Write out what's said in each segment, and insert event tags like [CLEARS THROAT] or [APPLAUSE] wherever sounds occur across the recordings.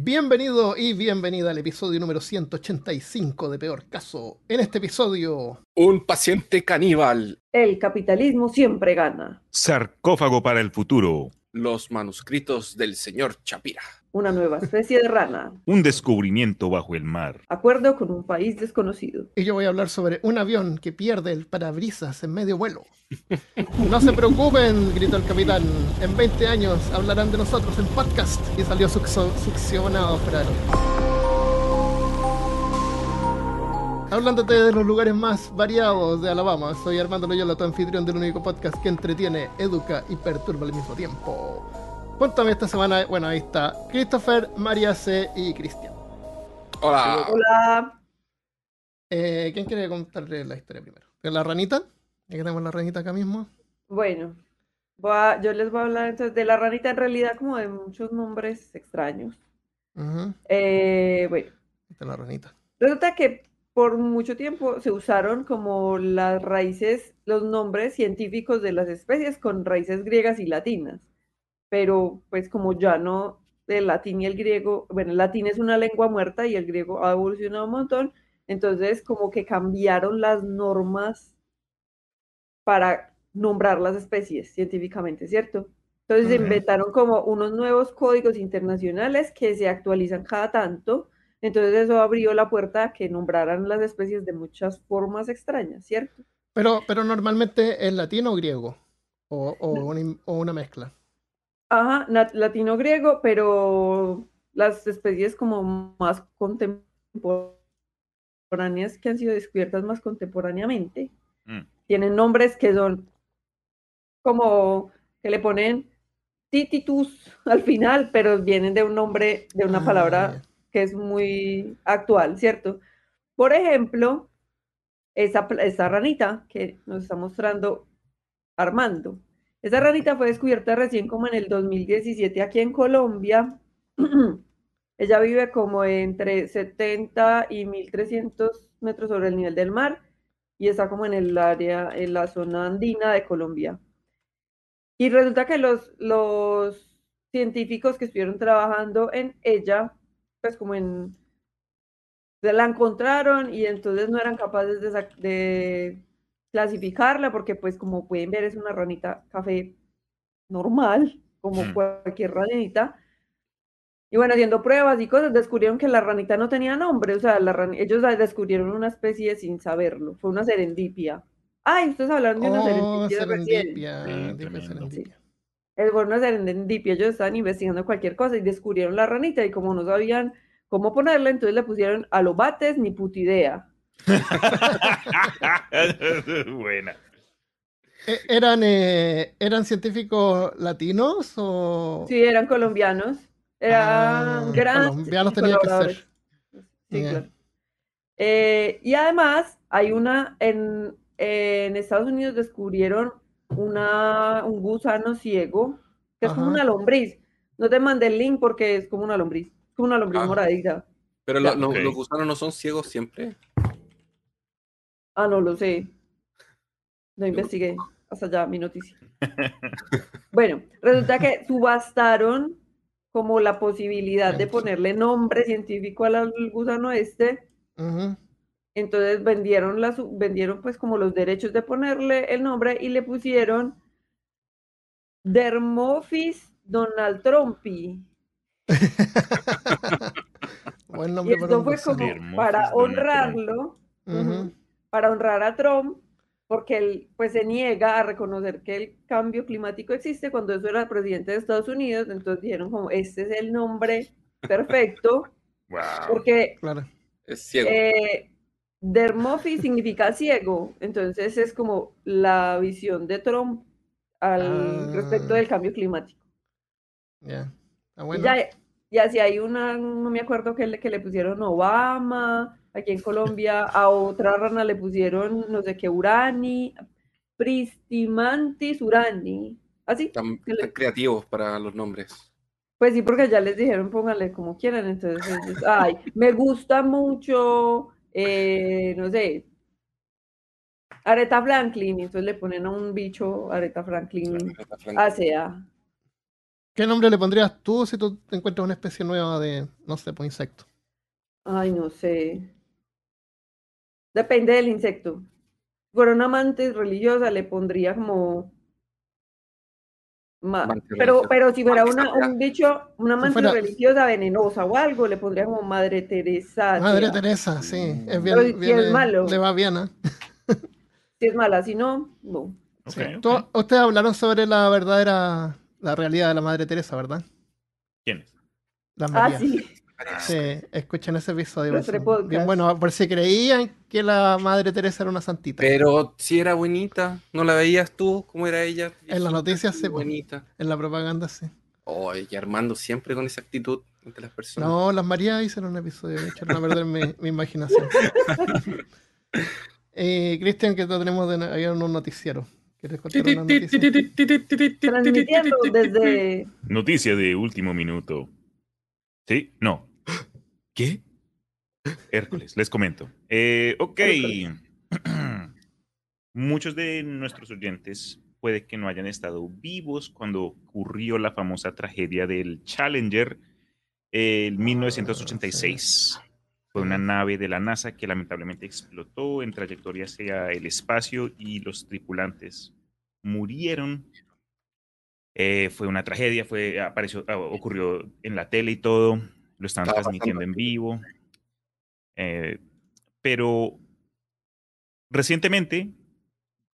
Bienvenido y bienvenida al episodio número 185 de Peor Caso. En este episodio... Un paciente caníbal. El capitalismo siempre gana. Sarcófago para el futuro. Los manuscritos del señor Chapira. Una nueva especie de rana. Un descubrimiento bajo el mar. Acuerdo con un país desconocido. Y yo voy a hablar sobre un avión que pierde el parabrisas en medio vuelo. [LAUGHS] No se preocupen, gritó el capitán. En 20 años hablarán de nosotros en podcast. Y salió succio- succionado Ferrari. Hablándote de los lugares más variados de Alabama, soy Armando Loyola, tu anfitrión del único podcast que entretiene, educa y perturba al mismo tiempo. Cuéntame esta semana, bueno, ahí está Christopher, María C. y Cristian. Hola. Hola. Eh, ¿Quién quiere contarle la historia primero? ¿De la ranita? Ya que tenemos la ranita acá mismo. Bueno, voy a- yo les voy a hablar entonces de la ranita en realidad como de muchos nombres extraños. Eh, bueno, Esta es la ranita. resulta que por mucho tiempo se usaron como las raíces, los nombres científicos de las especies con raíces griegas y latinas. Pero pues como ya no, el latín y el griego, bueno, el latín es una lengua muerta y el griego ha evolucionado un montón, entonces como que cambiaron las normas para nombrar las especies científicamente, ¿cierto? Entonces inventaron como unos nuevos códigos internacionales que se actualizan cada tanto. Entonces eso abrió la puerta a que nombraran las especies de muchas formas extrañas, ¿cierto? Pero, pero normalmente es latino o griego. O, o una, im- o una mezcla. Ajá, latino-griego, pero las especies como más contemporáneas que han sido descubiertas más contemporáneamente Mm. tienen nombres que son como que le ponen tititus al final, pero vienen de un nombre, de una Ah, palabra que es muy actual, ¿cierto? Por ejemplo, esa, esa ranita que nos está mostrando Armando. Esa ranita fue descubierta recién como en el 2017 aquí en Colombia. [CLEARS THROAT] Ella vive como entre 70 y 1300 metros sobre el nivel del mar y está como en el área, en la zona andina de Colombia. Y resulta que los, los científicos que estuvieron trabajando en ella, pues como en, se la encontraron y entonces no eran capaces de, de clasificarla porque pues como pueden ver es una ranita café normal, como Mm. cualquier ranita. Y bueno, haciendo pruebas y cosas, descubrieron que la ranita no tenía nombre, o sea, la ran- ellos descubrieron una especie sin saberlo, fue una serendipia. Ay, ustedes hablaron de una Oh, serendipia recién. serendipia. Sí, tremendo. serendipia. Es fue una serendipia, ellos estaban investigando cualquier cosa y descubrieron la ranita y como no sabían cómo ponerla, entonces le pusieron alobates ni puta idea. [LAUGHS] Buena. Eh, ¿Eran, eh, ¿Eran científicos latinos o...? Sí, eran colombianos, eran Ah, grandes colombianos tenía que ser. Sí, claro. Eh, y además hay una, en, en Estados Unidos descubrieron una, un gusano ciego, que es como una lombriz. No te mandé el link porque es como una lombriz, es como una lombriz Ah. moradita. Pero lo- los gusanos no son ciegos siempre. Ah, no lo sé. No investigué. Hasta allá mi noticia. [LAUGHS] Bueno, resulta que subastaron como la posibilidad de ponerle nombre científico al gusano este. Entonces vendieron las, vendieron pues como los derechos de ponerle el nombre y le pusieron Dermophis Donald Trumpi. [LAUGHS] Buen Y nombre para esto fue como Dermophis para honrarlo. Para honrar a Trump, porque él pues se niega a reconocer que el cambio climático existe cuando eso era presidente de Estados Unidos, entonces dijeron como este es el nombre perfecto, [LAUGHS] Wow. porque Claro. Es ciego. eh, Dermophis significa [LAUGHS] ciego, entonces es como la visión de Trump al Ah. respecto del cambio climático. Ya. Está Y bueno. ya, y así hay una, no me acuerdo que le, que le pusieron Obama, aquí en Colombia, a otra rana le pusieron no sé qué Urani, Pristimantis Urani, así. Tan, tan creativos para los nombres. Pues sí, porque ya les dijeron pónganle como quieran, entonces ay, me gusta mucho, eh, no sé, Aretha Franklin, y entonces le ponen a un bicho Aretha Franklin Frank- ACA. ¿Qué nombre le pondrías tú si tú te encuentras una especie nueva de, no sé, pues insecto? Ay, no sé. Depende del insecto. Si fuera una amante religiosa, le pondría como. ma- pero, pero si fuera una, un bicho, una amante fuera- religiosa venenosa o algo, le pondría como Madre Teresa. Madre Teresa, sí. Es Pero bien, si bien, es malo. Le va bien, ¿eh? Si es mala, si no, no. Ok, Sí. ok. Tú- Ustedes hablaron sobre la verdadera, la realidad de la Madre Teresa, ¿verdad? ¿Quién es? La Ah, María. sí. Sí, escuchen ese episodio. Bien podcast. bueno, por si creían que la Madre Teresa era una santita. Pero si era bonita, ¿no la veías tú? ¿Cómo era ella? En las noticias, sí, pues. Bonita. En la propaganda, sí. Oh, y Armando siempre con esa actitud ante las personas. No, las Marías hicieron un episodio, me echaron a perder mi, [LAUGHS] mi imaginación. eh, Cristian, que te tenemos de había un noticiero. ¿Quieres contar una noticia? Transmitiendo desde. Noticia de último minuto. ¿Sí? No. ¿Qué? Hércules, les comento. Eh, ok. Muchos de nuestros oyentes puede que no hayan estado vivos cuando ocurrió la famosa tragedia del Challenger en 1986. Fue una nave de la NASA que lamentablemente explotó en trayectoria hacia el espacio y los tripulantes murieron. Eh, fue una tragedia, fue, apareció, ah, ocurrió en la tele y todo, lo estaban Estaba transmitiendo en vivo. Eh, pero recientemente,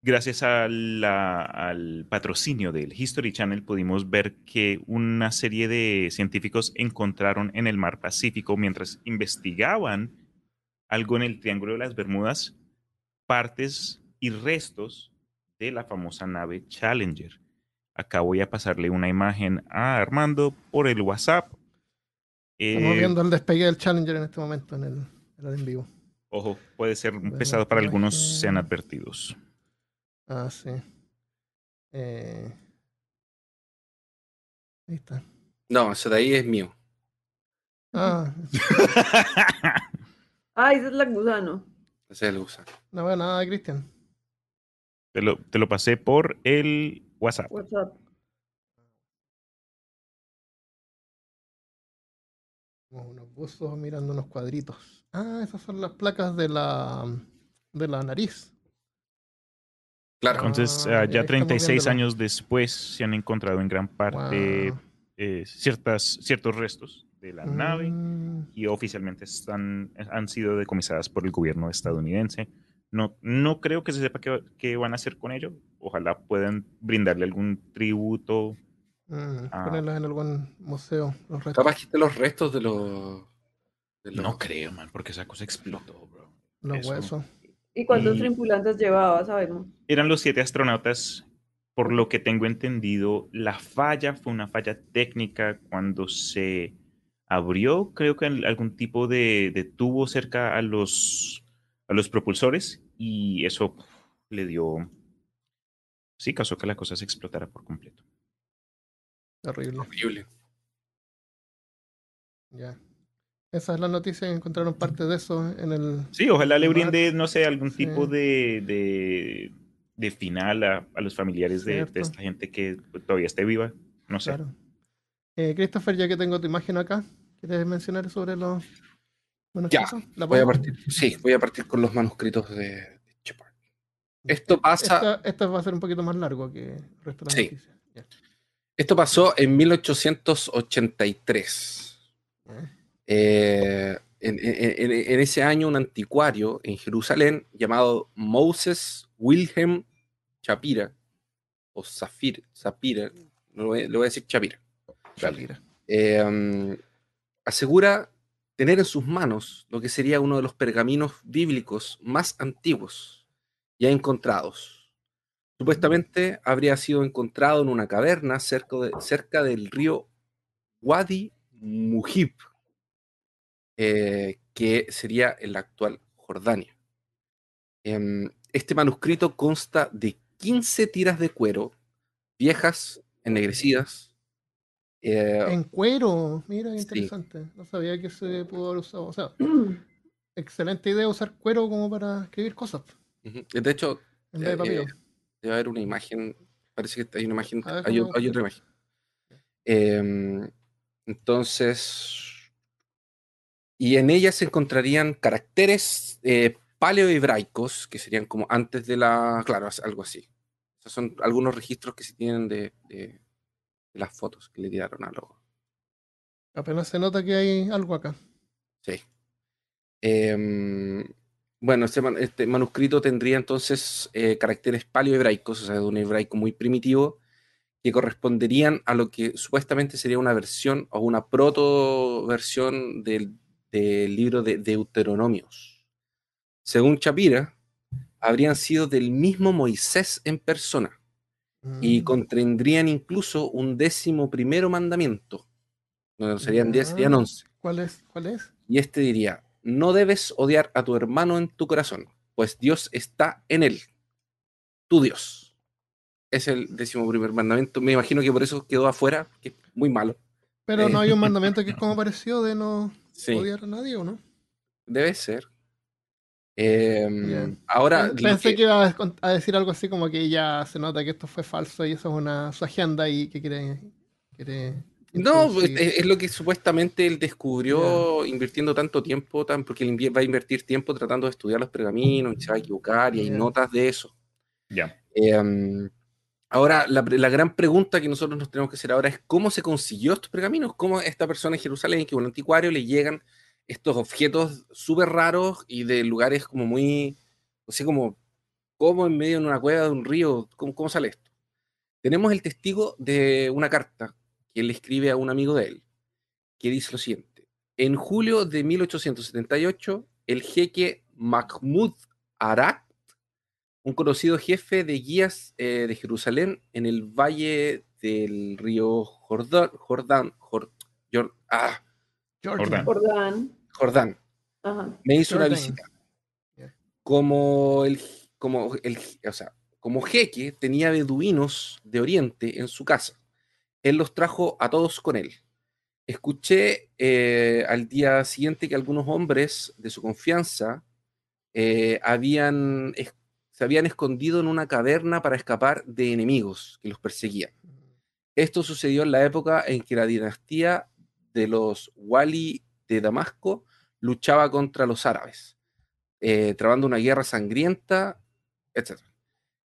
gracias a la- al patrocinio del History Channel, pudimos ver que una serie de científicos encontraron en el mar Pacífico, mientras investigaban algo en el Triángulo de las Bermudas, partes y restos de la famosa nave Challenger. Acá voy a pasarle una imagen a Armando por el WhatsApp. Estamos Eh, viendo el despegue del Challenger en este momento en el, en el en vivo. Ojo, puede ser pesado para algunos, sean advertidos. Ah, sí. Eh, ahí está. No, ese de ahí es mío. Ah, [LAUGHS] Ah, ese es la gusano. Ese es el gusano. no veo nada, Cristian. Te lo, te lo pasé por el WhatsApp. WhatsApp. Unos buzos mirando unos cuadritos. Ah, esas son las placas de la de la nariz. Claro. Entonces, Ah, ah, ya ya estamos 36 viéndolo. años después se han encontrado en gran parte Wow. eh, ciertas, ciertos restos de la nave Mm, y oficialmente están, han sido decomisadas por el gobierno estadounidense. No, no creo que se sepa qué, qué van a hacer con ello. Ojalá puedan brindarle algún tributo. mm, Ah. Ponerlas en algún museo. Los restos. Capaz que estén los restos de los. de los- No creo, man, porque esa cosa explotó, bro. Los Eso. huesos. ¿Y cuántos Y- tripulantes llevaba? Sabemos. Eran los siete astronautas. Por lo que tengo entendido, la falla fue una falla técnica cuando se abrió, creo que al- algún tipo de, de tubo cerca a los, a los propulsores y eso le dio, sí, causó que la cosa se explotara por completo. Terrible. Horrible. Ya. Esa es la noticia. Encontraron parte de eso en el. Sí, ojalá le brinde, no sé, algún Sí. tipo de, de, de final a, a los familiares de, esta gente que todavía esté viva. No sé. Claro. Eh, Christopher, ya que tengo tu imagen acá, ¿quieres mencionar sobre los manuscritos? ¿La Voy a partir. Sí, voy a partir con los manuscritos de, Shepard. Esto pasa. Esta, esta va a ser un poquito más largo que el resto de las Sí. noticias. Ya. Esto pasó en 1883. Ya. Eh, en, en- en- en ese año, un anticuario en Jerusalén llamado Moses Wilhelm Shapira, o Zafir, Zapira, le voy, a decir Shapira, Shakira. eh, um, asegura tener en sus manos lo que sería uno de los pergaminos bíblicos más antiguos ya encontrados. Supuestamente habría sido encontrado en una caverna cerca, de- cerca del río Wadi Mujib, eh, que sería en la actual Jordania. Em, este manuscrito consta de 15 tiras de cuero, viejas, ennegrecidas. eh, En cuero, mira qué Sí. interesante. No sabía que se pudo haber usado. O sea, [CLEARS THROAT] excelente idea usar cuero como para escribir cosas ujú. De hecho, en vez de Eh, papiro. debe haber una imagen, parece que hay una imagen, ver, hay, ¿cómo hay otra imagen. Em, entonces, y en ellas se encontrarían caracteres eh, paleohebraicos, que serían como antes de la, claro, algo así. Esos son algunos registros que se tienen de, de- de las fotos que le tiraron a los, Apenas se nota que hay algo acá. Sí. Em, bueno, este, man- este manuscrito tendría entonces eh, caracteres paleohebraicos, o sea, de un hebraico muy primitivo, que corresponderían a lo que supuestamente sería una versión o una proto-versión del, del libro de Deuteronomios. Según Chapira, habrían sido del mismo Moisés en persona y Mm. contendrían incluso un décimo primero mandamiento. No, serían 10, serían Ya. 11. ¿Cuál es? ¿Cuál es? Y este diría, no debes odiar a tu hermano en tu corazón, pues Dios está en él, tu Dios. Es el décimo primer mandamiento. Me imagino que por eso quedó afuera, que es muy malo. Pero no Eh. hay un [LAUGHS] mandamiento que es como pareció de no Sí, odiar a nadie, ¿o no? debe ser. Bien. ahora, Pensé que- que iba a, decir algo así como que ya se nota que esto fue falso y eso es una su agenda y que quiere. quiere No, es, es lo que supuestamente él descubrió invirtiendo tanto tiempo, tan, porque él va a invertir tiempo tratando de estudiar los pergaminos y se va a equivocar y hay Ya. notas de eso. Ya. Em, ahora, la, gran pregunta que nosotros nos tenemos que hacer ahora es cómo se consiguió estos pergaminos, cómo esta persona en Jerusalén, que es un anticuario, le llegan estos objetos súper raros y de lugares como muy, no sé, como, como en medio de una cueva de un río, ¿cómo, cómo sale esto? Tenemos el testigo de una carta que él escribe a un amigo de él, que dice lo siguiente. En julio de 1878, el jeque Mahmud Arak, un conocido jefe de guías eh, de Jerusalén en el valle del río Jordán, Jordán, Jor- Jor- ah. Jordán. Jordán, Ajá. me hizo una visita. Como el, como el, o sea, como jeque tenía beduinos de Oriente en su casa. Él los trajo a todos con él. Escuché eh, al día siguiente que algunos hombres de su confianza eh, habían, se habían escondido en una caverna para escapar de enemigos que los perseguían. Esto sucedió en la época en que la dinastía de los Wali de Damasco luchaba contra los árabes, eh, trabando una guerra sangrienta, etc.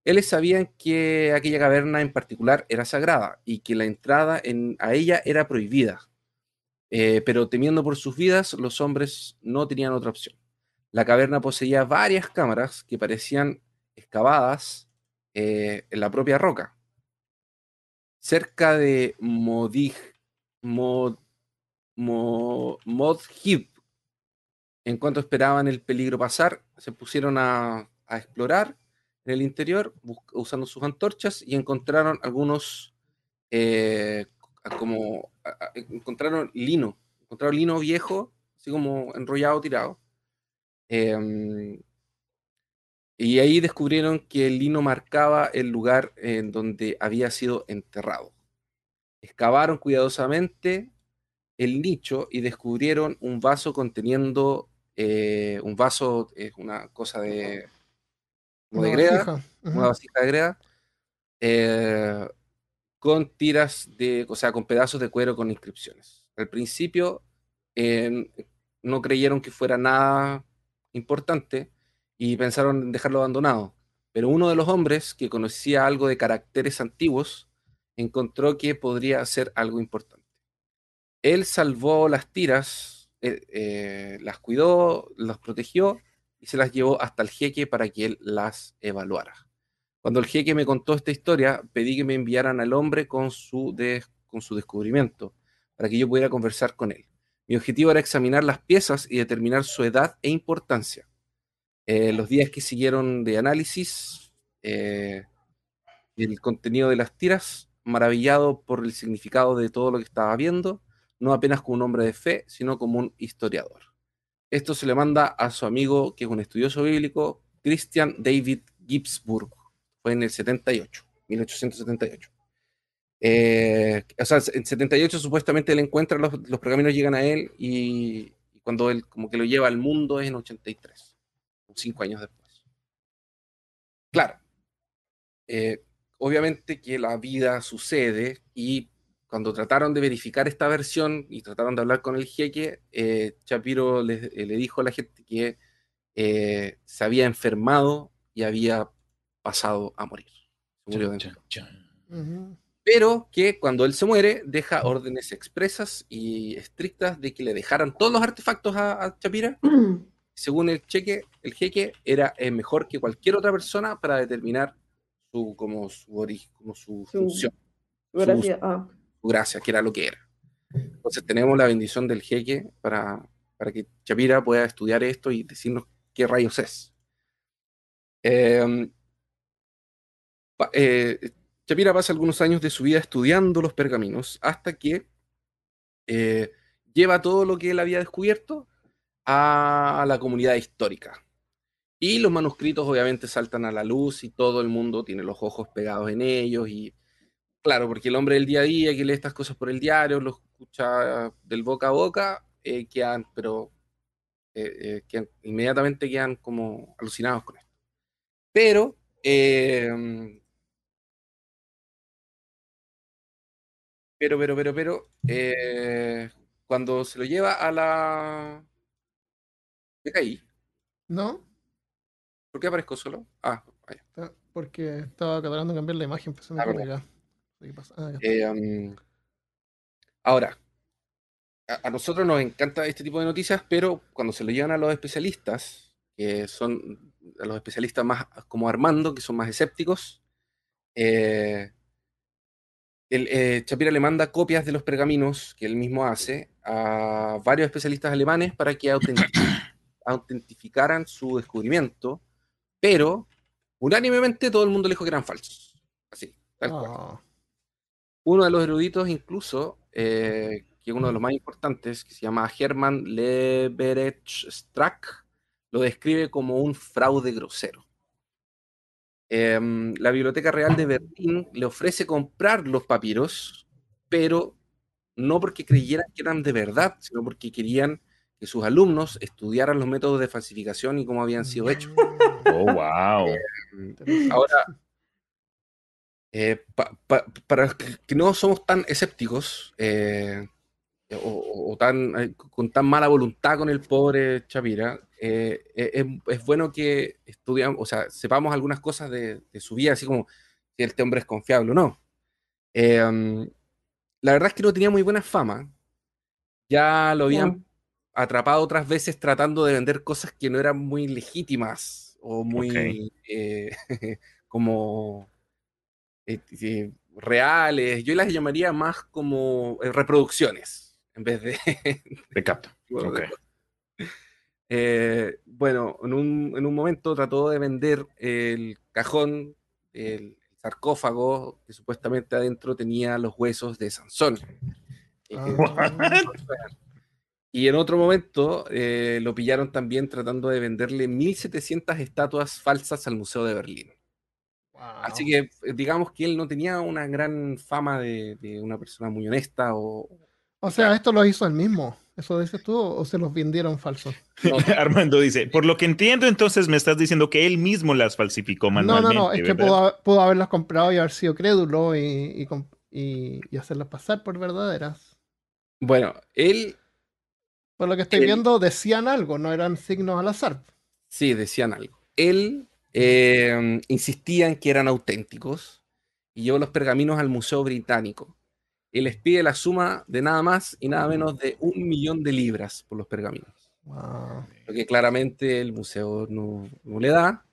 Ellos sabían que aquella caverna en particular era sagrada y que la entrada en- a ella era prohibida. Eh, pero temiendo por sus vidas, los hombres no tenían otra opción. La caverna poseía varias cámaras que parecían excavadas eh, en la propia roca. Cerca de Modig, Mod, Mo- Modhib, en cuanto esperaban el peligro pasar, se pusieron a, a explorar en el interior usando sus antorchas y encontraron algunos eh, como encontraron lino, encontraron lino viejo, así como enrollado, tirado. Em, y ahí descubrieron que el lino marcaba el lugar en donde había sido enterrado. Excavaron cuidadosamente el nicho y descubrieron un vaso conteniendo eh, un vaso, es una cosa de, como de greda, una vasija de greda, eh, con tiras de, o sea, con pedazos de cuero con inscripciones. Al principio eh, no creyeron que fuera nada importante y pensaron en dejarlo abandonado. Pero uno de los hombres que conocía algo de caracteres antiguos encontró que podría ser algo importante. Él salvó las tiras, eh, eh, las cuidó, las protegió y se las llevó hasta el jeque para que él las evaluara. Cuando el jeque me contó esta historia, pedí que me enviaran al hombre con su, con su descubrimiento, para que yo pudiera conversar con él. Mi objetivo era examinar las piezas y determinar su edad e importancia. Eh, los días que siguieron de análisis, eh, el contenido de las tiras, maravillado por el significado de todo lo que estaba viendo, no apenas como un hombre de fe, sino como un historiador. Esto se le manda a su amigo, que es un estudioso bíblico, Christian David Gibbsburg. Fue en el 78, 1878. Eh, o sea, en 78 supuestamente él encuentra los, los pergaminos llegan a él y, y cuando él como que lo lleva al mundo es en 83, cinco años después. Claro, eh, obviamente que la vida sucede y cuando trataron de verificar esta versión y trataron de hablar con el jeque, eh, Chapiro le, eh, le dijo a la gente que eh, se había enfermado y había pasado a morir. Chan. Ujú. Pero que cuando él se muere, deja órdenes expresas y estrictas de que le dejaran todos los artefactos a, a Chapira. [CLEARS THROAT] Según el cheque, el jeque era eh, mejor que cualquier otra persona para determinar su, como su origen, como su, Su- función, Gracias. Ah, su gracia, que era lo que era. Entonces tenemos la bendición del jeque para, para que Chapira pueda estudiar esto y decirnos qué rayos es. Eh, pa- eh, Chapira pasa algunos años de su vida estudiando los pergaminos hasta que eh, lleva todo lo que él había descubierto a la comunidad histórica. Y los manuscritos obviamente saltan a la luz y todo el mundo tiene los ojos pegados en ellos y claro, porque el hombre del día a día que lee estas cosas por el diario, lo escucha del boca a boca, eh, quedan, pero eh, eh, inmediatamente quedan como alucinados con esto. Pero eh, pero, pero, pero, pero, eh, cuando se lo lleva a la... Me caí. ¿No? ¿Por qué aparezco solo? Ah, vaya. Porque estaba tratando de cambiar la imagen. Eh, um, ahora, a, a nosotros nos encanta este tipo de noticias, pero cuando se lo llevan a los especialistas, que son a los especialistas más como Armando, que son más escépticos, eh, el, eh, Chapira le manda copias de los pergaminos que él mismo hace a varios especialistas alemanes para que autentic- autentificaran su descubrimiento, pero unánimemente todo el mundo le dijo que eran falsos. Así, tal cual. Ah, Uno de los eruditos, incluso, eh, que es uno de los más importantes, que se llama Hermann Leberecht Strack, lo describe como un fraude grosero. Em, la Biblioteca Real de Berlín le ofrece comprar los papiros, pero no porque creyeran que eran de verdad, sino porque querían que sus alumnos estudiaran los métodos de falsificación y cómo habían sido hechos. [LAUGHS] Oh, wow. Ahora, eh, pa- pa- para los que no somos tan escépticos eh, o, tan, eh, con tan mala voluntad con el pobre Chapira, eh, eh, es, es bueno que estudiamos, o sea, sepamos algunas cosas de, de su vida, así como si este hombre es confiable o no. La verdad es que no tenía muy buena fama. Ya lo habían atrapado otras veces tratando de vender cosas que no eran muy legítimas o muy eh, [LAUGHS] como eh, eh, reales. Yo las llamaría más como eh, reproducciones en vez de... [LAUGHS] Te capto. bueno, de- Eh, en un, en un momento trató de vender el cajón, el sarcófago, que supuestamente adentro tenía los huesos de Sansón. Eh, [LAUGHS] Ah, y en otro momento eh, lo pillaron también tratando de venderle 1700 estatuas falsas al Museo de Berlín. wow. Así que eh, digamos que él no tenía una gran fama de, de una persona muy honesta o... O sea, esto lo hizo él mismo. ¿Eso dices tú o se los vendieron falsos? [LAUGHS] [LAUGHS] Armando dice, por lo que entiendo, entonces me estás diciendo que él mismo las falsificó No, no, manualmente. no, es que pudo, haber- pudo haberlas comprado y haber sido crédulo y, y- y hacerlas pasar por verdaderas. Bueno, él Por lo que estoy Él- viendo, decían algo, no eran signos al azar. Sí, decían algo. Él eh, insistía en que eran auténticos y llevó los pergaminos al Museo Británico. Y les pide la suma de nada más y nada menos de un millón de libras por los pergaminos. Wow. Lo que claramente el museo no, no le da.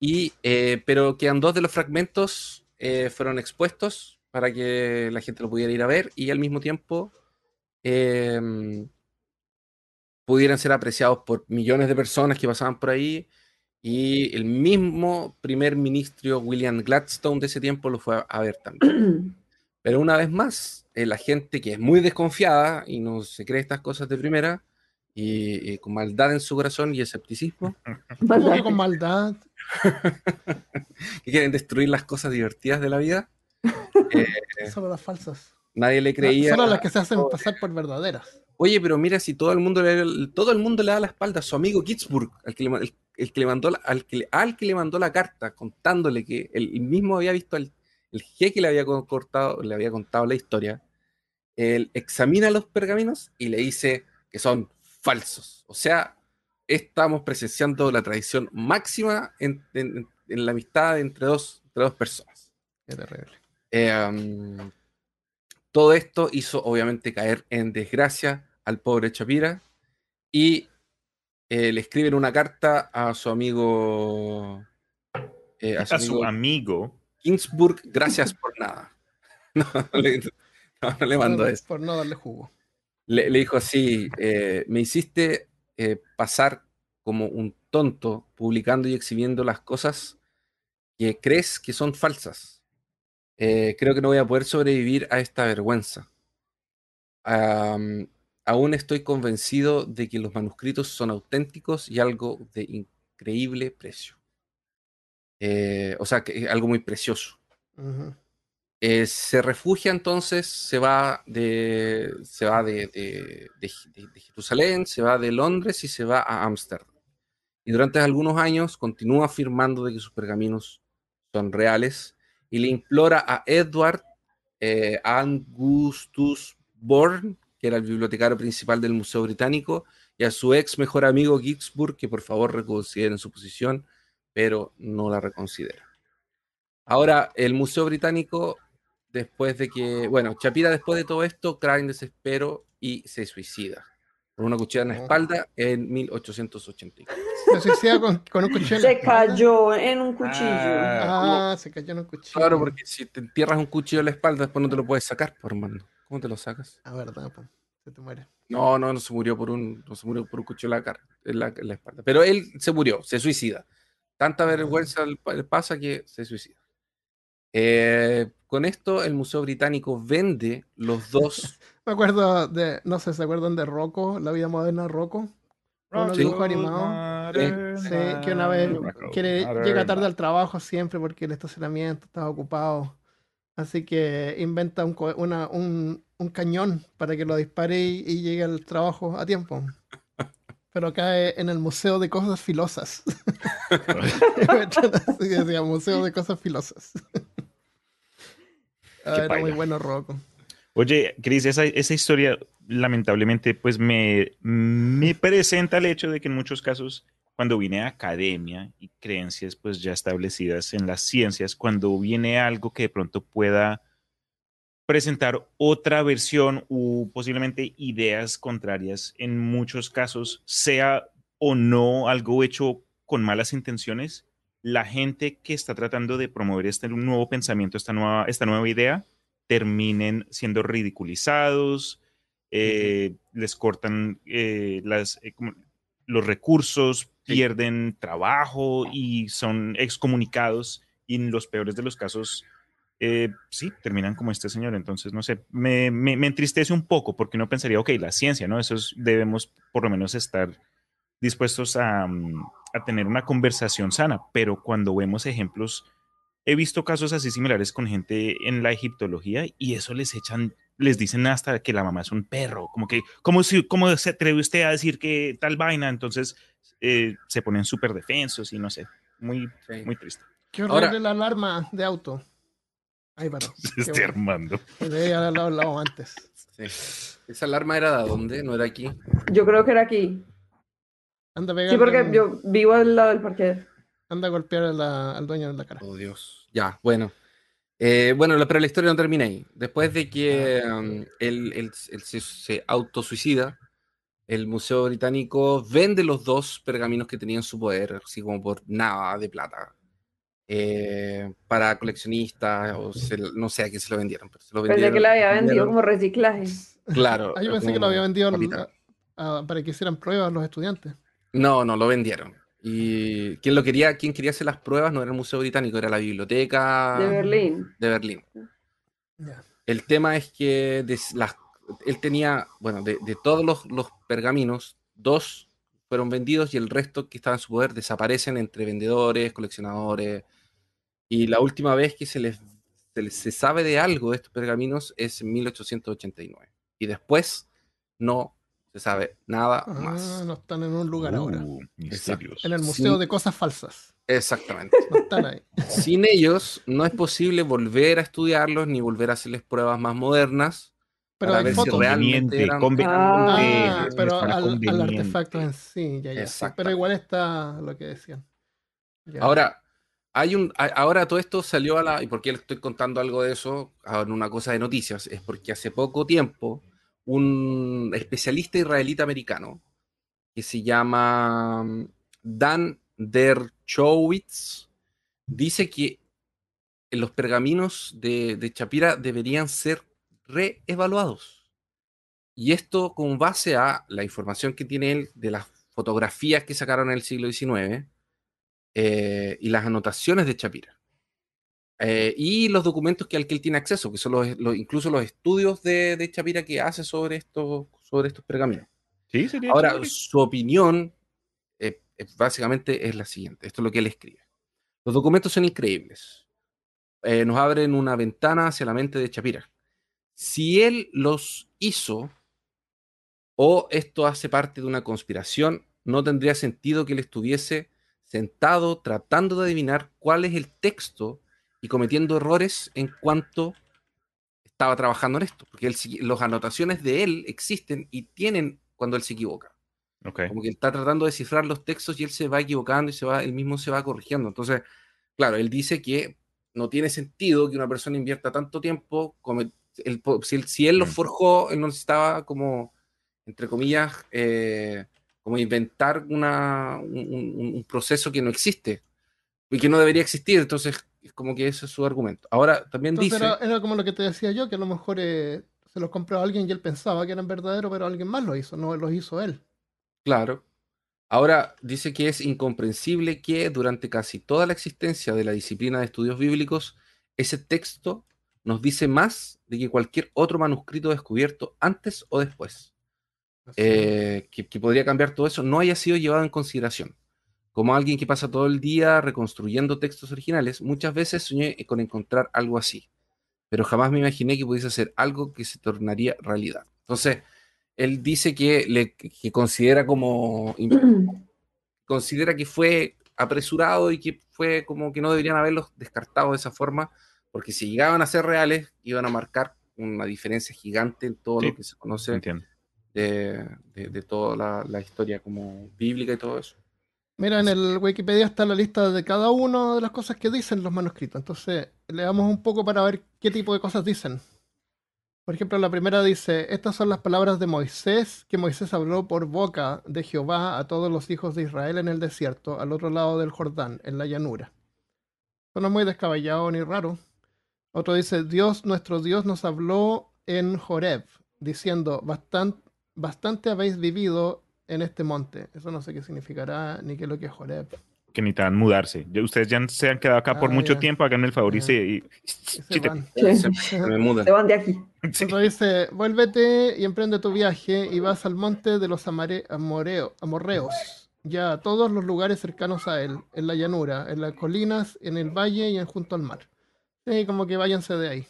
Y, eh, pero quedan dos de los fragmentos eh, fueron expuestos para que la gente lo pudiera ir a ver y al mismo tiempo eh, pudieran ser apreciados por millones de personas que pasaban por ahí. Y el mismo primer ministro William Gladstone de ese tiempo lo fue a ver también. [CLEARS THROAT] Pero una vez más, eh, la gente que es muy desconfiada y no se cree estas cosas de primera, y, y con maldad en su corazón y escepticismo, [LAUGHS] ¿Cómo que con maldad? [LAUGHS] que quieren destruir las cosas divertidas de la vida, [LAUGHS] Eh. Solo las falsas. Nadie le creía. Solo las que se hacen pasar por verdaderas. Oye, pero mira, si todo el mundo le, todo el mundo le da la espalda a su amigo Ginsburg, al que le, el, el que le mandó la, al, que al que le mandó la carta contándole que él mismo había visto al el jeque le había co- cortado, le había contado la historia, él examina los pergaminos y le dice que son falsos. O sea, estamos presenciando la tradición máxima en, en- en la amistad entre dos, entre dos personas. Qué terrible. Eh, um, todo esto hizo obviamente caer en desgracia al pobre Chapira y eh, le escriben una carta a su amigo, eh, a su A su amigo amigo. Ginsburg, gracias por nada. [LAUGHS] No, no le, no, no le mandó por, eso. por no darle jugo. Le, le dijo así, eh, me hiciste eh, pasar como un tonto publicando y exhibiendo las cosas que crees que son falsas. Eh, creo que no voy a poder sobrevivir a esta vergüenza. Am, aún estoy convencido de que los manuscritos son auténticos y algo de increíble precio. Eh, o sea, que algo muy precioso. Ujú. Eh, se refugia entonces, se va de, se va de- de- de- de Jerusalén, se va de Londres y se va a Ámsterdam. Y durante algunos años continúa afirmando de que sus pergaminos son reales y le implora a Edward eh, Augustus Bourne, que era el bibliotecario principal del Museo Británico, y a su ex mejor amigo Ginsburg que por favor reconsideren su posición, pero no la reconsidera. Ahora, el Museo Británico, después de que, bueno, Chapira después de todo esto, cae en desespero y se suicida con una cuchilla en la Oh. espalda en 1884. Se suicida con, con un cuchillo. en la Se cayó en un cuchillo. Ah, se cayó en un cuchillo. Claro, porque si te entierras un cuchillo en la espalda, después no te lo puedes sacar, por hermano. ¿Cómo te lo sacas? Ah, verdad, pues. Se te muere. No, no, no se murió por un, no se murió por un cuchillo en la, cara, en la, en la espalda. Pero él se murió, se suicida. Tanta vergüenza le pa- le pasa que se suicida. Eh, con esto, el Museo Británico vende los [LAUGHS] dos. Me acuerdo de, no sé, ¿se acuerdan de Rocco? La vida moderna de Rocco. Unos Sí. dibujos animados. Sí, que una vez quiere, llega tarde al trabajo siempre porque el estacionamiento estaba ocupado. Así que inventa un, una- un, un cañón para que lo dispare y, y llegue al trabajo a tiempo. Pero cae en el Museo de Cosas Filosas. [LAUGHS] [LAUGHS] Así decía, Museo de Cosas Filosas. Ah, era muy bueno Rocco. Oye, Cris, esa, esa historia lamentablemente pues me, me presenta el hecho de que en muchos casos cuando viene academia y creencias pues ya establecidas en las ciencias, cuando viene algo que de pronto pueda presentar otra versión u posiblemente ideas contrarias, en muchos casos, sea o no algo hecho con malas intenciones, la gente que está tratando de promover este nuevo pensamiento, esta nueva, esta nueva idea, terminen siendo ridiculizados, eh, les cortan eh, las, eh, los recursos, Sí. pierden trabajo y son excomunicados y en los peores de los casos, sí, terminan como este señor. Entonces, no sé, me, me- me entristece un poco porque uno pensaría, ok, la ciencia, ¿no? Eso es- debemos por lo menos estar dispuestos a, mm, a tener una conversación sana, pero cuando vemos ejemplos, he visto casos así similares con gente en la egiptología y eso les echan, les dicen hasta que la mamá es un perro, como que, ¿cómo, si, cómo se atreve usted a decir que tal vaina? Entonces eh, se ponen súper defensos y no sé, muy, Sí. muy triste. Qué Ahora- horrible la alarma de auto. Ahí [LAUGHS] paró. Qué Este bueno. Armando. Haberlo hablado antes. Sí. ¿Esa alarma era de dónde? ¿No era aquí? Yo creo que era aquí. Anda a Sí, pegarle porque un- yo vivo al lado del parqueo. Anda a golpear a la- al dueño en la cara. Oh, Dios. Ya, bueno. Eh, bueno, pero la historia no termina ahí. Después de que um, él, él- él se, se autosuicida, el Museo Británico vende los dos pergaminos que tenía en su poder, así como por nada de plata, eh, para coleccionistas, o se- no sé a quién se lo vendieron, pero se lo Pensé vendieron. que la había vendido vendieron- como reciclaje. Claro. Ah, yo pensé que lo había vendido al- a- a- para que hicieran pruebas los estudiantes. No, no, lo vendieron. Y quien lo quería, quien quería hacer las pruebas no era el Museo Británico, era la biblioteca De Berlín. de Berlín. El tema es que de las- él tenía, bueno, de, de todos los, los pergaminos, dos fueron vendidos y el resto que estaba en su poder desaparecen entre vendedores, coleccionadores. Y la última vez que se les, se les- se sabe de algo de estos pergaminos es en 1889. Y después no se sabe nada Ah, más. no están en un lugar ahora. Uh, misterios. En el Museo de Cosas Falsas. Exactamente. No están ahí. Sin ellos no es posible volver a estudiarlos ni volver a hacerles pruebas más modernas, Pero para hay ver si fotos. realmente Conveniente, eran- Ah, pero al, artefacto en sí, ya, ya. sí. Pero igual está lo que decían. Ya. Ahora, hay un, ahora todo esto salió a la. ¿Y por qué le estoy contando algo de eso? Ah, En una cosa de noticias. Es porque hace poco tiempo un especialista israelita americano que se llama mm, Dan Dershowitz dice que los pergaminos de, de Shapira deberían ser reevaluados. Y esto con base a la información que tiene él de las fotografías que sacaron en el siglo XIX eh, y las anotaciones de Shapira. Eh, y los documentos que, al que él tiene acceso, que son los, los- incluso los estudios de, de Shapira que hace sobre estos, sobre estos pergaminos. Sí, sería Ahora, chévere. su opinión eh, eh, básicamente es la siguiente. Esto es lo que él escribe. Los documentos son increíbles. Eh, nos abren una ventana hacia la mente de Shapira. Si él los hizo o esto hace parte de una conspiración, no tendría sentido que él estuviese sentado tratando de adivinar cuál es el texto y cometiendo errores en cuanto estaba trabajando en esto, porque las anotaciones de él existen y tienen cuando él se equivoca. Ok. Como que él está tratando de descifrar los textos y él se va equivocando y se va, él mismo se va corrigiendo. Entonces, claro, él dice que no tiene sentido que una persona invierta tanto tiempo, come- él si, él, si él lo Mm. forjó, él no necesitaba como, entre comillas, eh, como inventar una, un, un- un proceso que no existe y que no debería existir. Entonces, es como que ese es su argumento. Ahora, también Entonces dice... era, era como lo que te decía yo, que a lo mejor eh, se los compró alguien y él pensaba que eran verdaderos, pero alguien más lo hizo, no los hizo él. Claro. Ahora dice que es incomprensible que durante casi toda la existencia de la disciplina de estudios bíblicos, ese texto nos dice más de que cualquier otro manuscrito descubierto antes o después, eh, que, que podría cambiar todo eso, no haya sido llevado en consideración. Como alguien que pasa todo el día reconstruyendo textos originales, muchas veces soñé con encontrar algo así, pero jamás me imaginé que pudiese ser algo que se tornaría realidad. Entonces, él dice que, le, que considera como [CLEARS THROAT] considera que fue apresurado y que fue como que no deberían haberlos descartado de esa forma, porque si llegaban a ser reales, iban a marcar una diferencia gigante en todo Sí, lo que se conoce de- de toda la, la historia como bíblica y todo eso. Mira, en el Wikipedia está la lista de cada una de las cosas que dicen los manuscritos. Entonces, leamos un poco para ver qué tipo de cosas dicen. Por ejemplo, la primera dice, estas son las palabras de Moisés, que Moisés habló por boca de Jehová a todos los hijos de Israel en el desierto, al otro lado del Jordán, en la llanura. Eso no es muy descabellado ni raro. Otro dice, Dios, nuestro Dios, nos habló en Joreb, diciendo, "Bastan- bastante habéis vivido en este monte. Eso no sé qué significará, ni qué es lo que es Joreb. Que necesitan mudarse. Ustedes ya se han quedado acá por Ah, mucho ya. tiempo, háganme el favor y se... y- se [LAUGHS] van. [LAUGHS] Se, [LAUGHS] se me muda. Se van de aquí. Sí. Otro dice, vuélvete y emprende tu viaje y vas al monte de los amare- amoreo- amorreos, ya a todos los lugares cercanos a él, en la llanura, en las colinas, en el valle y en junto al mar. Sí, como que váyanse de ahí.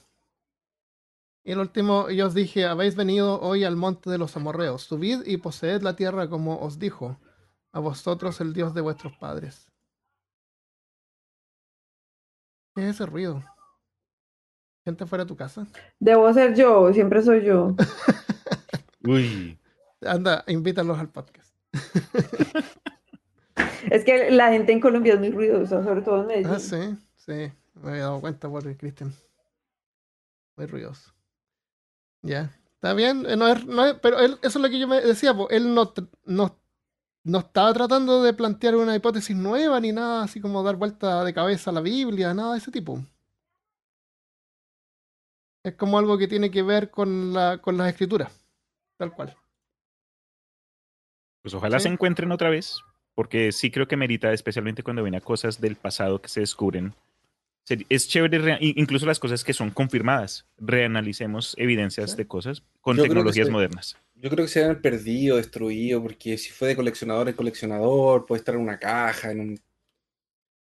Y el último, yo os dije, habéis venido hoy al monte de los amorreos, subid y poseed la tierra como os dijo, a vosotros el Dios de vuestros padres. ¿Qué es ese ruido? ¿Gente fuera de tu casa? Debo ser yo, siempre soy yo. [LAUGHS] Uy. Anda, invítalos al podcast. [LAUGHS] Es que la gente en Colombia es muy ruidosa, sobre todo en Medellín. Ah, sí, sí, me había dado cuenta por Cristian. Muy ruidoso. Ya, está bien, eh, no es, no es- pero él, eso es lo que yo me decía, po, él no, no, no estaba tratando de plantear una hipótesis nueva ni nada así como dar vuelta de cabeza a la Biblia, nada de ese tipo. Es como algo que tiene que ver con, la, con las escrituras, tal cual. Pues ojalá Sí. se encuentren otra vez, porque sí creo que merita, especialmente cuando vienen cosas del pasado que se descubren. Es chévere, incluso las cosas que son confirmadas. Reanalicemos evidencias Sí. de cosas con Yo tecnologías modernas. Yo creo que se han perdido, destruido, porque si fue de coleccionador en coleccionador, puede estar en una caja, en, un-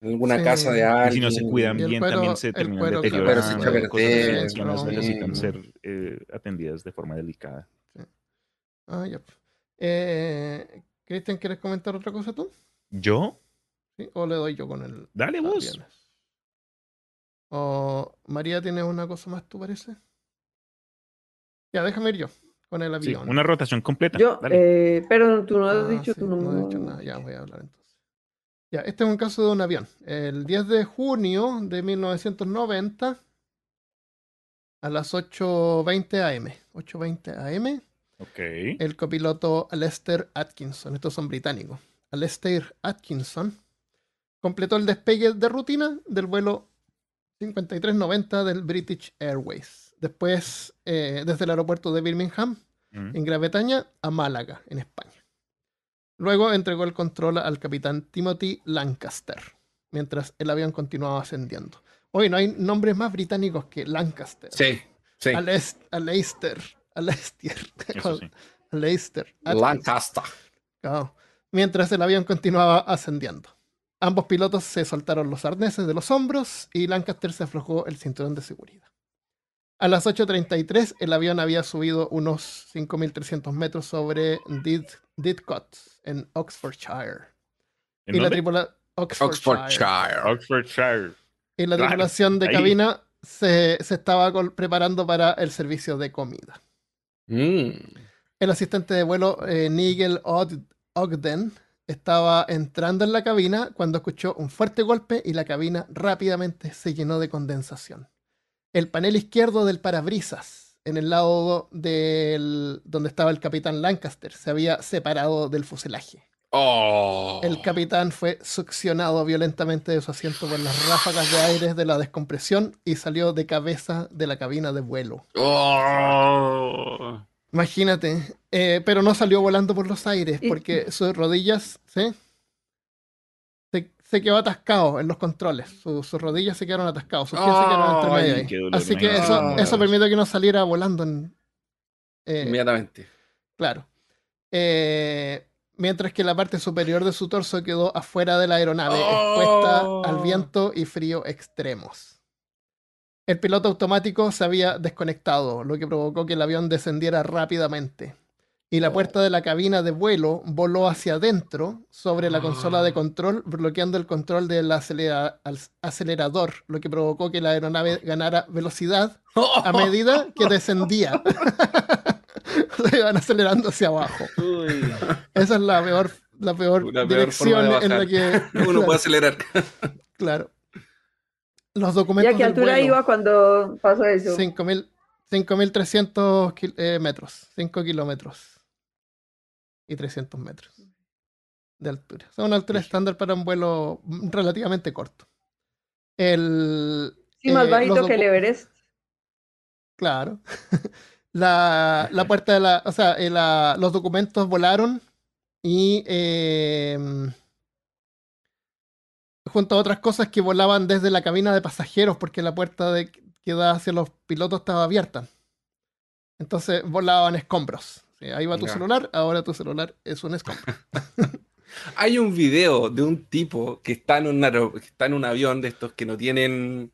en alguna Sí. casa de Y alguien. si no se cuidan Y el bien, cuero- también se terminan cuero, claro, deteriorando. se echa a cosas que necesitan ser eh, atendidas de forma delicada. Ah, ya. Eh, Cristian, ¿quieres comentar otra cosa tú? ¿Yo? ¿Sí? ¿O le doy yo con el... Dale vos. O María, ¿tienes una cosa más, tú parece? Ya, déjame ir yo con el Sí, avión. una rotación completa. Yo, Dale. eh, pero tú no has Ah, dicho sí, tu número. No he dicho nada, ya voy a hablar entonces. Ya, este es un caso de un avión. El 10 de junio de 1990 a las 8.20 am. 8.20 am, Ok. el copiloto Alester Atkinson, estos son británicos. Alester Atkinson completó el despegue de rutina del vuelo 5390 del British Airways. Después, eh, desde el aeropuerto de Birmingham, Mm. en Gran Bretaña a Málaga, en España. Luego entregó el control al capitán Timothy Lancaster, mientras el avión continuaba ascendiendo. Hoy no hay nombres más británicos que Lancaster. Sí, sí. Ales- Aleister. Aleister. Sí. [LAUGHS] Aleister. Lancaster. Claro. Mientras el avión continuaba ascendiendo. Ambos pilotos se soltaron los arneses de los hombros y Lancaster se aflojó el cinturón de seguridad. A las 8.33 el avión había subido unos 5.300 metros sobre Did- Didcot, en Oxfordshire. ¿En Y la, tripula- Oxfordshire. Oxfordshire. Oxfordshire. Y la tripulación de ahí. cabina se, se estaba preparando para el servicio de comida. Mm. El asistente de vuelo, eh, Nigel Ogden, estaba entrando en la cabina cuando escuchó un fuerte golpe y la cabina rápidamente se llenó de condensación. El panel izquierdo del parabrisas, en el lado del, donde estaba el capitán Lancaster, se había separado del fuselaje. Oh. El capitán fue succionado violentamente de su asiento por las ráfagas de aire de la descompresión y salió de cabeza de la cabina de vuelo. Oh. Imagínate, eh, pero no salió volando por los aires Y- porque sus rodillas ¿sí? se, se quedó atascado en los controles. Su- sus rodillas se quedaron atascados, sus pies se quedaron entre medio dolor, Así que eso, Ah. eso permitió que no saliera volando en, eh, Inmediatamente. Claro. Eh, mientras que la parte superior de su torso quedó afuera de la aeronave, expuesta Oh. al viento y frío extremos. El piloto automático se había desconectado, lo que provocó que el avión descendiera rápidamente. Y la puerta de la cabina de vuelo voló hacia adentro sobre la consola de Ah. control, bloqueando el control del acelera- acelerador, lo que provocó que la aeronave ganara velocidad a medida que [LAUGHS] descendía. [LAUGHS] Se iban acelerando hacia abajo. Uy. Esa es la peor, la peor dirección en la que. [LAUGHS] Uno claro, puede acelerar. claro. Los ¿Y documentos. a qué altura vuelo, iba cuando pasó eso? 5.000 5.300 kil- eh, metros, 5 kilómetros y 300 metros de altura. Es una altura estándar para un vuelo relativamente corto. El, Sí, más eh, bajito que el Everest. Claro. [LAUGHS] La, la [LAUGHS] puerta de la. O sea, eh, la- los documentos volaron y. junto a otras cosas que volaban desde la cabina de pasajeros, porque la puerta de, que da hacia los pilotos estaba abierta. Entonces volaban escombros. Ahí va tu celular, ahora tu celular es un escombro. [LAUGHS] Hay un video de un tipo que está en un, que está en un avión de estos que no tienen.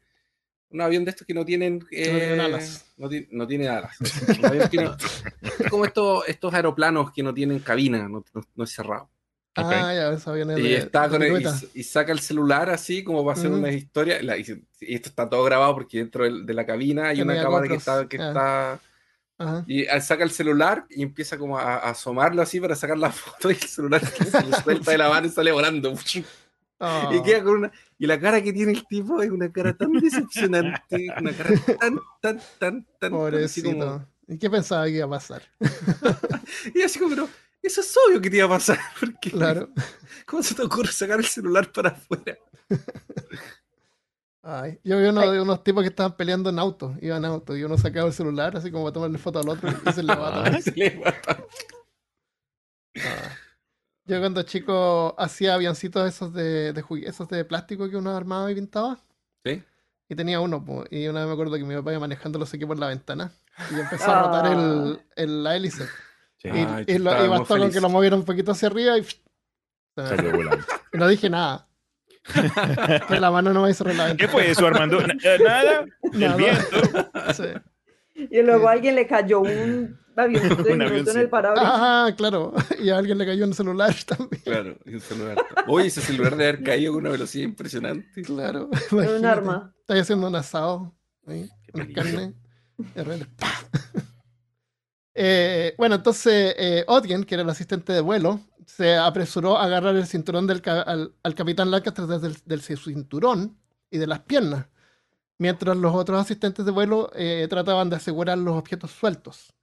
Un avión de estos que no tienen. tienen eh, alas. No, ti- no tiene alas. No- es [LAUGHS] como estos, estos aeroplanos que no tienen cabina, no, no- no es cerrado. Ah, ya, Y, de- está de con el- y, saca el celular así como para hacer Ujú. una historia. la- y, esto está todo grabado porque dentro de la cabina hay una cámara que está. Que está Ajá. y ah, saca el celular y empieza como a, a asomarlo así para sacar la [LAUGHS] foto y el celular [LAUGHS] se le suelta de la mano y sale volando. Oh. Y queda con una. Y la cara que tiene el tipo es una cara tan decepcionante, una cara tan, tan, tan, tan. como- Pobrecito. ¿Y qué pensaba que iba a pasar? [LAUGHS] y así como, pero eso es obvio que te iba a pasar. [LAUGHS] Porque, Claro. [LAUGHS] ¿Cómo se te ocurre sacar el celular para afuera? [LAUGHS] Ay, yo vi uno unos tipos que estaban peleando en auto, iban en auto, y uno sacaba el celular así como para tomarle foto al otro y se le va a Se le va a- Ah. Yo cuando chico hacía avioncitos esos de, de esos de plástico que uno armaba y pintaba. ¿Sí? Y tenía uno, po, y una vez me acuerdo que mi papá iba manejando los por la ventana y empezó a rotar el, el- la hélice. Sí, Y, Ay, y lo, y bastó con que lo moviera un poquito hacia arriba y, salió volando. Y no dije nada. [LAUGHS] que la mano no me hizo la ¿Qué fue eso, Armando? Eh, Nada. El viento. Sí. Y luego Sí. a alguien le cayó un avioncito [LAUGHS] Un diminuto en avioncito. el parabrisas. Ah, claro. Y a alguien le cayó un celular [LAUGHS] también. Claro, un celular. Oye, ese celular debe haber caído con una velocidad impresionante. Claro. Era un imagínate. arma. Estás haciendo un asado. ¿sí? Una peligro. carne. De repente, ¡pah! Eh, bueno, entonces eh, Odgen, que era el asistente de vuelo, se apresuró a agarrar el cinturón del ca- al, al capitán Lancaster desde el, del cinturón y de las piernas, mientras los otros asistentes de vuelo eh, trataban de asegurar los objetos sueltos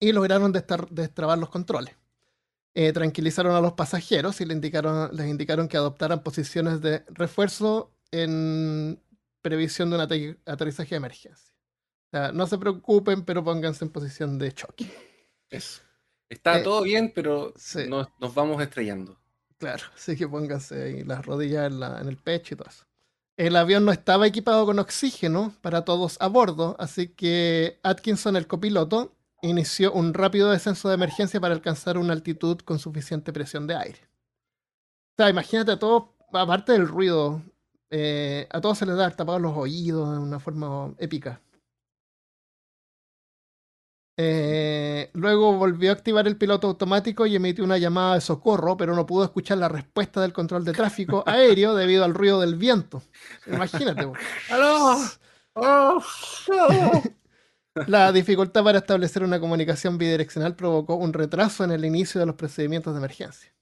y lograron destrabar los controles. Eh, tranquilizaron a los pasajeros y le indicaron, les indicaron que adoptaran posiciones de refuerzo en previsión de un ate- aterrizaje de emergencia. O sea, no se preocupen, pero pónganse en posición de choque. [LAUGHS] Eso. Está Eh, todo bien, pero sí. nos, nos vamos estrellando. Claro, así que pónganse ahí las rodillas en, la- en el pecho y todo eso. El avión no estaba equipado con oxígeno para todos a bordo, así que Atkinson, el copiloto, inició un rápido descenso de emergencia para alcanzar una altitud con suficiente presión de aire. O sea, imagínate a todos, aparte del ruido, eh, a todos se les da tapados los oídos de una forma épica. Eh, luego volvió a activar el piloto automático y emitió una llamada de socorro, pero no pudo escuchar la respuesta del control de tráfico [LAUGHS] aéreo debido al ruido del viento. Imagínate. [LAUGHS] ¡Aló! ¡Oh! La dificultad para establecer una comunicación bidireccional provocó un retraso en el inicio de los procedimientos de emergencia.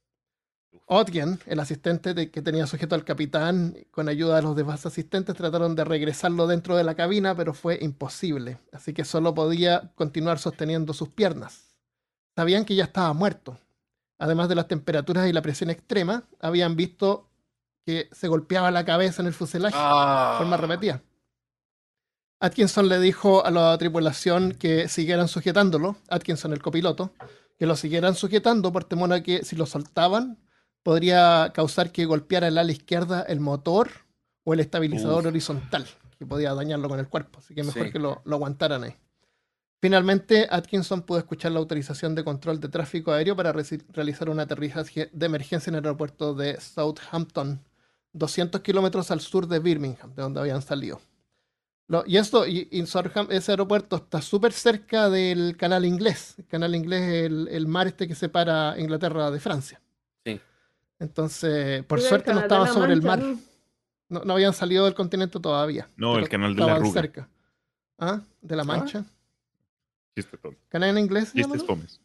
Otgen, el asistente de- que tenía sujeto al capitán, con ayuda de los demás asistentes, trataron de regresarlo dentro de la cabina, pero fue imposible. Así que solo podía continuar sosteniendo sus piernas. Sabían que ya estaba muerto. Además de las temperaturas y la presión extrema, habían visto que se golpeaba la cabeza en el fuselaje Ah. de forma repetida. Atkinson le dijo a la tripulación que siguieran sujetándolo, Atkinson el copiloto, que lo siguieran sujetando por temor a que si lo soltaban podría causar que golpeara el ala izquierda el motor o el estabilizador Uf. horizontal, que podía dañarlo con el cuerpo, así que mejor Sí. que lo, lo aguantaran ahí. Finalmente, Atkinson pudo escuchar la autorización de control de tráfico aéreo para realizar un aterrizaje de emergencia en el aeropuerto de Southampton, 200 kilómetros al sur de Birmingham, de donde habían salido. Lo- y esto, y, y Southampton- ese aeropuerto está súper cerca del canal inglés. El canal inglés es el, el mar este que separa Inglaterra de Francia. Entonces, por suerte no la sobre el Mancha, mar. ¿no? No, no habían salido del continente todavía. No, el canal de la arruga. cerca. ¿Ah? ¿De la ¿Ah? Mancha? Chiste. ¿Canal en inglés? Chistes no? fomes.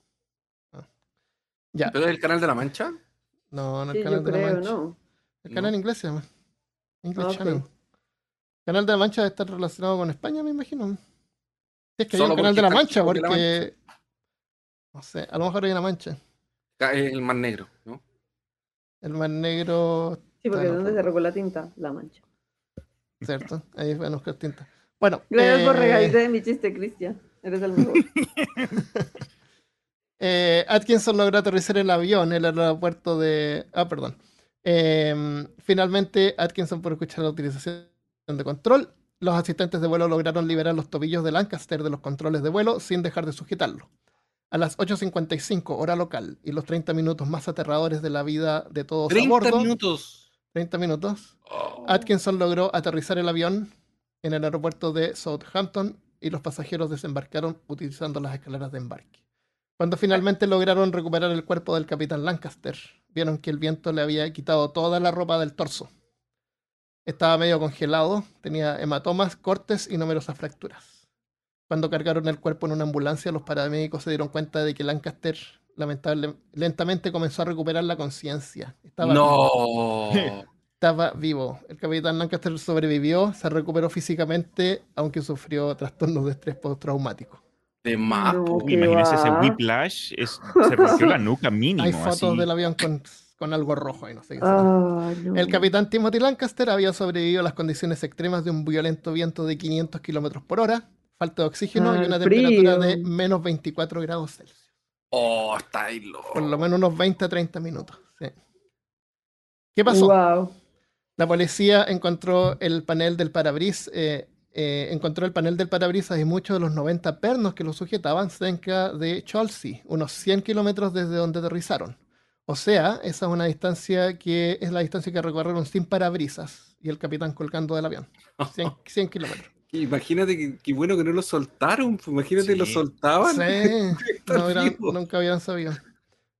Ya. ¿Pero es el canal de la Mancha? No, no el Sí, canal yo de la Mancha. ¿no? El canal No. inglés se llama. English Ah, ok. Channel. Canal de la Mancha debe estar relacionado con España, me imagino. Si es que hay Solo un canal de la Mancha, porque porque. No sé, a lo mejor hay una mancha. El Mar Negro, ¿no? El mar negro, Sí, porque donde por- se regó la tinta, la mancha. ¿cierto? Ahí van a buscar tinta. Bueno, Gracias por eh, reírte de mi chiste, Cristian. Eres el mejor. [LAUGHS] eh, Atkinson logró aterrizar el avión en el aeropuerto de. Ah, perdón. Eh, finalmente, Atkinson, por escuchar la utilización de control, los asistentes de vuelo lograron liberar los tobillos de Lancaster de los controles de vuelo sin dejar de sujetarlo. A las 8.55 hora local y los 30 minutos más aterradores de la vida de todos a 30 bordo, minutos. 30 minutos, Oh. Atkinson logró aterrizar el avión en el aeropuerto de Southampton y los pasajeros desembarcaron utilizando las escaleras de embarque. Cuando finalmente lograron recuperar el cuerpo del capitán Lancaster, vieron que el viento le había quitado toda la ropa del torso. Estaba medio congelado, tenía hematomas, cortes y numerosas fracturas. Cuando cargaron el cuerpo en una ambulancia, los paramédicos se dieron cuenta de que Lancaster lamentable, lentamente comenzó a recuperar la conciencia. Estaba vivo No. [LAUGHS] estaba vivo. El capitán Lancaster sobrevivió, se recuperó físicamente, aunque sufrió trastornos de estrés postraumático. De más. No, Imagínese ese whiplash. Es, se rompió la nuca mínimo. Hay fotos así. del avión con, con algo rojo y no sé qué. Ah, no. El capitán Timothy Lancaster había sobrevivido a las condiciones extremas de un violento viento de 500 kilómetros por hora, falta de oxígeno y Ah, una el temperatura frío. de menos 24 grados Celsius. Oh, está ahí loco. Por lo menos unos 20 a 30 minutos. sí. ¿Qué pasó? Wow. La policía encontró el panel del parabrisas, eh, eh, encontró el panel del parabrisas y muchos de los 90 pernos que lo sujetaban cerca de Chelsea, unos 100 kilómetros desde donde aterrizaron. O sea, esa es una distancia que es la distancia que recorrieron sin parabrisas y el capitán colgando del avión. [LAUGHS] 100, 100 kilómetros. Imagínate que, que bueno que no lo soltaron. pues, Imagínate, lo Sí. soltaban. Sí, [LAUGHS] no hubieran- nunca habían sabido.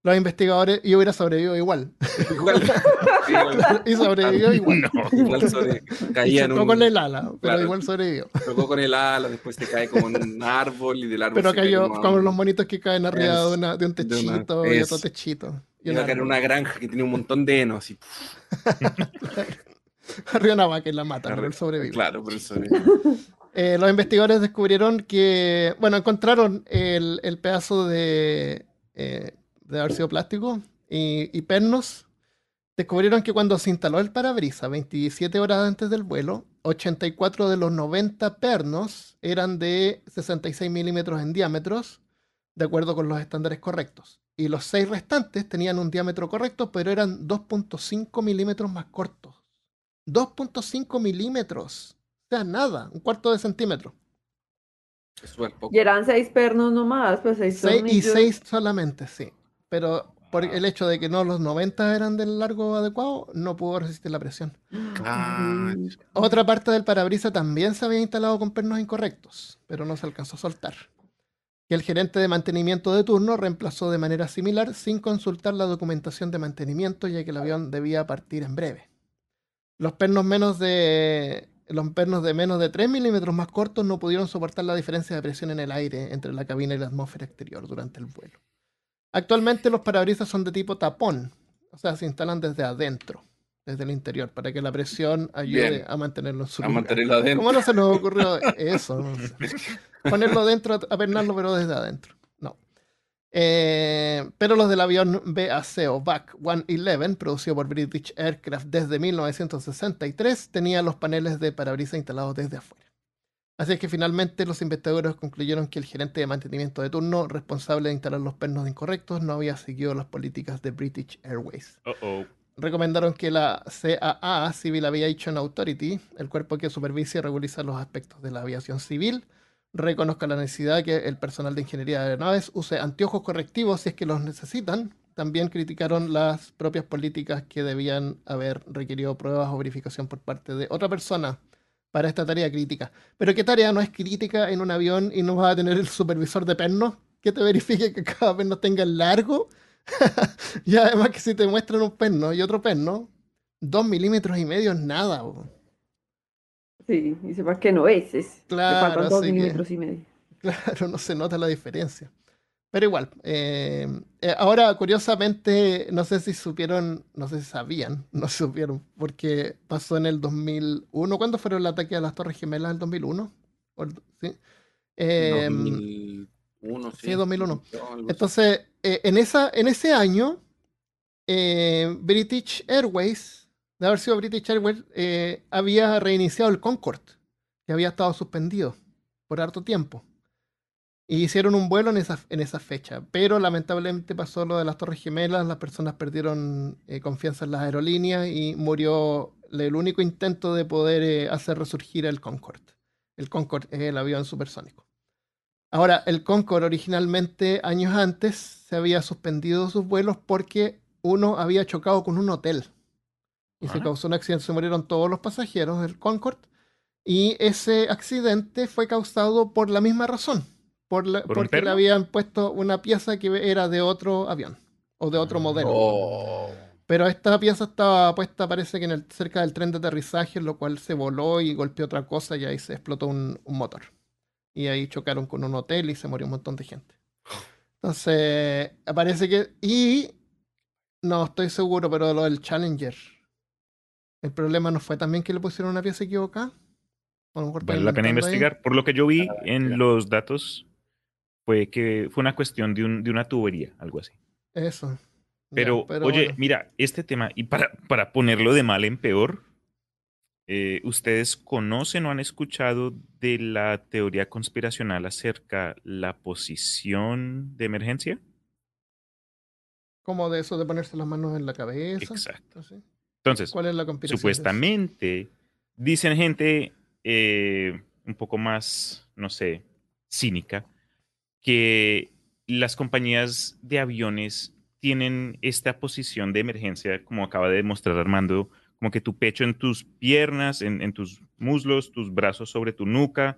Los investigadores, y hubiera sobrevivido igual. Igual, [LAUGHS] sí, igual- y sobrevivió igual. No. igual sobre- Y caía chocó un, con el ala, pero claro. igual sobrevivió. chocó con el ala, después se cae como en un árbol y del árbol Pero se cae cayó como un- los monitos que caen arriba Es- de, una, de un de una- techito y otro techito. Y Iba un a caer en árbol. una granja que tiene un montón de henos. Y, [LAUGHS] Arriba una vaca y la matan, pero él sobrevive. Claro, por eso. Eh, los investigadores descubrieron que, bueno, encontraron el, el pedazo de, eh, de haber sido plástico y, y pernos. Descubrieron que cuando se instaló el parabrisas 27 horas antes del vuelo, 84 de los 90 pernos eran de 66 milímetros en diámetros, de acuerdo con los estándares correctos. Y los 6 restantes tenían un diámetro correcto, pero eran 2.5 milímetros más cortos. 2.5 milímetros. O sea, nada, un cuarto de centímetro. Es poco. Y eran seis pernos nomás, pues seis Seis y. 6 solamente, sí. Pero por el hecho de que no los 90 eran del largo adecuado, no pudo resistir la presión. Ah. Otra parte del parabrisas también se había instalado con pernos incorrectos, pero no se alcanzó a soltar. Y el gerente de mantenimiento de turno reemplazó de manera similar sin consultar la documentación de mantenimiento, ya que el avión debía partir en breve. Los pernos menos de los pernos de menos de 3 milímetros más cortos no pudieron soportar la diferencia de presión en el aire entre la cabina y la atmósfera exterior durante el vuelo. Actualmente los parabrisas son de tipo tapón, o sea, se instalan desde adentro, desde el interior, para que la presión ayude Bien. a mantenerlo en su a mantenerlo adentro. ¿Cómo no se nos ocurrió eso? No [LAUGHS] sé. Ponerlo dentro, apernarlo, pero desde adentro. Eh, pero los del avión BAC o BAC 111, producido por British Aircraft desde 1963, tenía los paneles de parabrisas instalados desde afuera. Así es que finalmente los investigadores concluyeron que el gerente de mantenimiento de turno, responsable de instalar los pernos incorrectos, no había seguido las políticas de British Airways recomendaron que la CAA, Civil Aviation Authority, el cuerpo que supervisa y regulariza los aspectos de la aviación civil, reconozca la necesidad de que el personal de ingeniería de aeronaves use anteojos correctivos si es que los necesitan. También criticaron las propias políticas que debían haber requerido pruebas o verificación por parte de otra persona para esta tarea crítica. Pero ¿qué tarea no es crítica en un avión y no va a tener el supervisor de pernos que te verifique que cada perno tenga el largo? [LAUGHS] y además que si te muestran un perno y otro perno, dos milímetros y medio es nada. Sí, y sepas que no es. es Claro, dos así que- milímetros y medio. [LAUGHS] Claro, no se nota la diferencia. Pero igual, eh, eh, ahora curiosamente, no sé si supieron, no sé si sabían, [LAUGHS] no supieron, porque pasó en el 2001. ¿Cuándo fueron el ataque a las Torres Gemelas? ¿El 2001? ¿O el- ¿Sí? Eh, 2001, sí, 2001. Algo así. Entonces, eh, en, esa, en ese año, eh, British Airways, de haber sido British Airways, eh, había reiniciado el Concorde, que había estado suspendido por harto tiempo. Y hicieron un vuelo en esa, en fecha. Pero lamentablemente pasó lo de las Torres Gemelas, las personas perdieron eh, confianza en las aerolíneas y murió el único intento de poder eh, hacer resurgir el Concorde. El Concorde es el avión supersónico. Ahora, el Concorde originalmente, años antes, se había suspendido sus vuelos porque uno había chocado con un hotel. Y se Ah. causó un accidente, se murieron todos los pasajeros del Concorde. Y ese accidente fue causado por la misma razón. Por la- ¿Por un porque le habían puesto una pieza que era de otro avión. O de otro modelo. Oh. Pero esta pieza estaba puesta, parece que en el, cerca del tren de aterrizaje, lo cual se voló y golpeó otra cosa y ahí se explotó un, un motor. Y ahí chocaron con un hotel y se murió un montón de gente. Entonces, parece que... Y no estoy seguro, pero lo del Challenger. El problema no fue también que le pusieron una pieza equivocada. A lo mejor Vale la pena ahí. investigar. Por lo que yo vi Ah, en los datos, fue que fue una cuestión de, un- de una tubería, algo así. Eso. Ya, Pero, pero oye, bueno. mira, este tema, y para, para ponerlo de mal en peor, eh, ¿ustedes conocen o han escuchado de la teoría conspiracional acerca la posición de emergencia? como de eso de ponerse las manos en la cabeza. Exacto. Así. Entonces, ¿Cuál es la supuestamente, dicen gente eh, un poco más, no sé, cínica, que las compañías de aviones tienen esta posición de emergencia, como acaba de demostrar Armando, como que tu pecho en tus piernas, en, en tus muslos, tus brazos sobre tu nuca.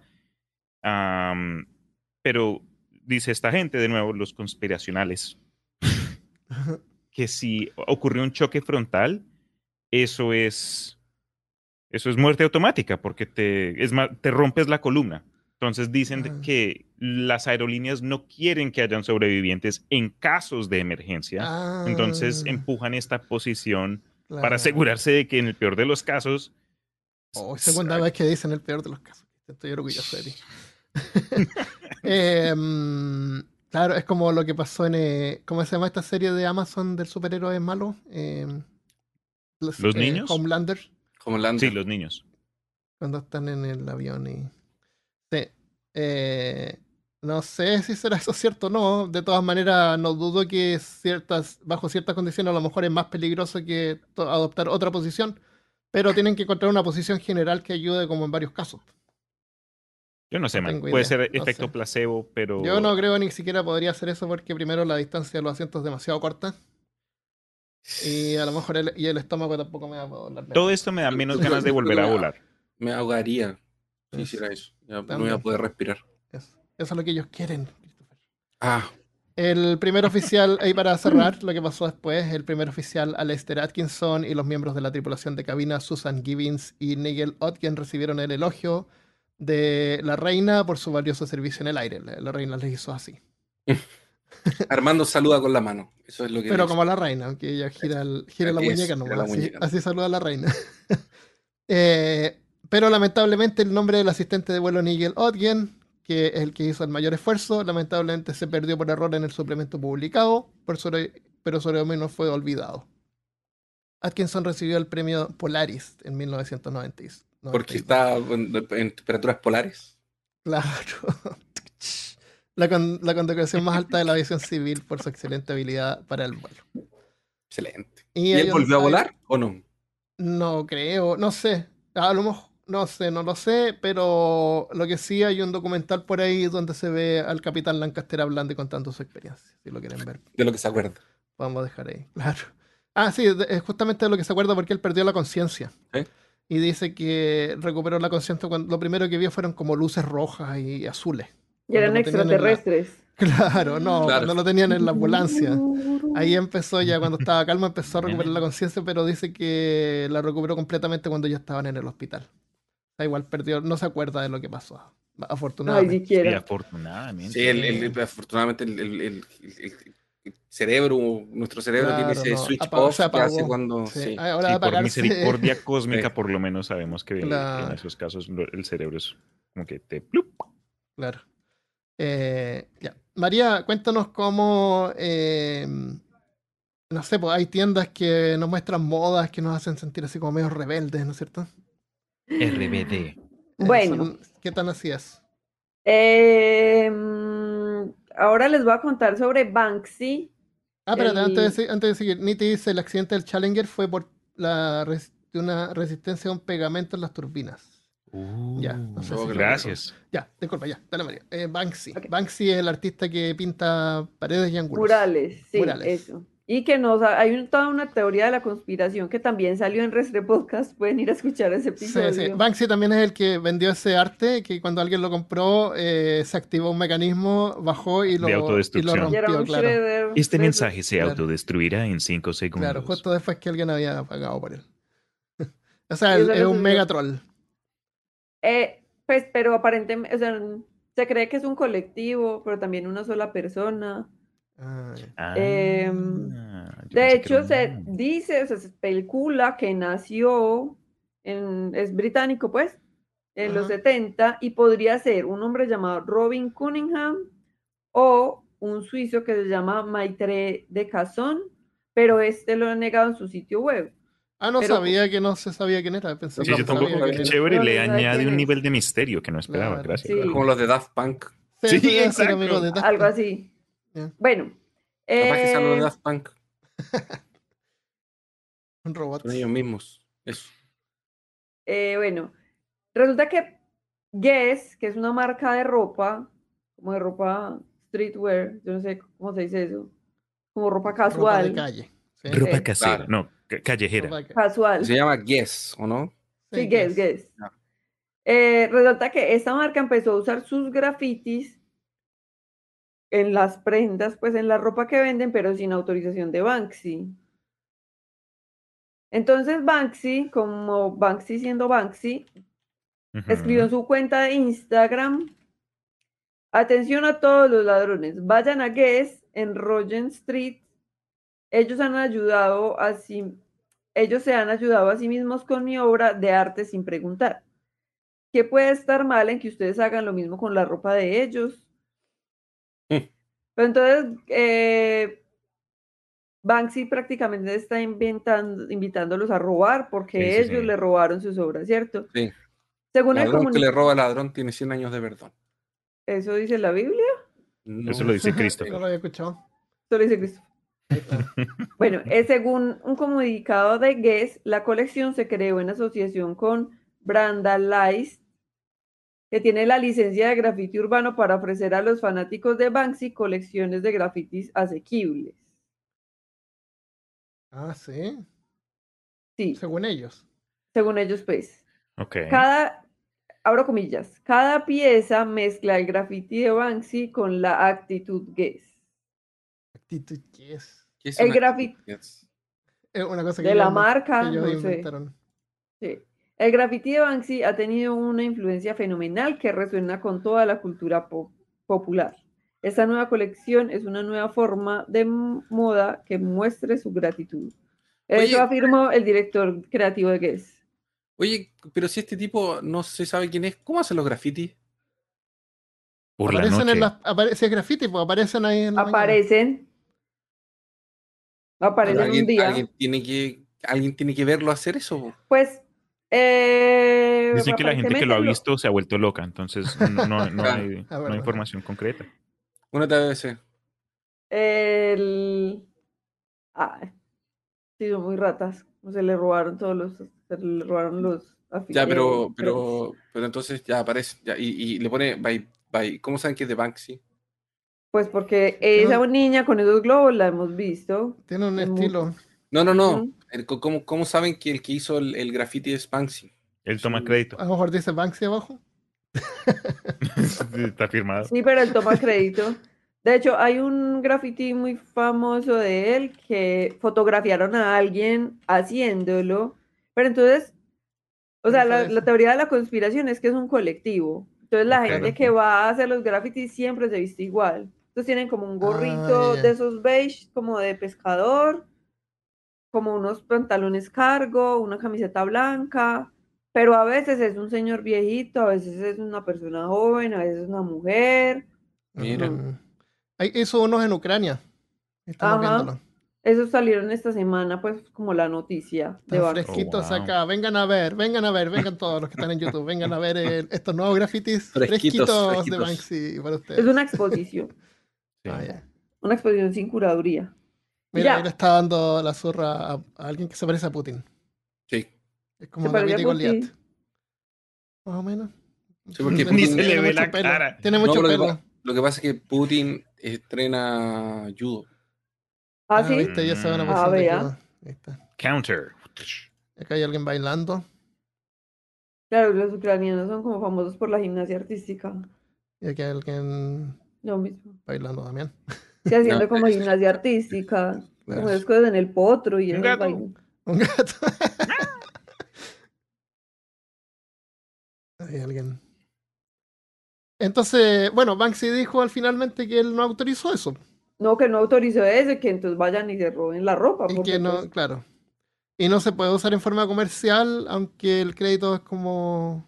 pero dice esta gente, de nuevo, los conspiracionales, [LAUGHS] que si ocurrió un choque frontal, eso es, eso es muerte automática porque te, es te rompes la columna. Entonces dicen Ah. que las aerolíneas no quieren que hayan sobrevivientes en casos de emergencia. Entonces Ah, empujan esta posición claro. para asegurarse de que en el peor de los casos Oh, segunda vez que dicen el peor de los casos. Estoy orgulloso de ti. [LAUGHS] [LAUGHS] Eh, claro, es como lo que pasó en. eh, ¿Cómo se llama esta serie de Amazon del superhéroe malo? Eh, ¿Los eh, niños? Homelander. Como Lander. Sí, los niños. Cuando están en el avión y. Sí. Eh, no sé si será eso cierto o no. De todas maneras, no dudo que ciertas, bajo ciertas condiciones a lo mejor es más peligroso que adoptar otra posición. Pero tienen que encontrar una posición general que ayude como en varios casos. Yo no sé, No man. Puede ser no efecto sé. placebo, pero Yo no creo ni siquiera podría hacer eso porque primero la distancia de los asientos es demasiado corta. Y a lo mejor el, y el estómago tampoco me va a volar. todo esto me da menos ganas de volver a volar. Me ahogaría si Es- hiciera eso. Ya no voy a poder respirar. Eso, eso es lo que ellos quieren. Christopher. Ah, El primer oficial, ahí para cerrar lo que pasó después, el primer oficial Alester Atkinson y los miembros de la tripulación de cabina Susan Gibbons y Nigel Otgen recibieron el elogio de la reina por su valioso servicio en el aire. La, la reina les hizo así. [LAUGHS] Armando saluda con la mano. Eso es lo que Pero como la reina, aunque ella gira, el- gira la es, muñeca, nomás, la así, muñeca. así saluda a la reina. [LAUGHS] Eh, pero lamentablemente el nombre del asistente de vuelo Nigel Otgen, que es el que hizo el mayor esfuerzo, lamentablemente se perdió por error en el suplemento publicado, por sobre- pero sobre menos fue olvidado. Atkinson recibió el premio Polaris en 1990. Porque está en, en temperaturas polares. Claro. [LAUGHS] La, con- la condecoración más alta de la aviación civil por su excelente habilidad para el vuelo. Excelente. Y ¿Y hay él volvió a volar o no? No creo, no sé. A lo mejor, no sé, no lo sé, pero lo que sí hay un documental por ahí donde se ve al capitán Lancaster hablando y contando su experiencia. Si lo quieren ver, De lo que se acuerda. vamos a dejar ahí, claro. Ah, sí, es justamente de lo que se acuerda porque él perdió la conciencia. ¿Eh? Y dice que recuperó la conciencia cuando lo primero que vio fueron como luces rojas y azules. Y eran la- extraterrestres. [LAUGHS] Claro, no, Claro. no lo tenían en la ambulancia. Ahí empezó ya cuando estaba calmo, empezó a recuperar la conciencia, pero dice que la recuperó completamente cuando ya estaban en el hospital. Sea, igual perdió, no se acuerda de lo que pasó, Ay, afortunadamente. Sí, afortunadamente. Sí, el, el- afortunadamente el, el- el- el- el cerebro, nuestro cerebro Claro, tiene ese no, switch off se que hace cuando... Sí, sí. Ahora por misericordia [LAUGHS] cósmica, Sí. por lo menos sabemos que Claro. en esos casos el cerebro es como que te... plup. Claro. Eh, ya. María, cuéntanos cómo, eh, no sé, pues hay tiendas que nos muestran modas que nos hacen sentir así como medio rebeldes, ¿no es cierto? RBD. Eh, Bueno. son- ¿Qué tan así es? Eh, mm, ahora les voy a contar sobre Banksy. Ah, espérate, El- antes, de, antes de seguir, Niti dice, el accidente del Challenger fue por la res- una resistencia a un pegamento en las turbinas. Ya, no sé si- Gracias. Ya, disculpa, ya, dale María. Eh, Banksy. Banksy es el artista que pinta paredes y ángulos. Murales, sí, Murales. eso. Y que nos ha- hay un- toda una teoría de la conspiración que también salió en Restre Podcast. Pueden ir a escuchar ese Sí, episodio. sí. Banksy también es el que vendió ese arte, que cuando alguien lo compró, eh, se activó un mecanismo, bajó y lo, De y lo autodestrucción. Y rompió, un claro. shredder Este mensaje se Claro. autodestruirá en 5 segundos. Claro, justo después que alguien había pagado por él. [LAUGHS] o sea, Y es, un mega troll. Eh, pues, pero aparentemente, o sea, se cree que es un colectivo, pero también una sola persona. Ah. Ah, De hecho, se dice, o sea, se especula que nació en, es británico, pues, en los Ajá. 70 y podría ser un hombre llamado Robin Cunningham o un suizo que se llama Maitre de Casson, pero este lo ha negado en su sitio web. Ah, no Pero- sabía que no se sabía quién era. Pensé Sí, que yo tampoco Qué era. chévere, No, le añade un nivel de misterio que no esperaba. Claro. Gracias. Sí. Como los de Daft Punk. Sí, Sí, exacto. amigo de Daft Algo Punk. así. Ya. Bueno. Capaz que sean los eh, de Daft Punk. [LAUGHS] Un robot. Son ellos mismos. Eso. Eh, bueno, resulta que Guess, que es una marca de ropa, como de ropa streetwear, yo no sé cómo se dice eso, como ropa Ropa de casual, calle. Sí. Ropa Eh, casera, claro. no, callejera. Calle. casual. Se llama Guess, ¿o no? Sí, Guess, Guess. Eh, resulta que esta marca empezó a usar sus grafitis en las prendas, pues en la ropa que venden, pero sin autorización de Banksy. Entonces Banksy, como Banksy siendo Banksy, escribió en su cuenta de Instagram, atención a todos los ladrones, vayan a Guess en Regent Street, ellos han ayudado a sí, ellos se han ayudado a sí mismos con mi obra de arte sin preguntar. ¿Qué puede estar mal en que ustedes hagan lo mismo con la ropa de ellos? Mm. Pero entonces, eh, Banksy prácticamente está inventando, invitándolos a robar porque Sí, sí, ellos sí. le robaron sus obras, ¿cierto? Sí. Según el Ladrón que le roba al ladrón tiene 100 años de perdón. Eso dice la Biblia, No. Eso lo dice [LAUGHS] No lo había escuchado. eso lo dice Cristo. [LAUGHS] Bueno, eh, según un comunicado de Guess, la colección se creó en asociación con Branda Lice, que tiene la licencia de grafiti urbano para ofrecer a los fanáticos de Banksy colecciones de grafitis asequibles. Ah, sí. Sí, Según ellos. según ellos, pues. Ok. Cada, abro comillas, cada pieza mezcla el graffiti de Banksy con la actitud Guess. Actitud, ¿qué El grafiti. actitud? Yes. Es una cosa que De la ellos- marca, ellos no sé. inventaron. Sí. El graffiti de Banksy ha tenido una influencia fenomenal que resuena con toda la cultura po- popular. Esta nueva colección es una nueva forma de moda que muestre su gratitud. Eso Oye. afirmó el director creativo de Guess. Oye, pero si este tipo no se sabe quién es, ¿cómo hace los grafitis? Por la aparecen noche. en las, aparece graffiti, pues aparecen ahí en la mañana. Aparecen. Aparecen un alguien, día. alguien tiene que, alguien tiene que verlo hacer eso. Pues. eh, Dicen que la gente que lo ha visto se ha vuelto loca, entonces no, no- no [LAUGHS] Ah, hay, ah, no hay información concreta. Una TBC. El. Ah, sí, son muy ratas. Se le robaron todos los. Se le robaron los. Ya, eh, pero, creo- pero, pero entonces ya aparece. Ya, y, y le pone by, by- ¿Cómo saben que es de Banksy? Pues porque esa No. niña con esos globos la hemos visto. Tiene un estilo. No, no, no. ¿Cómo, cómo saben que el que hizo el, el graffiti es Banksy? Él toma Sí. crédito. A lo mejor dice Banksy abajo. Está firmado. Sí, pero él toma crédito. De hecho, hay un graffiti muy famoso de él que fotografiaron a alguien haciéndolo. Pero entonces, o sea, ¿Cómo la, teoría de la conspiración es que es un colectivo. Entonces, la gente que va a hacer los grafitis siempre se viste igual. Entonces, tienen como un gorrito Ah, de esos beige, como de pescador, como unos pantalones cargo, una camiseta blanca. Pero a veces es un señor viejito, a veces es una persona joven, a veces es una mujer. Mira. Hay, hizo unos en Ucrania. Estamos Ajá. viéndolo. Esos salieron esta semana, pues como la noticia de Están Banksy. fresquitos Oh, wow. acá. Vengan a ver, vengan a ver, vengan todos los que están en YouTube. Vengan a ver el- estos nuevos grafitis [LAUGHS] Fresquitos, fresquitos, de fresquitos. Banksy para ustedes. Es una exposición, [LAUGHS] Sí. Ah, una exposición sin curaduría. Mira, Ya. ahí le está dando la zorra a, a alguien que se parece a Putin. Sí. Es como David y a Putin. Goliat. Más o menos. Sí, porque Ni se le ve la pelo. cara. Tiene No, mucho lo, que, pelo. lo que pasa es que Putin estrena judo. Ah, Ah, sí. viste, ya saben Mm. Ah, vea. Ahí está. Counter. Acá hay alguien bailando. Claro, los ucranianos son como famosos por la gimnasia artística. Y aquí hay alguien Lo mismo. bailando también. Sí, haciendo No. como gimnasia artística, Claro. como esas cosas en el potro y Un esos gato. bailes. Un gato. [LAUGHS] Hay alguien. Entonces, bueno, Banksy dijo al finalmente que él no autorizó eso. No, que no autorizó eso, que entonces vayan y se roben la ropa. Y porque, que no, pues, claro. Y no se puede usar en forma comercial, aunque el crédito es como.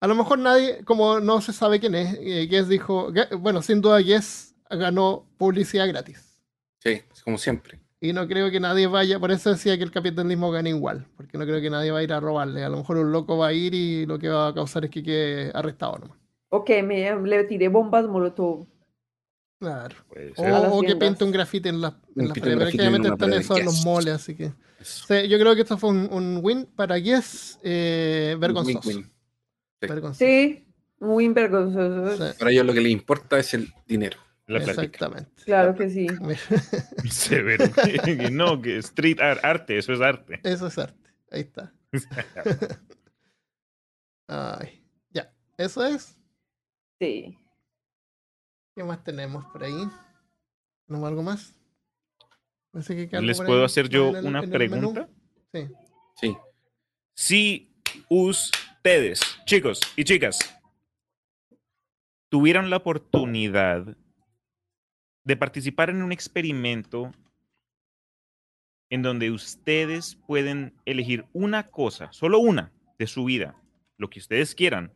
A lo mejor nadie, como no se sabe quién es, eh, Guess dijo, bueno, sin duda Guess ganó publicidad gratis. Sí, como siempre. Y no creo que nadie vaya, por eso decía que el capitalismo gana igual, porque no creo que nadie va a ir a robarle. A lo mejor un loco va a ir y lo que va a causar es que quede arrestado nomás. O que me, le tiré bombas molotov. Claro. O, o que pinte un grafiti en las Un en un paredes. Pero generalmente están pared, eso en los yes. moles, así que. Eso. Sí, yo creo que esto fue un, un win para Guess eh, vergonzoso. Win-win. Sí. Sí, muy vergonzoso. Sí. Para ellos lo que les importa es el dinero. La plática. Exactamente. Claro que sí. [LAUGHS] [LAUGHS] Severo. no, que street art, arte, eso es arte. Eso es arte. Ahí está. [LAUGHS] Ay. Ya. Eso es. Sí. ¿Qué más tenemos por ahí? ¿Tenemos algo más? ¿Les puedo ahí, hacer yo el- una pregunta? Sí. Sí. Si ustedes, chicos y chicas, tuvieran la oportunidad de participar en un experimento en donde ustedes pueden elegir una cosa, solo una de su vida, lo que ustedes quieran,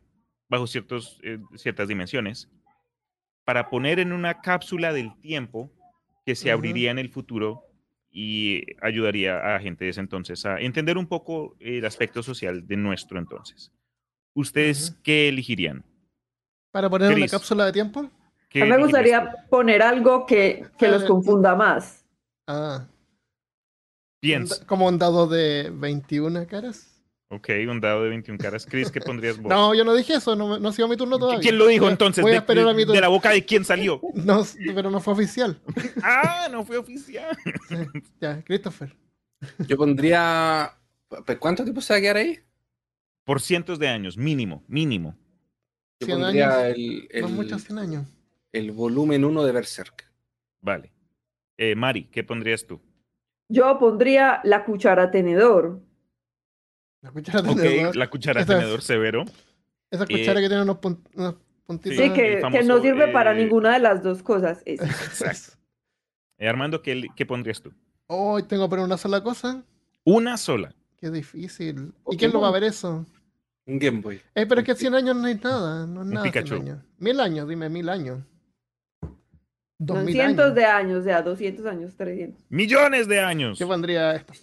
bajo ciertos, eh, ciertas dimensiones, para poner en una cápsula del tiempo que se abriría en el futuro y ayudaría a gente de ese entonces a entender un poco el aspecto social de nuestro entonces. ¿Ustedes qué elegirían? ¿Para poner una Chris. cápsula de tiempo? ¿Qué A mí me tú? gustaría poner algo que, que los Eh, confunda más. Ah. Piensa. Como un dado de 21 caras. Ok, un dado de 21 caras. Chris, ¿qué pondrías vos? No, yo no dije eso, no, no ha sido mi turno todavía. ¿Quién lo dijo entonces? Voy a ¿De, esperar a mi turno. de la boca de quién salió? [LAUGHS] No, pero no fue oficial. [LAUGHS] Ah, no fue oficial. Ya, Christopher. Yo pondría. ¿Pues ¿Cuánto tiempo se va a quedar ahí? Por cientos de años, mínimo, mínimo. Yo 100 pondría años. el, No el, muchos 100 años. el volumen 1 de Berserk. Vale. Eh, Mari, ¿qué pondrías tú? Yo pondría la cuchara tenedor. La cuchara Ok, tenedor. la cuchara Esa es- tenedor severo. Esa cuchara eh, que tiene unos, pun- unos puntitos. Sí, que, no sirve para eh, ninguna de las dos cosas. [LAUGHS] Es- Exacto. Eh, Armando, ¿qué, ¿qué pondrías tú? Hoy tengo que poner una sola cosa. Una sola. Qué difícil. ¿Y quién lo va a ver eso? Un Game Boy. Eh, pero es que 100 años no es nada. No es Un nada. 100 Pikachu. años. Mil años, dime, mil años. Dos Son mil cientos años. de años, o sea, 200 años, 300. Millones de años. Yo pondría esta.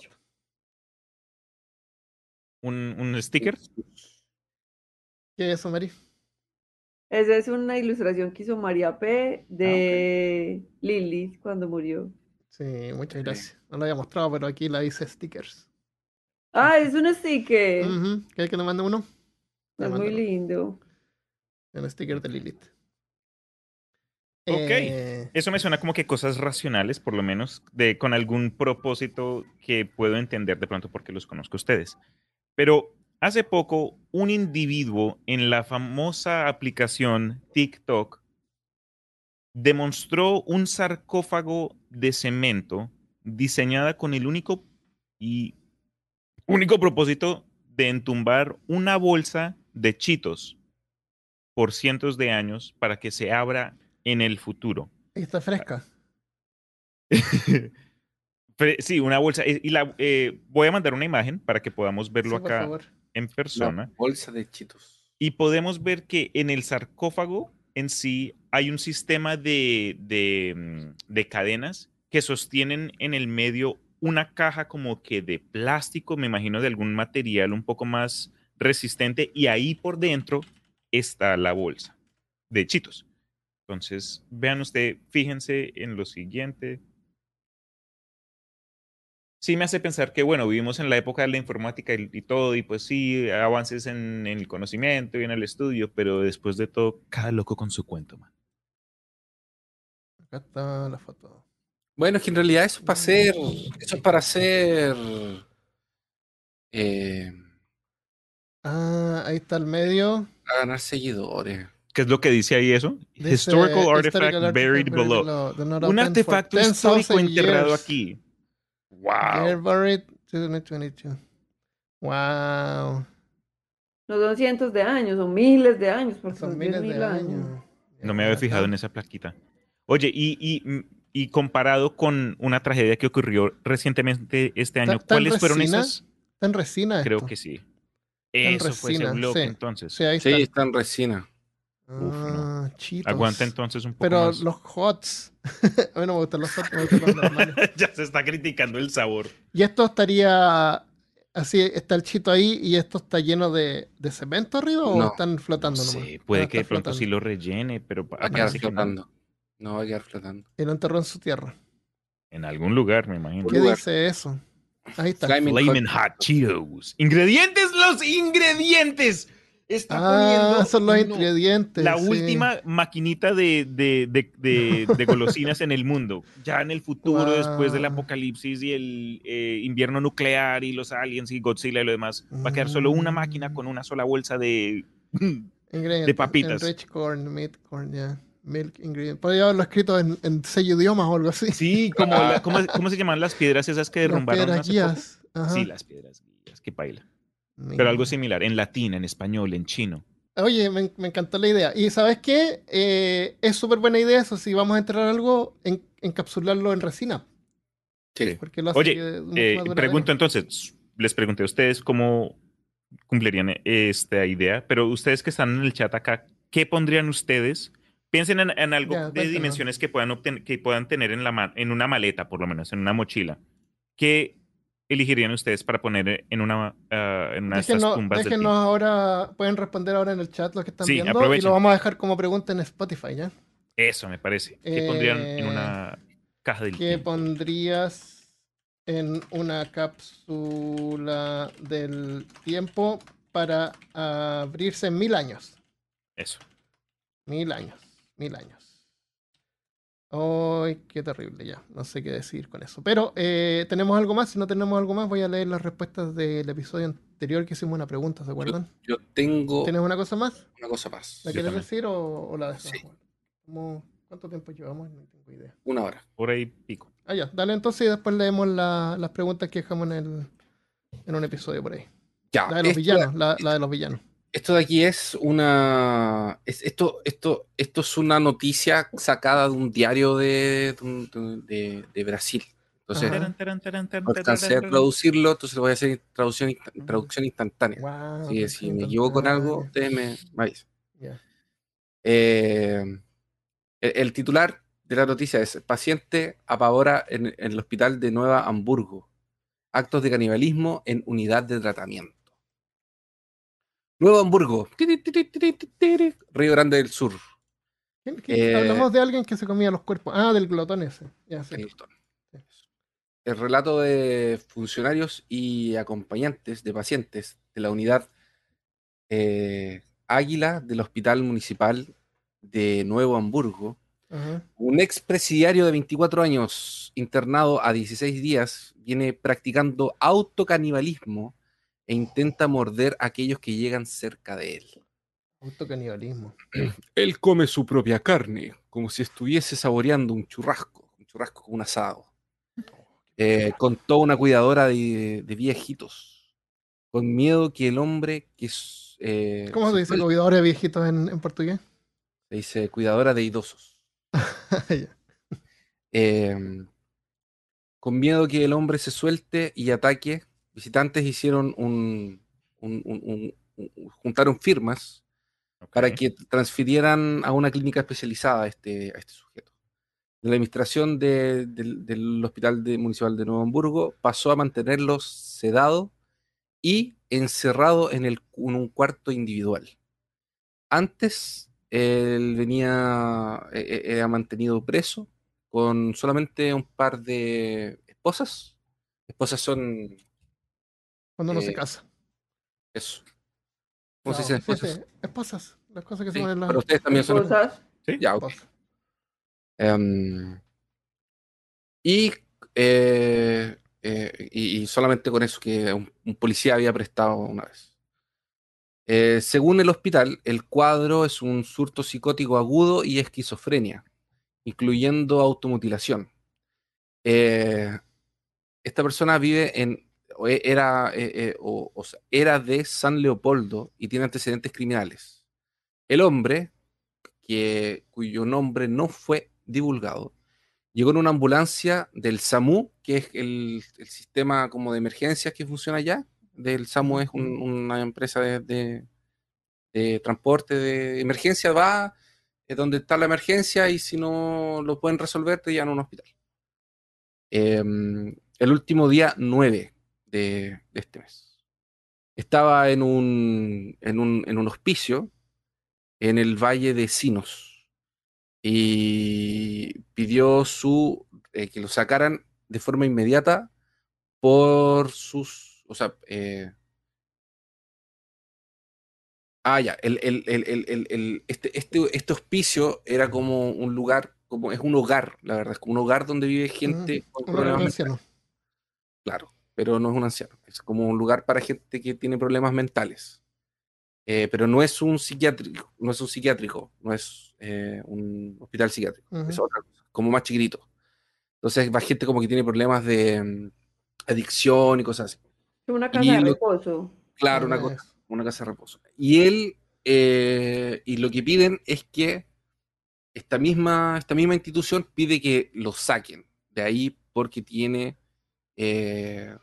¿Un, un sticker? ¿Qué es eso, Mari? Esa es una ilustración que hizo María P. de Lilith cuando murió. Sí, muchas gracias. No lo había mostrado, pero aquí la hice stickers. Ah, es un sticker. Ujú. ¿Quieres que te mande uno? Es muy lindo. Un sticker de Lilith. Ok. Eh, Eso me suena como que cosas racionales, por lo menos, de, con algún propósito que puedo entender de pronto porque los conozco a ustedes. Pero hace poco, un individuo en la famosa aplicación TikTok demostró un sarcófago de cemento diseñada con el único y único propósito de entumbar una bolsa de chitos por cientos de años para que se abra en el futuro. está fresca. [LAUGHS] Sí, una bolsa. eh, Y la, eh, voy a mandar una imagen para que podamos verlo Sí, acá en persona. bolsa de chitos. Y podemos ver que en el sarcófago en sí hay un sistema de, de, mm, de cadenas que sostienen en el medio una caja como que de plástico, me imagino de algún material un poco más resistente, y ahí por dentro está la bolsa de chitos. Entonces, vean usted, fíjense en lo siguiente. Sí me hace pensar que, bueno, vivimos en la época de la informática y, y todo, y pues sí, avances en, en el conocimiento y en el estudio, pero después de todo, cada loco con su cuento, man. Acá está la foto. Bueno, es que en realidad eso es para hacer. Eso es para hacer. eh, Ah, ahí está el medio. para ganar seguidores. ¿Qué es lo que dice ahí eso? Dice, Historical artifact "Historical artifact buried below. Un artefacto histórico 10,000 enterrado years. aquí. Year ¡Wow! buried 2022. Wow. No son cientos de años, son miles de años, porque Son son, miles 10.000 de años. años. No me había fijado en esa plaquita. Oye, y, y, mm, y comparado con una tragedia que ocurrió recientemente este ¿Está- año, está ¿cuáles fueron resina? esas? Está en resina Creo esto. que sí. en Eso fue ese resina, bloque sí. entonces. Sí, ahí Sí, está. está en resina. Ah, chitos. Aguanta entonces un poco Pero más. los hots. [LAUGHS] a mí no me gustan los hots, me gustan los normales. [LAUGHS] ya se está criticando el sabor. Y esto estaría. Así está el chito ahí y esto está lleno de, de cemento arriba o están flotando No nomás. sé, puede Ah, que de pronto flotando. sí lo rellene, pero Va a quedar parece que no. flotando. No va a quedar flotando. Y lo enterró en su tierra. En algún lugar, me imagino. ¿Qué lugar. dice eso? Ahí está. Flaming Flamin' Hot. Hot Cheetos. Ingredientes, los ingredientes. Está Ah, poniendo son los ingredientes. la sí. última maquinita de, de, [LAUGHS] de- golosinas en el mundo. Ya en el futuro, después del apocalipsis y el eh, invierno nuclear y los aliens y Godzilla y lo demás, va a quedar solo una máquina con una sola bolsa de... [LAUGHS] De papitas. Enriched corn, meat corn, ya. Milk ingredient. Podría haberlo escrito en, en seis idiomas o algo así. Sí, como [LAUGHS] la- ¿cómo, cómo se llaman las piedras esas que Las derrumbaron piedras hace guías. poco? Sí, las piedras guías, que baila. Mira. Pero algo similar, en latín, en español, en chino. Oye, me, me encantó la idea. Y ¿sabes qué? Eh, es súper buena idea eso. Si vamos a entrar algo, en, encapsularlo en resina. Sí. Porque lo hace Oye, Eh, pregunto entonces, les pregunté a ustedes cómo cumplirían esta idea, pero ustedes que están en el chat acá, ¿qué pondrían ustedes? Piensen en, en algo Ya, de dimensiones que puedan, obten- que puedan tener en, la en una maleta, por lo menos, en una mochila. ¿Qué elegirían ustedes para poner en una, ah, en una de estas Déjenos, tumbas déjenos ahora, pueden responder ahora en el chat los que están Sí, viendo y aprovechen. lo vamos a dejar como pregunta en Spotify, ¿ya? Eso me parece. ¿Qué pondrían en Eh, una caja del ¿Qué tiempo? pondrías en una cápsula del tiempo para abrirse en mil años? Eso. Mil años, mil años. Ay, qué terrible ya. No sé qué decir con eso. Pero eh, tenemos algo más. Si no tenemos algo más, voy a leer las respuestas del episodio anterior que hicimos una pregunta, ¿se acuerdan? Yo tengo ¿Tienes una cosa más? una cosa más. ¿La Yo quieres también. decir o, o la dejamos? Sí. ¿Cómo- ¿Cuánto tiempo llevamos? No tengo idea. Una hora. Por ahí pico. Ah, ya. Dale entonces y después leemos la- las preguntas que dejamos en, el, en un episodio por ahí. Ya. La de los villanos. La, la de los villanos. Esto de aquí es una. es- esto, esto, esto es una noticia sacada de un diario de, de un- de- de Brasil. Entonces, no alcancé a traducirlo, entonces lo voy a hacer en traducción, traducción instantánea. Wow, si me equivoco en algo, ustedes me, me avisan. Eh, el, el titular de la noticia es: Paciente apavora en, en el hospital de Nueva Hamburgo. Actos de canibalismo en unidad de tratamiento. Nuevo Hamburgo, Río Grande del Sur. ¿Quién- quién- Eh, Hablamos de alguien que se comía los cuerpos. Ah, del glotón ese. Ya. El relato de funcionarios y acompañantes de pacientes de la unidad eh, Águila del Hospital Municipal de Nuevo Hamburgo. Ajá. Un expresidiario de 24 años internado a 16 días viene practicando autocanibalismo e intenta morder a aquellos que llegan cerca de él. Autocanibalismo. [CLEARS THROAT] Él come su propia carne, como si estuviese saboreando un churrasco, un churrasco con un asado. Eh, contó una cuidadora de, de viejitos, con miedo que el hombre que eh, ¿Cómo se dice cuidadores de viejitos en, en portugués? se dice cuidadora de idosos. [LAUGHS] Eh, con miedo que el hombre se suelte y ataque, visitantes hicieron un, un- un- un- un- juntaron firmas para que transfirieran a una clínica especializada a este, a este sujeto. La administración de- del, del Hospital de- Municipal de Nuevo Hamburgo pasó a mantenerlo sedado y encerrado en, el, en un cuarto individual. Antes, él venía, eh, eh, era mantenido preso con solamente un par de esposas. Esposas son Cuando uno se Eh, casa. eso. ¿Cómo se Claro, dice sí, esposas? sí, Esposas. Las cosas que se Sí, ponen las para ustedes también son Cosas. Ya, ok. esposas. Em, y, eh, eh, y, y solamente con eso que un, un policía había prestado una vez. Eh, según el hospital, el cuadro es un surto psicótico agudo y esquizofrenia, incluyendo automutilación. Eh, esta persona vive en, era, eh, o- o sea, era de San Leopoldo y tiene antecedentes criminales. El hombre, que, cuyo nombre no fue divulgado, llegó en una ambulancia del SAMU, que es el, el sistema como de emergencias que funciona allá. Del SAMU es un- una empresa de, de- de transporte de emergencia, va es donde está la emergencia y si no lo pueden resolver te llevan a un hospital. Em, el último día 9 de, de este mes. Estaba en un, en un, en un hospicio en el Valle de Sinos y pidió su, eh, que lo sacaran de forma inmediata por sus, o sea, eh, ah, ya, el, el- el- este, este, este hospicio era como un lugar, como es un hogar, la verdad, es como un hogar donde vive gente con problemas claro, pero no es un anciano, es como un lugar para gente que tiene problemas mentales. Eh, pero no es un psiquiátrico, no es un psiquiátrico, no es eh, un hospital psiquiátrico, es Ujú. otra cosa, como más chiquitito. Entonces va gente como que tiene problemas de mm, adicción y cosas así. Una casa Y de lo- reposo. Claro, una cosa, una casa de reposo. Y él, eh, y lo que piden es que esta misma, esta misma institución pide que lo saquen de ahí porque tiene eh,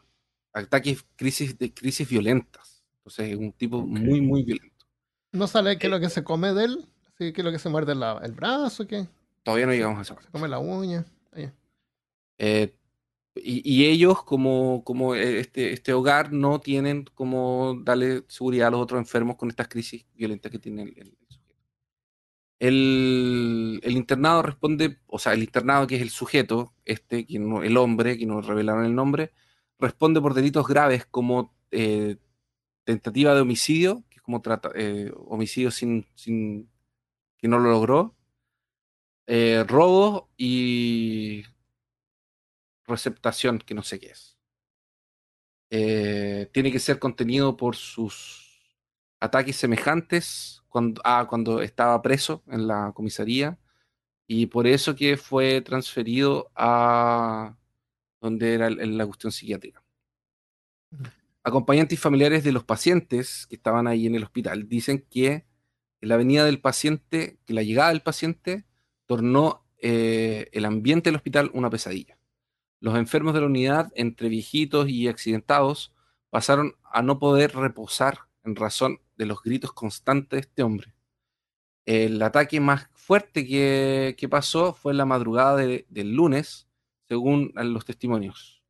ataques, crisis, de, crisis violentas. Entonces es un tipo Ok. muy, muy violento. No sale qué es lo que se come de él. Sí, qué es lo que se muerde la- el brazo, qué. Todavía no llegamos a parte. Se come la uña. Eh, y, y ellos, como, como eh, este, este hogar, no tienen como darle seguridad a los otros enfermos con estas crisis violentas que tiene el, el- el internado responde, o sea, el internado que es el sujeto, este, que no- el hombre, que nos revelaron el nombre, responde por delitos graves como eh, tentativa de homicidio, que es como trata, eh, homicidio sin, sin que no lo logró, eh, robo y receptación, que no sé qué es. Tiene que ser contenido por sus ataques semejantes cuando, a cuando estaba preso en la comisaría y por eso que fue transferido a donde era la cuestión psiquiátrica. Acompañantes y familiares de los pacientes que estaban ahí en el hospital dicen que la venida del paciente, que la llegada del paciente tornó eh, el ambiente del hospital una pesadilla. Los enfermos de la unidad, entre viejitos y accidentados, pasaron a no poder reposar en razón de los gritos constantes de este hombre. El ataque más fuerte que, que pasó fue en la madrugada de- del lunes, según los testimonios.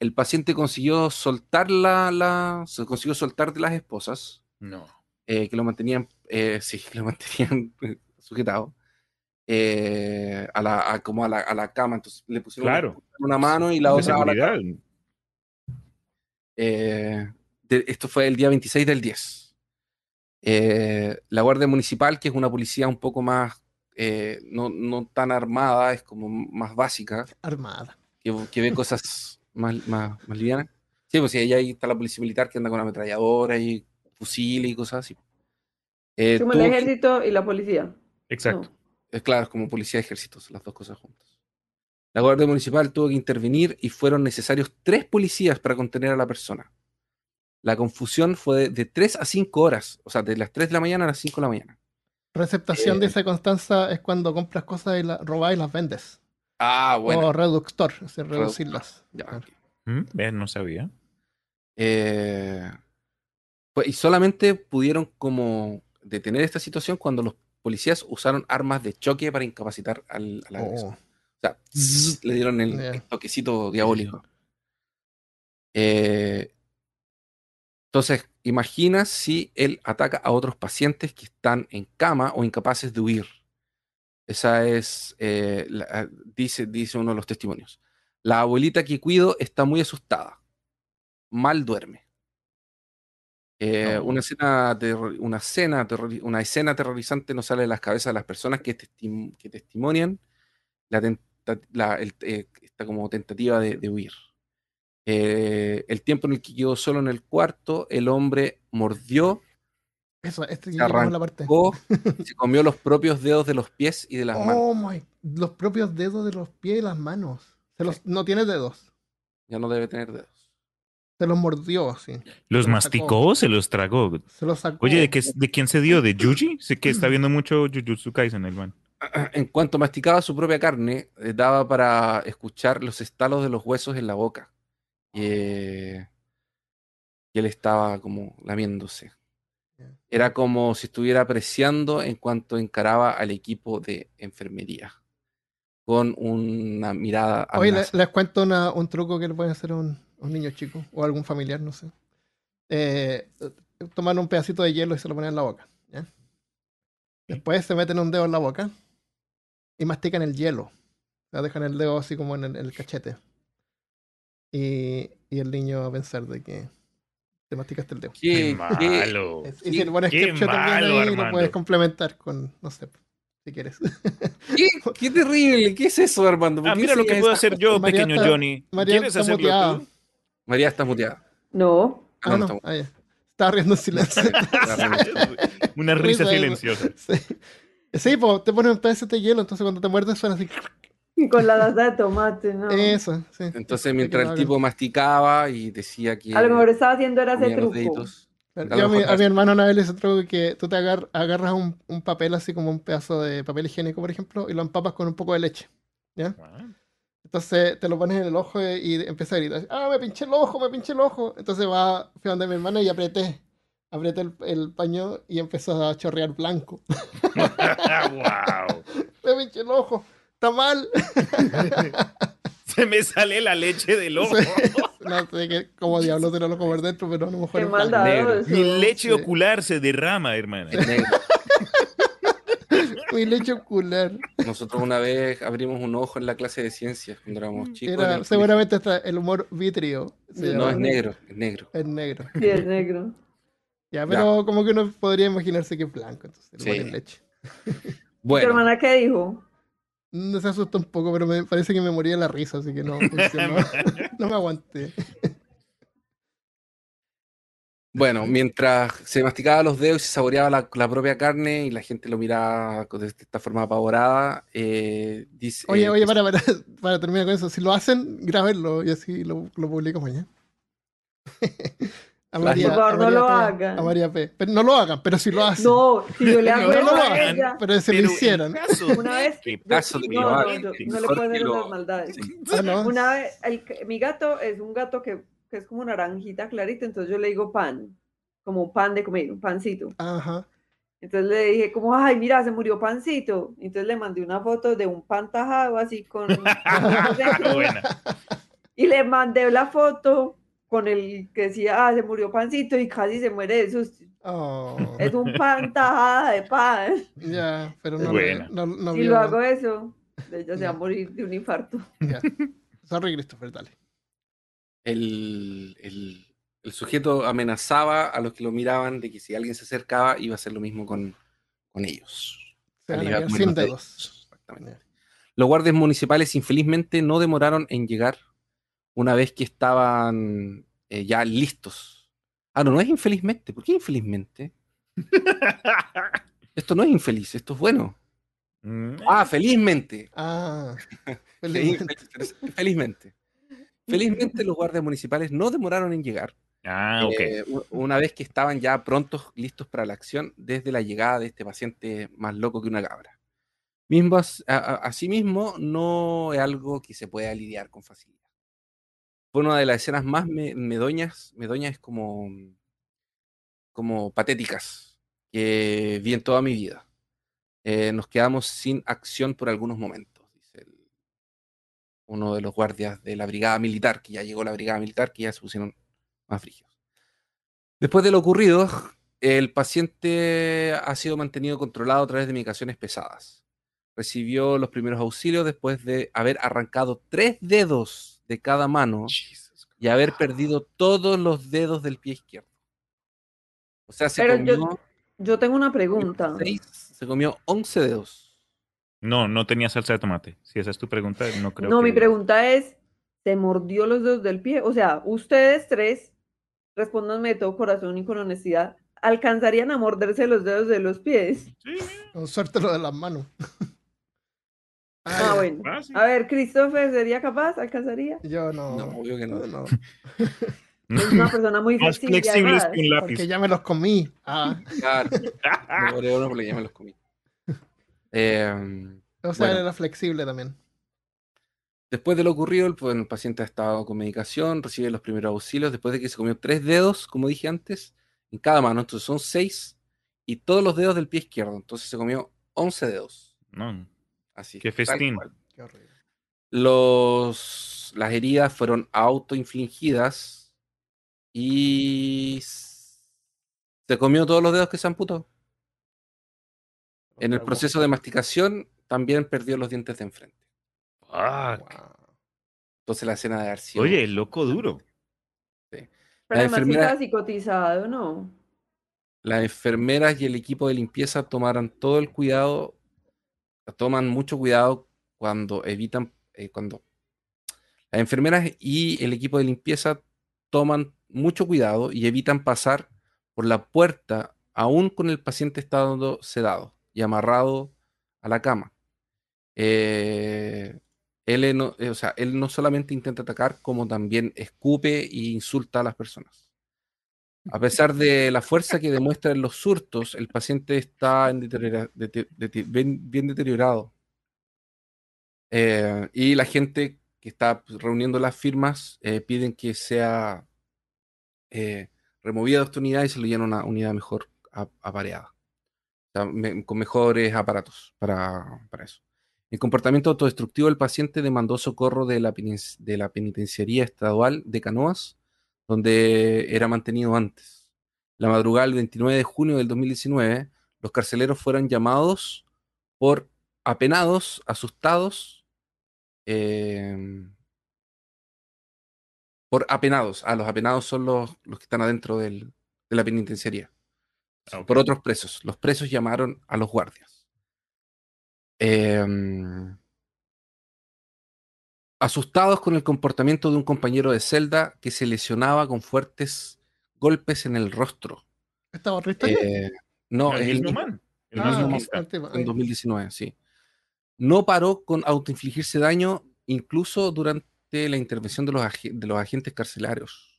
El paciente consiguió soltar la, la- se consiguió soltar de las esposas, No. eh, que lo mantenían, eh, sí, que lo [LAUGHS] mantenían eh, sujetado, eh, a la, a- como a la, a la cama. Entonces le pusieron Claro. una mano y la otra a la seguridad. Eh, de- esto fue el día 26 del 10. Eh, la Guardia Municipal, que es una policía un poco más, eh, no, no tan armada, es como más básica, Armada. que, que ve cosas más, más, más livianas. Sí, pues sí, ahí está la policía militar que anda con ametralladora y fusiles y cosas así. Eh, Como el que- ejército y la policía. Exacto. No. es claro, es como policía de ejércitos, las dos cosas juntas. La Guardia Municipal tuvo que intervenir y fueron necesarios tres policías para contener a la persona. La confusión fue de, de 3 a 5 horas, o sea, de las 3 de la mañana a las 5 de la mañana. Receptación, Eh. dice Constanza, es cuando compras cosas y las robas y las vendes. Ah, bueno. O reductor, es decir, reducirlas. Ya. Mm, no sabía. Eh, pues, y solamente pudieron como detener esta situación cuando los policías usaron armas de choque para incapacitar al, al agresor. Oh, O sea, zzz, le dieron el, Ya. el toquecito diabólico. Eh, entonces, imagina si él ataca a otros pacientes que están en cama o incapaces de huir. Esa es, eh, la- dice, dice uno de los testimonios. La abuelita que cuido está muy asustada. Mal duerme. Eh, No. una, escena una, escena una escena aterrorizante nos sale de las cabezas de las personas que, testim- que testimonian la el- eh, esta como tentativa de, de huir. Eh, el tiempo en el que quedó solo en el cuarto, el hombre mordió, Eso, este se ya llegamos a la parte. arrancó, [LAUGHS] se comió los propios dedos de los pies y de las manos. Oh my, los propios dedos de los pies y las manos. Se los, no tiene dedos. Ya no debe tener dedos. Se los mordió, sí. ¿Los Se masticó o se los tragó? Se los sacó. Oye, ¿de, qué, ¿de quién se dio? ¿De [CLEARS THROAT] Yuji? Sé que está viendo mucho Jujutsu Kaisen, el man. [CLEARS THROAT] En cuanto masticaba su propia carne, eh, daba para escuchar los estalos de los huesos en la boca. Y, eh, y él estaba como lamiéndose. Era como si estuviera apreciando en cuanto encaraba al equipo de enfermería. Con una mirada amenazante. les cuento una- un truco que le pueden hacer a un, un niño chico o algún familiar, no sé. Eh, toman un pedacito de hielo y se lo ponen en la boca. Después se meten un dedo en la boca y mastican el hielo. O sea, dejan el dedo así como en el, el cachete. Y, y el niño va a pensar de que te masticaste el dedo. Qué- malo. Es- y si pones qué ketchup también malo, ahí, lo Armando. puedes complementar con, no sé, si quieres. [LAUGHS] qué- [LAUGHS] qué terrible! ¿Qué es eso, Armando? ¿Por Ah, mira lo que puedo hacer yo, María pequeño está- Johnny. María ¿Quieres está hacerlo muteada. tú? María está muteada. No. Ah, Ah, no, ah, estaba [LAUGHS] riendo en silencio. Una risa Risa, silenciosa. sí, sí po, te ponen un pedazo de hielo, entonces cuando te muerdes suena así. Y [LAUGHS] con la salsa de tomate, ¿no? Eso, sí. Entonces, mientras el tipo masticaba y decía que. A lo mejor estaba haciendo era ese truco. Yo a mi, mejor a mi hermano una vez le hice truco que tú te agar- agarras un, un papel así como un pedazo de papel higiénico, por ejemplo, y lo empapas con un poco de leche. ¿Ya? Ah, Entonces te lo pones en el ojo y, y empieza a gritar, ah, me pinché el ojo, me pinché el ojo. Entonces va, fui donde mi hermana y apreté, apreté el, el paño y empezó a chorrear blanco. [LAUGHS] wow. [LAUGHS] me pinché el ojo, está mal. [LAUGHS] Se me sale la leche del ojo. no sé qué, cómo diablos era el ojo por dentro, pero a lo mejor Qué maldadoso. Mi leche Sí. ocular se derrama, hermana. es negro. Mi leche ocular. Nosotros una vez abrimos un ojo en la clase de ciencias cuando éramos chicos. el Era, seguramente hasta el humor vitrio. No, llama. es negro, es negro. Es negro. Sí, es negro. Ya, pero como que uno podría imaginarse que es blanco, entonces le Sí. ponen leche. ¿Tu Bueno, hermana qué dijo? No se asustó un poco, pero me parece que me moría de la risa, así que no [LAUGHS] funcionó. [LAUGHS] no me aguanté. bueno, mientras se masticaba los dedos y se saboreaba la, la propia carne y la gente lo miraba de esta forma apavorada, eh, dice. Oye, eh, oye, para, para, para terminar con eso. Si lo hacen, grábenlo y así lo, lo publico mañana. [LAUGHS] a María, Por favor, a no María lo P, hagan. A María P. Pero no lo hagan, pero si lo hacen. No, si yo le No, hago no eso lo a hagan, ella. pero si lo Pero en hicieran. caso Una vez. Yo- caso de que no, lo no, hagan, no, no le puedo hacer lo- esas maldades. Ah, no. Una vez, el- mi gato es un gato que, que es como naranjita clarita, entonces yo le digo pan, como pan de comer, un pancito. Ajá. Entonces le dije como, ay, mira, se murió pancito. Entonces le mandé una foto de un pan tajado así con... [LAUGHS] Buena. y le mandé la foto con el que decía, ah, se murió pancito y casi se muere de susto. Oh, Es un pan tajada de pan. [LAUGHS] ya, pero no, Buena. no, no Si vio- lo hago eso, ella se va a morir de un infarto. ya. Sorry, Christopher, dale. el, el- el sujeto amenazaba a los que lo miraban de que si alguien se acercaba iba a hacer lo mismo con, con ellos. Se van Le a sin dedos. Exactamente. Los guardias municipales infelizmente no demoraron en llegar una vez que estaban eh, ya listos. Ah, no, no es infelizmente. ¿Por qué infelizmente? [LAUGHS] Esto no es infeliz, esto es bueno. Mm, Ah, felizmente. Ah, [LAUGHS] Feliz- felizmente. felizmente. Felizmente los guardias municipales no demoraron en llegar. Ah, ok. Eh, u- una vez que estaban ya prontos, listos para la acción, desde la llegada de este paciente más loco que una cabra. Mismo, as- a- a- asimismo, no es algo que se pueda lidiar con facilidad. Fue una de las escenas más me- medoñas, medoñas como, como patéticas que vi en toda mi vida. Eh, nos quedamos sin acción por algunos momentos, dice uno de los guardias de la brigada militar, que ya llegó la brigada militar, que ya se pusieron más frígidos. Después de lo ocurrido, el paciente ha sido mantenido controlado a través de medicaciones pesadas. Recibió los primeros auxilios después de haber arrancado tres dedos de cada mano y haber perdido todos los dedos del pie izquierdo. O sea, se Pero comió Yo tengo una pregunta. seis, se comió 11 dedos. No, no tenía salsa de tomate. Si esa es tu pregunta, no creo No, que... mi pregunta es, ¿se mordió los dedos del pie? O sea, ustedes tres, respóndanme de todo corazón y con honestidad, ¿alcanzarían a morderse los dedos de los pies? Sí, suerte lo de las manos. Ah, ya. bueno. fácil. A ver, ¿Christopher sería capaz? ¿Alcanzaría? Yo no. No, obvio que no. no, [LAUGHS] [LAUGHS] Es una persona muy Más flexible. flexibles que un lápiz. Porque ya me los comí. Ah, Claro, [LAUGHS] me morí uno porque ya me los comí. Eh, o sea, Bueno. era flexible también. Después de lo ocurrido, el, pues, el paciente ha estado con medicación, recibe los primeros auxilios, después de que se comió tres dedos, como dije antes, en cada mano, entonces son seis, y todos los dedos del pie izquierdo, entonces se comió 11 dedos. No, Así. Qué festín. cual. Qué horrible. Los, las heridas fueron autoinfligidas y se comió todos los dedos que se amputó. En el proceso de masticación también perdió los dientes de enfrente. Fuck. Entonces la escena de sido- Oye, el loco duro. Pero La enfermera- psicotizado, ¿no? Las enfermeras y el equipo de limpieza tomaron todo el cuidado, toman mucho cuidado cuando evitan, eh, cuando las enfermeras y el equipo de limpieza toman mucho cuidado y evitan pasar por la puerta, aún con el paciente estando sedado y amarrado a la cama. Eh, él, no, eh, o sea, él no solamente intenta atacar, como también escupe e insulta a las personas. A pesar de la fuerza que demuestra en los surtos, el paciente está en deteriora- dete- dete- bien, deteriorado. Eh, y la gente que está pues, reuniendo las firmas eh, piden que sea eh, removida de esta unidad y se lo llene una unidad mejor apareada. O con mejores aparatos para, eso. El comportamiento autodestructivo del paciente demandó socorro de la, de la penitenciaría estadual de Canoas, donde era mantenido antes. La madrugada del 29 de junio del 2019, los carceleros fueron llamados por apenados, asustados, eh, por apenados. Ah, los apenados son los, los que están adentro del- de la penitenciaría. Ah. Por otros presos. Los presos llamaron a los guardias. Em, asustados con el comportamiento de un compañero de celda que se lesionaba con fuertes golpes en el rostro. ¿Estaba otra historia? Eh, no, el el man. El Ah, el tema, en eh, 2019, sí. No paró con autoinfligirse daño incluso durante la intervención de los, ag- de los agentes carcelarios.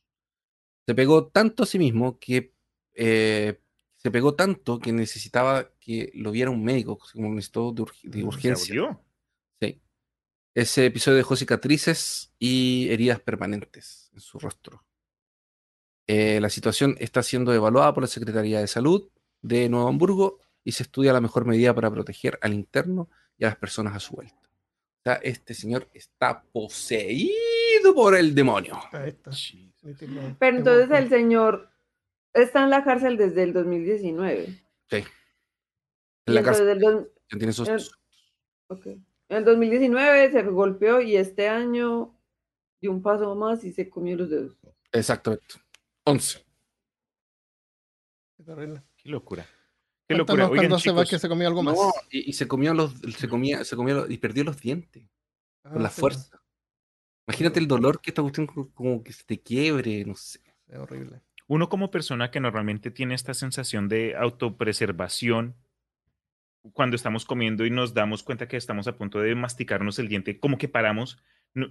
Se pegó tanto a sí mismo que eh, se pegó tanto que necesitaba que lo viera un médico, como necesitó de, urg- de se urgencia. ¿Se. Ese episodio dejó cicatrices y heridas permanentes en su rostro. Eh, la situación está siendo evaluada por la Secretaría de Salud de Nuevo Hamburgo y se estudia la mejor medida para proteger al interno y a las personas a su vuelta. O sea, este señor está poseído por el demonio. Ahí está. Pero entonces el señor está en la cárcel desde el 2019. Sí. En la dos- tiene esos- el- ok. En el 2019 se golpeó y este año dio un paso más y se comió los dedos. Exactamente. 11. Qué locura. Qué Cuéntanos locura. Oigan, cuando se va que se comió algo más. No, y, y se comió los, se comía, se comió los- y perdió los dientes con Ah, la sí, fuerza. Imagínate el dolor que esta cuestión co- como que se te quiebre, no sé. Es horrible. uno como persona que normalmente tiene esta sensación de autopreservación, cuando estamos comiendo y nos damos cuenta que estamos a punto de masticarnos el diente, como que paramos no-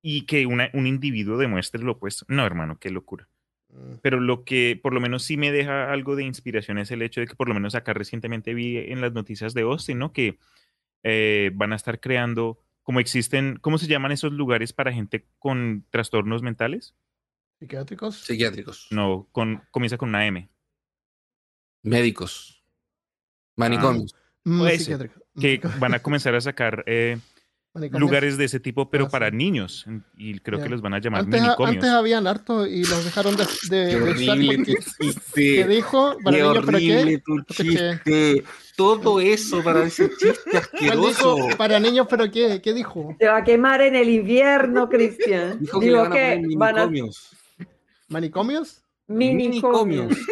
y que una- un individuo demuestre lo opuesto. No, hermano, qué locura. Mm. Pero lo que por lo menos sí me deja algo de inspiración es el hecho de que por lo menos acá recientemente vi en las noticias de Austin, ¿no? Que eh, van a estar creando, como existen, ¿cómo se llaman esos lugares para gente con trastornos mentales? ¿Psiquiátricos? Psiquiátricos, No, con, comienza con una M. médicos, manicomios. Mm. [LAUGHS] Que van a comenzar a sacar eh, lugares de ese tipo, pero Ah, para sí. niños. Y creo Ya. que los van a llamar Antes, manicomios. antes habían harto y los dejaron de, de, Qué de usar horrible porque- tu ¿Qué chiste. dijo? Para Qué niños, ¿pero qué? horrible tu chiste. Todo eso para ese chiste ¿Cuál asqueroso. dijo? Para niños, ¿pero qué? ¿Qué dijo? Se va a quemar en el invierno, [LAUGHS] Cristian. Dijo que Digo le van a que poner van a minicomios. ¿Manicomios? minicomios. [LAUGHS]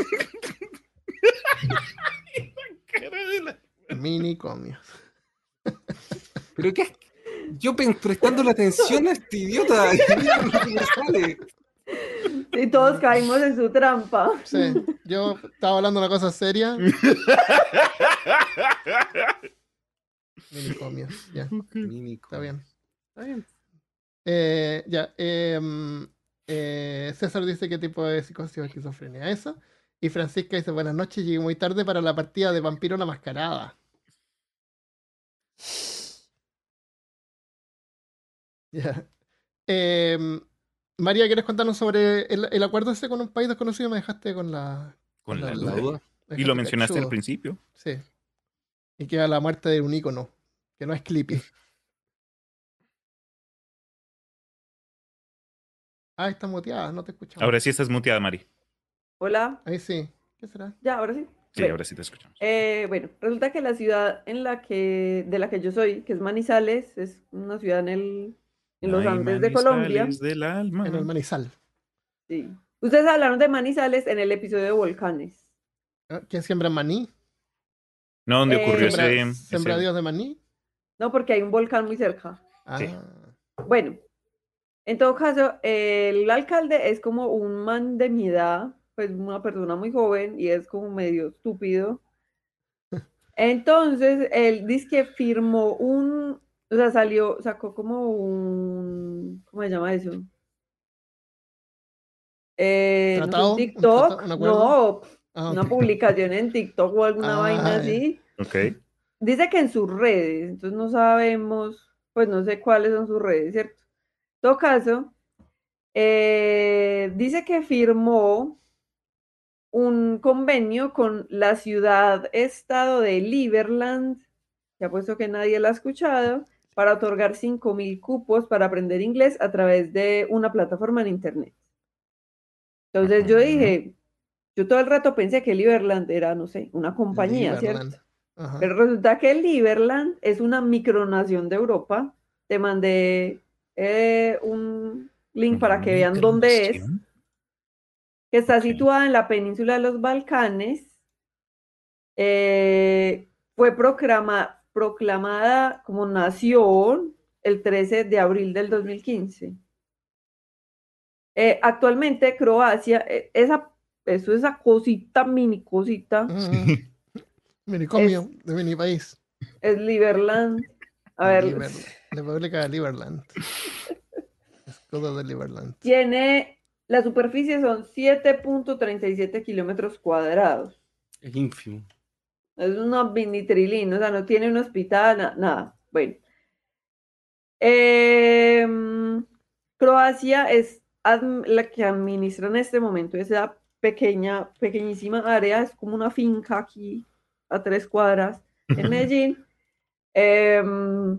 Minicomios. [LAUGHS] Pero qué. Yo prestando la atención a este idiota. [LAUGHS] y sale. Todos caímos en su trampa. Sí, yo estaba hablando de una cosa seria. [LAUGHS] Minicomios, ya, Minicomios. está bien. Está bien. Eh, ya, em, eh, César dice qué tipo de psicosis o esquizofrenia es esa. Y Francisca dice, buenas noches, llegué muy tarde para la partida de Vampiro la Mascarada. [LAUGHS] Ya. Em, María, ¿quieres contarnos sobre el, el acuerdo ese con un país desconocido? Me dejaste con la... Con la con La duda. Y lo mencionaste al principio. Sí. Y queda la muerte de un ícono, que no es Clippy. Ah, está muteada, no te escuchamos. Ahora sí estás muteada, Mari. Hola. Ahí sí. ¿Qué será? Ya, ahora sí. Sí, Bueno. ahora sí te escuchamos. Eh, bueno, resulta que la ciudad en la que, de la que yo soy, que es Manizales, es una ciudad en, el, en los Ay, Andes de Colombia. manizales del alma. En el Manizal. Sí. Ustedes hablaron de Manizales en el episodio de volcanes. Ah, ¿Quién siembra maní? No, donde Eh, ocurrió ¿Siembra, ese, ese- sembradíos de maní? No, porque hay un volcán muy cerca. Ah, Sí. Bueno, en todo caso, el alcalde es como un man de mi edad, pues una persona muy joven y es como medio estúpido. [LAUGHS] Entonces, él dice que firmó un, o sea, salió, sacó como un, ¿cómo se llama eso? Eh, no sé, un ¿Tratado? ¿Un TikTok, no, Ah, una publicación en TikTok o alguna Ah, vaina así. Ok. Dice que en sus redes, entonces no sabemos, pues no sé cuáles son sus redes, ¿cierto? En todo caso, eh, dice que firmó un convenio con la ciudad-estado de Liberland, que ha puesto que nadie la ha escuchado, para otorgar 5.000 cupos para aprender inglés a través de una plataforma en Internet. Entonces yo Ajá. dije, yo todo el rato pensé que Liberland era, no sé, una compañía, Liberland. ¿cierto? Ajá. Pero resulta que Liberland es una micronación de Europa. Te mandé eh, un link para que vean dónde es. Que está situada en la península de los Balcanes. Eh, fue proclama- proclamada como nación el 13 de abril del 2015. Eh, actualmente Croacia, eh, esa, eso esa cosita, mini cosita, Mm. [LAUGHS] Minicomio de mini país. es Liberland. A ver, Liber- República de Liberland. [LAUGHS] Escudo de Liberland. Tiene, la superficie son 7.37 kilómetros cuadrados. Es ínfimo. Es una mini trilín, o sea, no tiene un hospital, na- nada. Bueno. Em, Croacia es la que administra en este momento esa pequeña, pequeñísima área, es como una finca aquí a tres cuadras en [LAUGHS] Medellín. Em,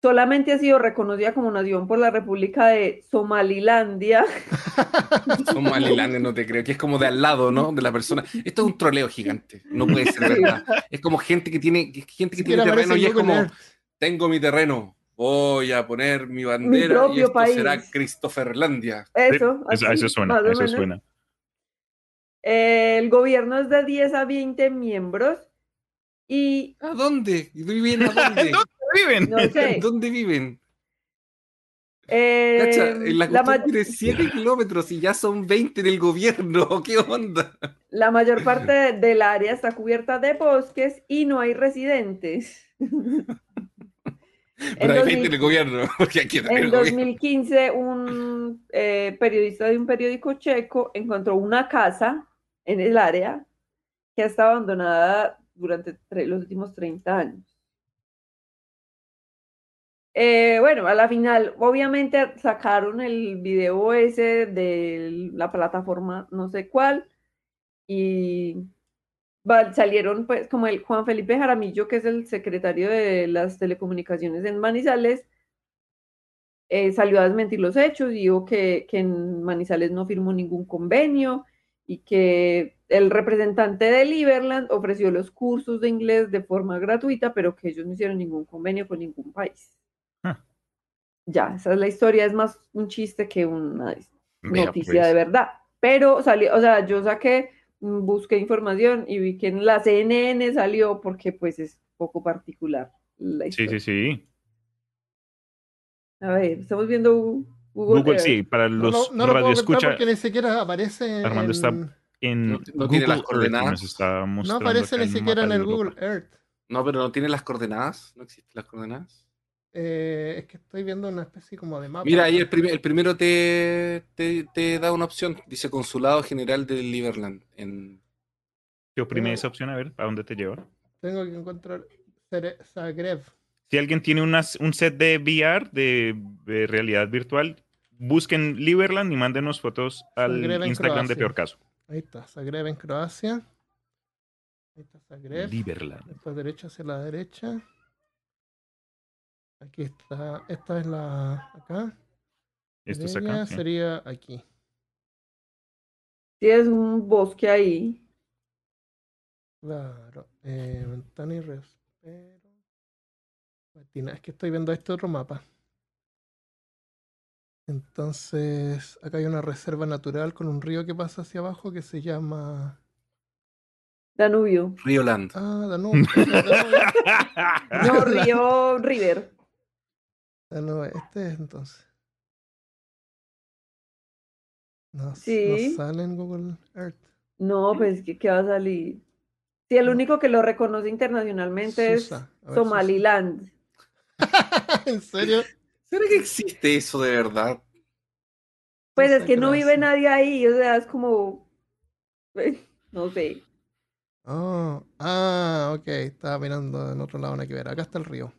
solamente ha sido reconocida como nación por la República de Somalilandia. [LAUGHS] Somalilandia, no te creo, que es como de al lado, ¿no? De la persona. Esto es un troleo gigante. No puede ser verdad. Es como gente que tiene, gente que tiene terreno en y es como, Earth. tengo mi terreno, voy a poner mi bandera y propio esto país. será Christopherlandia. Eso, Eso, así, eso suena, eso menos. suena. El gobierno es de 10 a 20 miembros y ¿A dónde? ¿Viven a dónde? [LAUGHS] Viven. no sé, [LAUGHS] ¿Dónde viven? eh, Cacha, la la, cuestión ma- tiene 7 [LAUGHS] kilómetros y ya son 20 del gobierno. [LAUGHS] ¿Qué onda? la mayor parte de- del área está cubierta de bosques y no hay residentes. Pero hay 2000 20 del gobierno, porque tener En gobierno. 2015, un eh, periodista de un periódico checo encontró una casa en el área que está abandonada durante los últimos 30 años. Eh, bueno, a la final, obviamente sacaron el video ese de la plataforma no sé cuál y salieron pues como el Juan Felipe Jaramillo, que es el secretario de las telecomunicaciones en Manizales, eh, salió a desmentir los hechos dijo que, que en Manizales no firmó ningún convenio y que el representante de Liberland ofreció los cursos de inglés de forma gratuita, pero que ellos no hicieron ningún convenio con ningún país. Ya, esa es la historia, es más un chiste que una noticia pues. de verdad. Pero salió, o sea, yo saqué, mm, busqué información y vi que en la CNN salió porque pues es poco particular la Sí, historia. sí, sí. A ver, estamos viendo Google, Google, Earth. sí, para No, los no, no lo puedo radio encontrar porque ni siquiera aparece Armando está- en... No- no tiene las Google coordenadas. está No aparece ni siquiera en el Google Europa. Earth. No, pero no tiene las coordenadas. No existen las coordenadas. Eh, es que estoy viendo una especie como de mapa. Mira, ahí el, primer- el primero te, te, te da una opción. Dice Consulado General de Liberland. En... Te oprime esa opción a ver a dónde te lleva. Tengo que encontrar Zagreb. Si alguien tiene unas- un set de VR, de, de realidad virtual, busquen Liberland y mándenos fotos al Zagreb Instagram de. Peor Caso. Ahí está, Zagreb en Croacia. Ahí está Zagreb. Liberland. Después derecha hacia la derecha. Aquí está. Esta es la. Acá. Esto es acá. sí. Sería aquí. Sí, es un bosque ahí. Claro. Eh, ventana y respiro. Patina, Es que estoy viendo este otro mapa. Entonces, acá hay una reserva natural con un río que pasa hacia abajo que se llama. Danubio. Rioland. Ah, Danubio. Danubio. [LAUGHS] No, Río River. Danubio. Este es entonces. No, Sí. no sale en Google Earth. No, pues, ¿qué, qué va a salir? Si el único que lo reconoce internacionalmente Susa. Es ver, Somaliland. [LAUGHS] ¿En serio? ¿Será que existe eso de verdad? Pues es que no vive nadie ahí, o sea, es como, no sé. Oh, ah, ok. Estaba mirando en otro lado, no hay que ver. Acá está el río.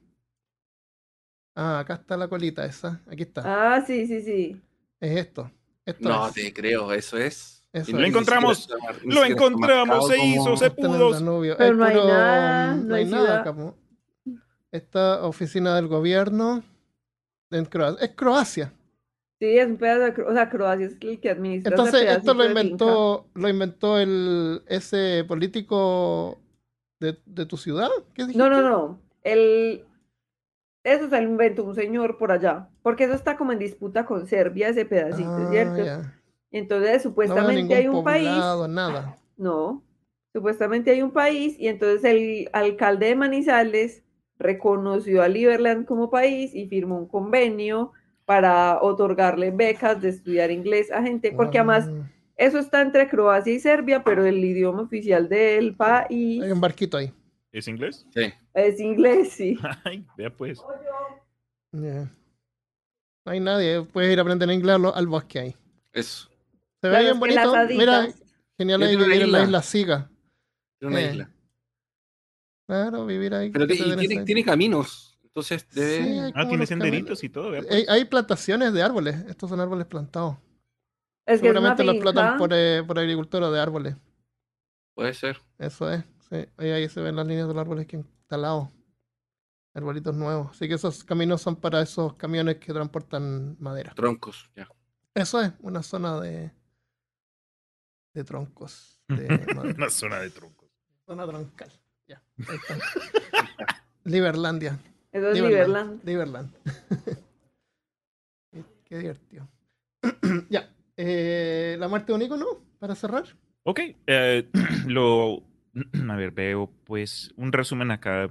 Ah, acá está la colita esa. Aquí está. Ah, sí, sí, sí. Es esto. Esto No es. te creo, eso es. Eso es. Lo encontramos, Lo encontramos, se hizo, se el pudo. Pero no hay puro- nada, no hay nada. Esta oficina del gobierno en Croacia. Es Croacia. Sí, es un pedazo de, Cro- o sea, Croacia es el que administra ese Entonces, esto lo inventó, lo inventó el ese político de, de tu ciudad. ¿Qué dijiste? No, no, no. El... Eso se lo inventó un señor por allá, porque eso está como en disputa con Serbia, ese pedacito, Ah, ¿cierto? ya. Entonces, supuestamente hay un país, nada. no, supuestamente hay un país, y entonces el alcalde de Manizales reconoció a Liberland como país y firmó un convenio para otorgarle becas de estudiar inglés a gente, porque además Ah, eso está entre Croacia y Serbia, pero el idioma oficial del país hay un barquito ahí. ¿Es inglés? Sí. es inglés, sí. [LAUGHS] Ay, vea pues. No hay nadie. Puedes ir a aprender inglés al, al bosque ahí. Eso. Se ve bien es bonito. Mira, genial Es vivir en la isla. Siga. Era una Eh. isla. Claro, vivir ahí. Pero te- y tiene, tiene caminos. Entonces debe. Sí, hay Ah, tiene senderitos caminos. y todo, vea pues. Hay, hay plantaciones de árboles. Estos son árboles plantados. Es que es una Seguramente lo explotan finca. por, eh, por agricultura de árboles. Puede ser. Eso es. Sí. Ahí, ahí se ven las líneas de los árboles que han talado. Arbolitos nuevos. Así que esos caminos son para esos camiones que transportan madera. Troncos. Ya. Eso es una zona de, de troncos de. [LAUGHS] Una zona de troncos. zona troncal. Ya. Ahí está. [LAUGHS] Liberlandia. Eso es Liberland. Liberland. Liberland. Qué- [LAUGHS] Qué divertido. [CLEARS THROAT] ya. eh, la muerte de un ícono, para cerrar. Ok, eh, [CLEARS THROAT] lo, [CLEARS THROAT] a ver, veo pues un resumen acá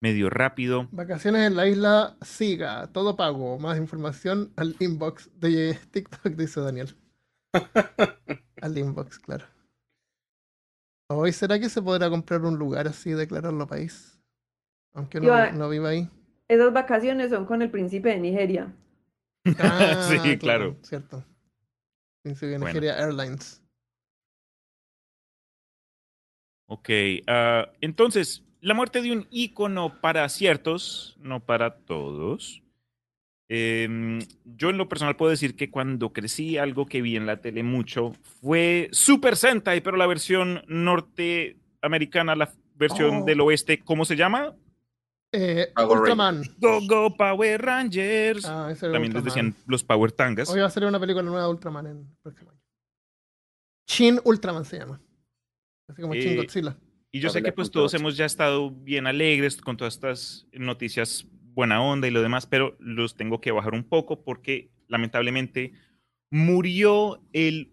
medio rápido. Vacaciones en la isla Siga, todo pago. Más información al inbox de [LAUGHS] TikTok, dice Daniel. [LAUGHS] al inbox, claro. Hoy, ¿será que se podrá comprar un lugar así y declararlo país? Aunque no, no viva ahí. Esas vacaciones son con el príncipe de Nigeria. Ah, [LAUGHS] Sí, claro. Cierto. Príncipe de Bueno. Nigeria Airlines. Ok, ah, entonces, la muerte de un ícono para ciertos, no para todos. Em, yo en lo personal puedo decir que cuando crecí algo que vi en la tele mucho fue Super Sentai, pero la versión norteamericana, la versión Oh. del oeste, ¿cómo se llama? Eh, Power Ultraman. Go Go Power Rangers. Ah, También les decían los Power Tangas. Hoy va a salir una película nueva de Ultraman en el próximo año. Shin Ultraman se llama. Así como Shin Eh, Godzilla. Y yo sé que pues todos. hemos ya estado bien alegres con todas estas noticias buena onda y lo demás, pero los tengo que bajar un poco porque lamentablemente murió el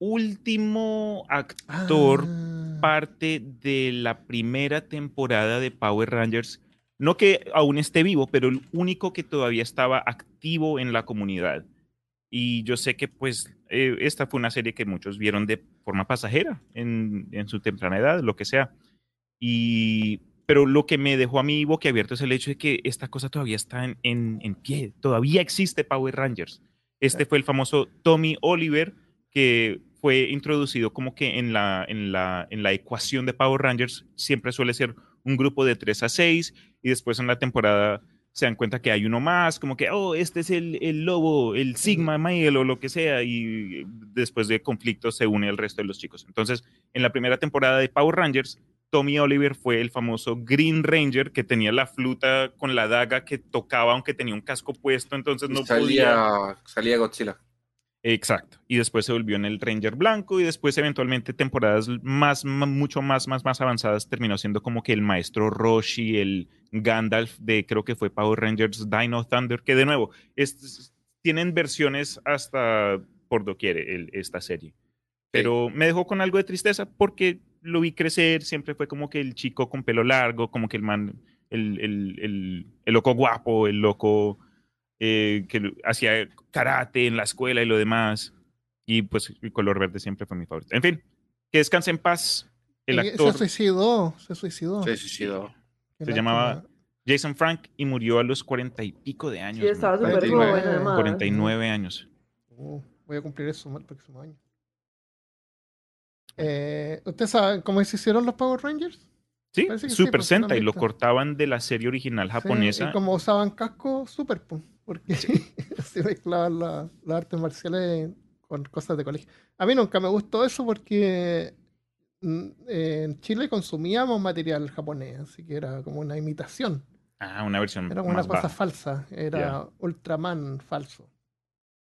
último actor Ah, parte de la primera temporada de Power Rangers. No que aún esté vivo, pero el único que todavía estaba activo en la comunidad. Y yo sé que pues eh, esta fue una serie que muchos vieron de forma pasajera en, en su temprana edad, lo que sea. Y, pero lo que me dejó a mí boquiabierto es el hecho de que esta cosa todavía está en, en, en pie, todavía existe Power Rangers. Este fue el famoso Tommy Oliver, que fue introducido como que en la, en la, en la ecuación de Power Rangers siempre suele ser un grupo de 3 a 6 y después en la temporada se dan cuenta que hay uno más, como que, oh, este es el, el lobo, el Sigma Male o lo que sea, y después de conflictos se une el resto de los chicos. Entonces, en la primera temporada de Power Rangers, Tommy Oliver fue el famoso Green Ranger que tenía la fluta con la daga que tocaba aunque tenía un casco puesto, entonces no salía, podía... salía Godzilla. Exacto. Y después se volvió en el Ranger blanco y después eventualmente temporadas más, mucho más, más, más avanzadas terminó siendo como que el maestro Roshi, el Gandalf de creo que fue Power Rangers Dino Thunder, que de nuevo, es- tienen versiones hasta por doquier el- esta serie. Pero me dejó con algo de tristeza porque lo vi crecer, siempre fue como que el chico con pelo largo, como que el man, el, el, el loco guapo, el loco eh, que hacía karate en la escuela y lo demás. Y pues el color verde siempre fue mi favorito. En fin, que descanse en paz el actor. Se suicidó, se suicidó. Se suicidó. Se lástima. llamaba Jason Frank y murió a los cuarenta y pico de años. Sí, estaba súper 49. joven además. 49 años. Uh, voy a cumplir eso el próximo año. Eh, ¿Ustedes saben cómo se hicieron los Power Rangers? Sí, sí, Super sí lo Sentai, lo visto. cortaban de la serie original Sí, japonesa. y como usaban casco, super, po, porque [LAUGHS] se mezclaban la- las artes marciales con cosas de colegio. A mí nunca me gustó eso porque mm, eh, en Chile consumíamos material japonés, así que era como una imitación. Ah, una versión Era como una más cosa baja. falsa, era. Ultraman falso.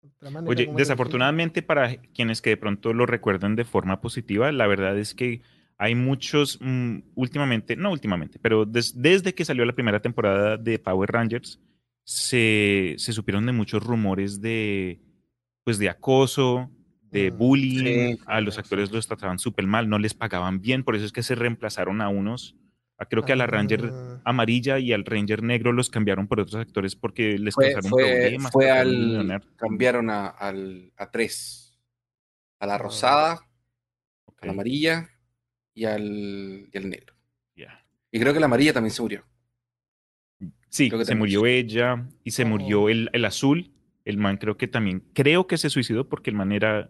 Ultraman Oye, desafortunadamente para quienes que de pronto lo recuerdan de forma positiva, la verdad es que hay muchos mm, últimamente, no últimamente, pero des- desde que salió la primera temporada de Power Rangers, se, se supieron de muchos rumores de, pues, de acoso, de Mm, bullying, sí, a los sí. actores los trataban súper mal, no les pagaban bien, por eso es que se reemplazaron a unos, a- creo que a la Ranger Ah, amarilla y al Ranger negro los cambiaron por otros actores porque les Fue, causaron fue, problemas. fue al. Cambiaron a, al, a tres: a la Ah. rosada, Ok, a la amarilla y al, y al negro. Y creo que la amarilla también se murió. Sí, Creo que se murió ella y se Oh. murió el, el azul. El man creo que también, creo que se suicidó porque el man era,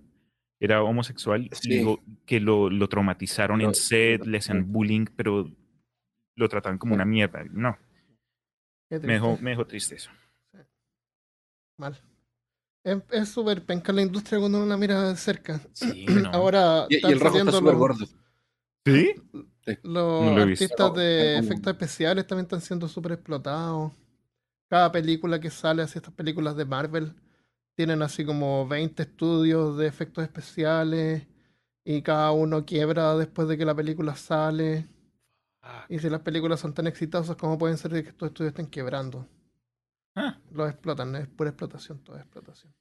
era homosexual Sí. y lo- que lo, lo traumatizaron en set, lo- le hacían bullying, pero lo trataban como una mierda. No, me dejó, triste. me dejó triste eso. Mal. Es es súper penca la industria cuando uno la mira de cerca. Sí, no. [CLEARS THROAT] Ahora Y, y están el rojo está saliendo súper los, gordo. ¿Sí? los No lo he visto. artistas de efectos especiales también están siendo súper explotados. Cada película que sale, así estas películas de Marvel, tienen así como 20 estudios de efectos especiales y cada uno quiebra después de que la película sale. Y si las películas son tan exitosas, ¿cómo pueden ser que estos estudios estén quebrando? Ah. Los explotan, es pura explotación, toda explotación.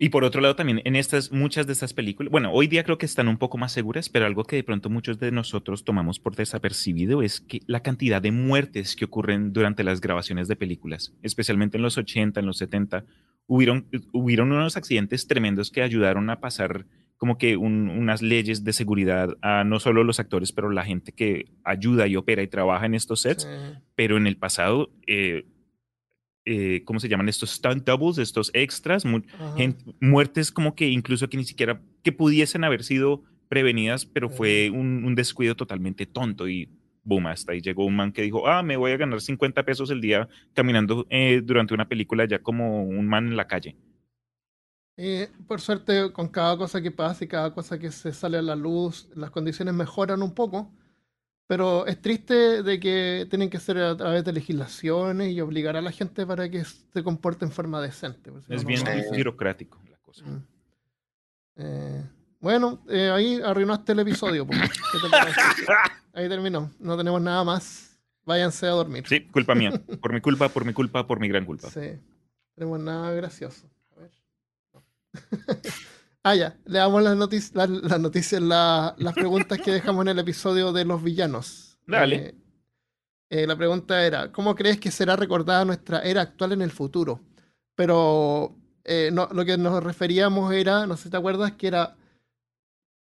Y por otro lado, también en estas, muchas de estas películas, bueno, hoy día creo que están un poco más seguras, pero algo que de pronto muchos de nosotros tomamos por desapercibido es que la cantidad de muertes que ocurren durante las grabaciones de películas, especialmente en los 80, en los 70, hubieron, hubieron unos accidentes tremendos que ayudaron a pasar como que un- unas leyes de seguridad a no solo los actores, pero la gente que ayuda y opera y trabaja en estos sets Sí. pero en el pasado, eh, eh, ¿cómo se llaman estos stunt doubles, estos extras? Mu- Ajá. gen- muertes como que incluso que ni siquiera, que pudiesen haber sido prevenidas, pero fue un, un descuido totalmente tonto y boom, hasta ahí llegó un man que dijo, ah, me voy a ganar 50 pesos el día caminando eh, durante una película ya como un man en la calle. Por suerte, con cada cosa que pasa y cada cosa que se sale a la luz, las condiciones mejoran un poco. Pero es triste de que tienen que ser a través de legislaciones y obligar a la gente para que se comporte en forma decente. pues, Es no, bien burocrático la cosa. Mm. Eh, bueno, eh, ahí arruinaste el episodio. po. ¿Qué te parece? [LAUGHS] Ahí terminó. No tenemos nada más. Váyanse a dormir. Sí, culpa mía. [LAUGHS] Por mi culpa, por mi culpa, por mi gran culpa. Sí. No tenemos nada gracioso. A ver. [LAUGHS] Ah, ya. Le damos las, notic- las, las noticias, la- las preguntas que dejamos en el episodio de los villanos. Dale. Eh, eh, la pregunta era, ¿cómo crees que será recordada nuestra era actual en el futuro? Pero eh, no, lo que nos referíamos era, no sé si te acuerdas, que era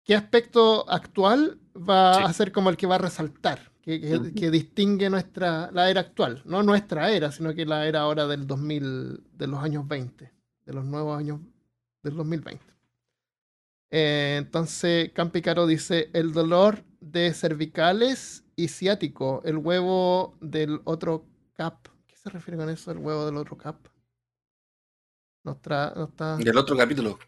qué aspecto actual va Sí. a ser como el que va a resaltar, que, que- Ujú. que distingue nuestra, la era actual, no nuestra era, sino que la era ahora del 2000, de los años 20, de los nuevos años del 2020. Eh, entonces, Campicaro dice, el dolor de cervicales y ciático, el huevo del otro cap. ¿Qué se refiere con eso, el huevo del otro cap? Del otro capítulo.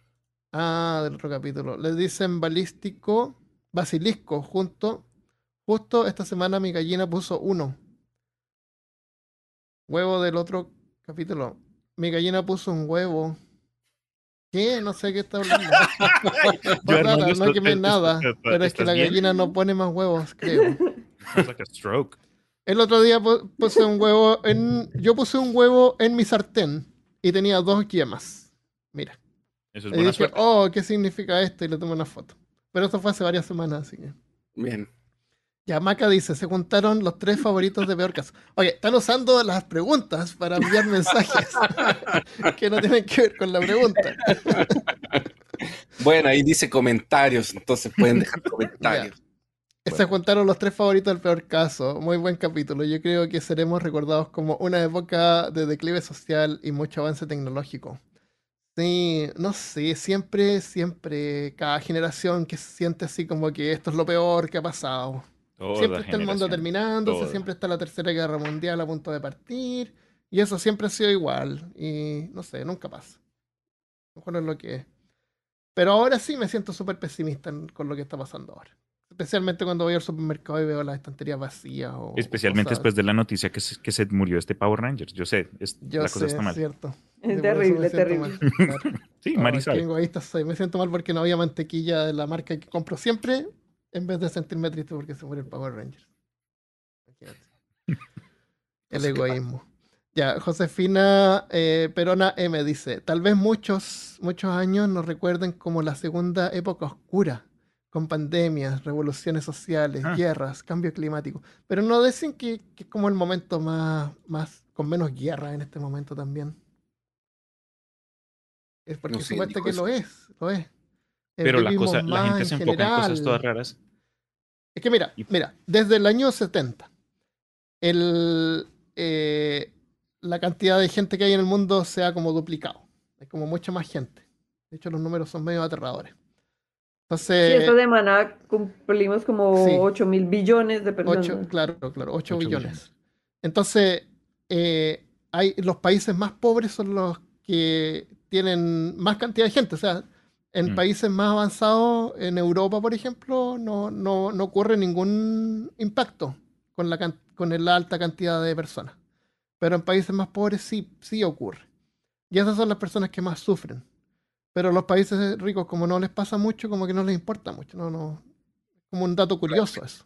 Ah, del otro capítulo. Le dicen balístico, basilisco, junto. Justo esta semana mi gallina puso uno. Huevo del otro capítulo. Mi gallina puso un huevo. ¿Qué? No sé qué está hablando. [LAUGHS] [LAUGHS] No quemé nada. Pero es que ¿estás la bien? gallina no pone más huevos, creo. [LAUGHS] Sounds like a stroke. El otro día pu- puse un huevo en. Yo puse un huevo en mi sartén y tenía dos yemas. Mira. Eso es Y buena dije, suerte. oh, ¿qué significa esto? Y le tomé una foto. Pero esto fue hace varias semanas, así que. Bien. Ya Maca dice, se juntaron los tres favoritos de peor caso. Oye, están usando las preguntas para enviar mensajes [LAUGHS] que no tienen que ver con la pregunta. Bueno, ahí dice comentarios, entonces pueden dejar [LAUGHS] comentarios. Se Bueno. juntaron los tres favoritos del peor caso. Muy buen capítulo. Yo creo que seremos recordados como una época de declive social y mucho avance tecnológico. Sí, no sé, siempre, siempre, cada generación que se siente así como que esto es lo peor que ha pasado. Toda Siempre está el mundo terminándose, toda. siempre está la Tercera Guerra Mundial a punto de partir, y eso siempre ha sido igual, y no sé, nunca pasa. A lo mejor es lo que es. Pero ahora sí me siento súper pesimista con lo que está pasando ahora. Especialmente cuando voy al supermercado y veo las estanterías vacías. O Especialmente después de la noticia que se, que se murió este Power Ranger. Yo sé, es- Yo la sé, cosa está es mal. cierto. Es por eso terrible, terrible. mal. [LAUGHS] Sí, Ay, Mari qué sabe. egoísta soy. Me siento mal porque no había mantequilla de la marca que compro siempre, en vez de sentirme triste porque se murió el Power Ranger. Imagínate. [LAUGHS] El egoísmo. Ya, Josefina eh, Perona M dice, tal vez muchos, muchos años nos recuerden como la segunda época oscura, con pandemias, revoluciones sociales, Ah. guerras, cambio climático. Pero no dicen que, que es como el momento más, más, con menos guerra en este momento también. Es porque No dijo que eso. lo es, lo es. Pero la cosa, la gente en se enfoca en cosas todas raras. Es que mira, Y- mira, desde el año 70, el, eh, la cantidad de gente que hay en el mundo se ha como duplicado. Hay como mucha más gente. De hecho, los números son medio aterradores. Sí, Entonces, esta semana cumplimos como Sí. 8 mil billones de personas. claro, claro, 8 Ocho billones. billones. Entonces, eh, hay, los países más pobres son los que tienen más cantidad de gente. O sea, en Mm. países más avanzados, en Europa, por ejemplo, no, no, no ocurre ningún impacto con la, con la alta cantidad de personas. Pero en países más pobres sí, sí ocurre. Y esas son las personas que más sufren. Pero los países ricos, como no les pasa mucho, como que no les importa mucho. No, no. Como un dato curioso eso.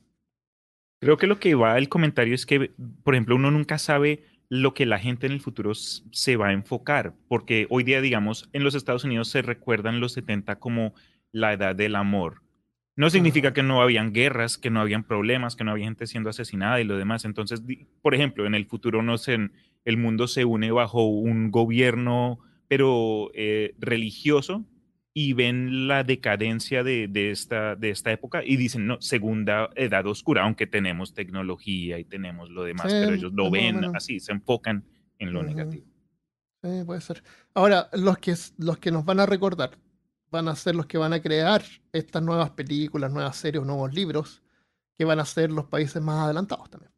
Creo que lo que va el comentario es que, por ejemplo, uno nunca sabe lo que la gente en el futuro se va a enfocar, porque hoy día, digamos, en los Estados Unidos se recuerdan los 70 como la edad del amor. No significa que no habían guerras, que no habían problemas, que no había gente siendo asesinada y lo demás. Entonces, por ejemplo, en el futuro no sé, el mundo se une bajo un gobierno, pero eh, religioso, y ven la decadencia de, de esta, de esta época y dicen, no, segunda edad oscura, aunque tenemos tecnología y tenemos lo demás, Sí, pero ellos lo ven menos. así, se enfocan en lo Ujú. negativo. Sí, puede ser. Ahora, los que, los que nos van a recordar van a ser los que van a crear estas nuevas películas, nuevas series, nuevos libros, que van a ser los países más adelantados también.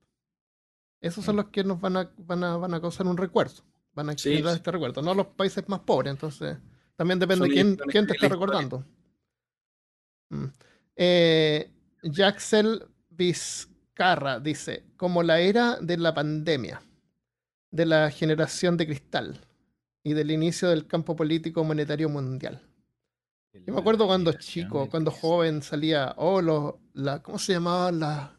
Esos son Mm. los que nos van a, van a, van a causar un recuerdo, van a generar este recuerdo, no los países más pobres, entonces también depende Son quién, quién te está recordando. Mm. Eh, Jaxel Vizcarra dice, como la era de la pandemia, de la generación de cristal y del inicio del campo político monetario mundial. Yo me acuerdo cuando chico, cuando joven salía, oh, los, la, ¿cómo se llamaba? La,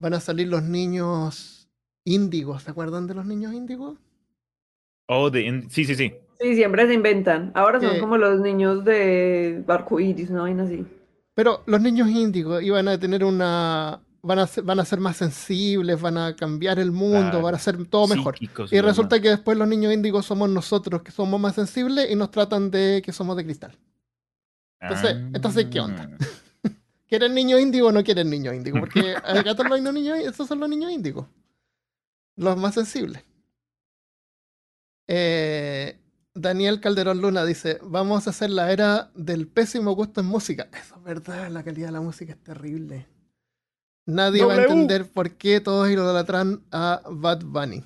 van a salir los niños índigos, ¿se acuerdan de los niños índigos? Oh, de- sí, sí, sí. Sí, siempre se inventan. Ahora son como los niños de arcoíris, una vaina así. Pero los niños índigos iban a tener una, van a ser, van a ser más sensibles, van a cambiar el mundo, Claro. van a ser todo mejor. Psíquicos Y resulta que después los niños índigos somos nosotros, que somos más sensibles y nos tratan de que somos de cristal. entonces- entonces, ¿qué onda? Ah, [LAUGHS] ¿Quieren niños índigos o no quieren niños índigos? Porque acá están los niños esos son los niños índigos. Los más sensibles. Eh, Daniel Calderón Luna dice, vamos a hacer la era del pésimo gusto en música. [LAUGHS] Eso es verdad, la calidad de la música es terrible. Nadie va a W. entender por qué todos idolatran a Bad Bunny.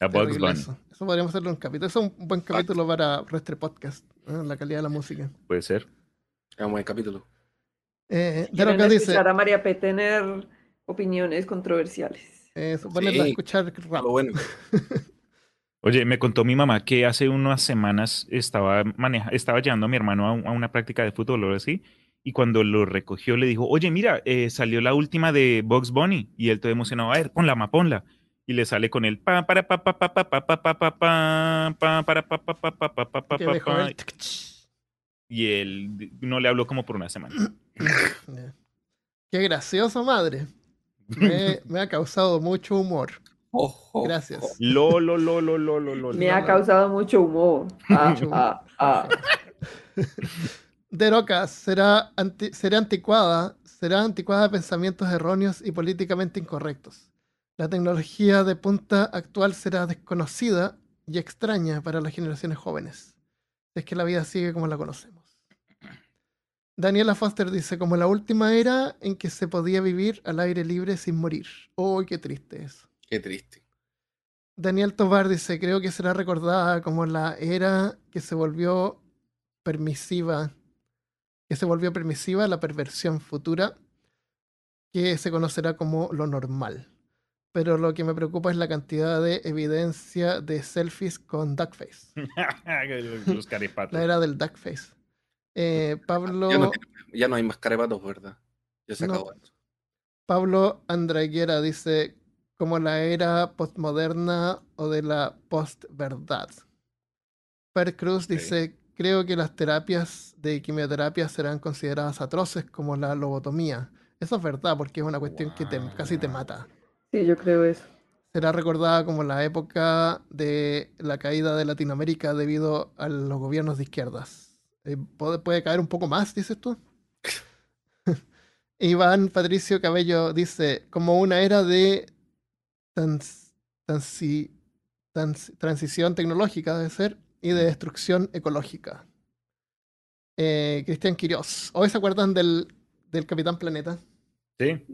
A Bugs Terrible Bunny, Eso. Eso podríamos hacerlo un capítulo. Eso es un buen capítulo para Restre Podcast. ¿eh? La calidad de la música. puede ser. Es un buen capítulo. Eh, Si Deroca dice, escuchar a María P tener opiniones controversiales. eh, ponerla a Sí. escuchar rap. Lo bueno. [LAUGHS] Oye, me contó mi mamá que hace unas semanas estaba, maneja, estaba llevando a mi hermano a, un- a una práctica de fútbol o así, y cuando lo recogió le dijo, oye, mira, eh, salió la última de Bugs Bunny, y él todo emocionado, a ver, ponla, ma, ponla. Y le sale con el pa para pa pa pa pa pa pa pa pa pa pa para pa pa pa pa pa pa pa pa y él no le habló como por una semana. Qué gracioso, madre. Me, me ha causado mucho humor. Gracias. Lo, lo, lo, lo, lo, lo, lo, Me lo. ha causado mucho humor. Ah, [LAUGHS] ah, ah. [LAUGHS] De Roca será, anti- será anticuada, será anticuada de pensamientos erróneos y políticamente incorrectos. La tecnología de punta actual será desconocida y extraña para las generaciones jóvenes. Es que la vida sigue como la conocemos. Daniela Foster dice, como la última era en que se podía vivir al aire libre sin morir. ¡Oh, qué triste es! Qué triste. Daniel Tobar dice, creo que será recordada como la era que se volvió permisiva, que se volvió permisiva la perversión futura, que se conocerá como lo normal. Pero lo que me preocupa es la cantidad de evidencia de selfies con duckface. [LAUGHS] Los. [LAUGHS] La era del duckface. Eh, Pablo, Ya no, ya no hay más carepatos, ¿verdad? Ya se No. acabó eso. Pablo Andraguera dice, como la era postmoderna o de la postverdad. Per Cruz dice, creo que las terapias de quimioterapia serán consideradas atroces como la lobotomía. Eso es verdad, porque es una cuestión que te- casi te mata. Sí, yo creo eso. Será recordada como la época de la caída de Latinoamérica debido a los gobiernos de izquierdas. Eh, ¿puede, puede caer un poco más, dices tú? [LAUGHS] Iván Patricio Cabello dice, como una era de trans- transi- trans- transición tecnológica, debe ser, y de destrucción ecológica. Eh, Cristian Quirós, ¿hoy se acuerdan del, del Capitán Planeta? Sí.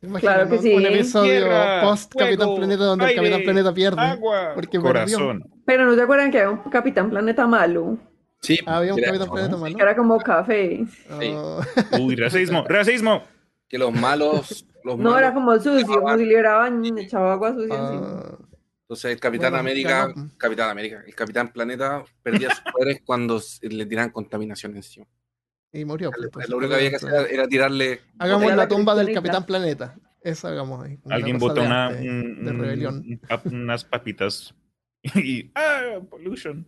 ¿Se imaginan, Claro que no? sí. Un episodio Tierra, post Capitán Planeta donde el Capitán Planeta pierde. Agua. Porque Corazón. Pero no se acuerdan que había un Capitán Planeta malo, Sí, Había un era Capitán eso, Planeta ¿no? malo. que era como café. Oh, Uy, racismo, racismo. Que los malos. Los No, malos- era como sucio, como si liberaban, echaba agua sucia encima. ah, Entonces el Capitán Bueno, América. Capitán América, el Capitán Planeta perdía sus poderes cuando le tiran contaminación encima. y murió. pues, entonces, Lo único que había que hacer era tirarle. Hagamos la tumba del. Capitán Planeta. Eso hagamos ahí. Alguien de una, un- de rebelión. unas papitas [LAUGHS] y ¡ah! Pollution.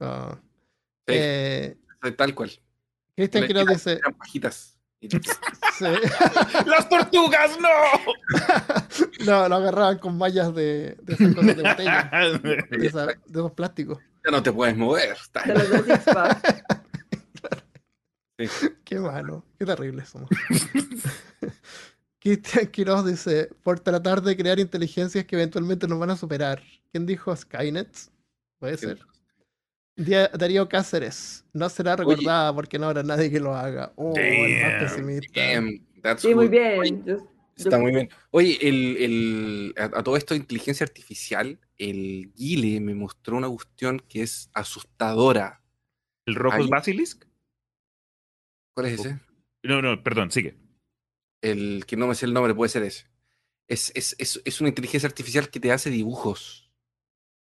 Ah, Sí, eh, tal cual. Cristian Quiroz dice, pajitas. Sí. [LAUGHS] ¡Las tortugas, no! [LAUGHS] no, lo agarraban con mallas de, de esas cosas de botella, [LAUGHS] de, esa- de esos plásticos. ya no te puedes mover. De los pack. Qué malo, qué terrible somos. Cristian Quiroz dice, por tratar de crear inteligencias que eventualmente nos van a superar. ¿Quién dijo Skynet? Puede ser. Darío Cáceres, no será recordada porque no habrá nadie que lo haga. Oh, el más pesimista. Damn, that's Sí, muy bien. Yo- Está muy bien. Oye, el, el- a, a todo esto de inteligencia artificial, el Guile me mostró una cuestión que es asustadora. ¿El Rojos Ahí. Basilisk? ¿Cuál es ese? No, no, perdón, sigue. El que no me sé el nombre, puede ser ese. Es, es, es, es una inteligencia artificial que te hace dibujos.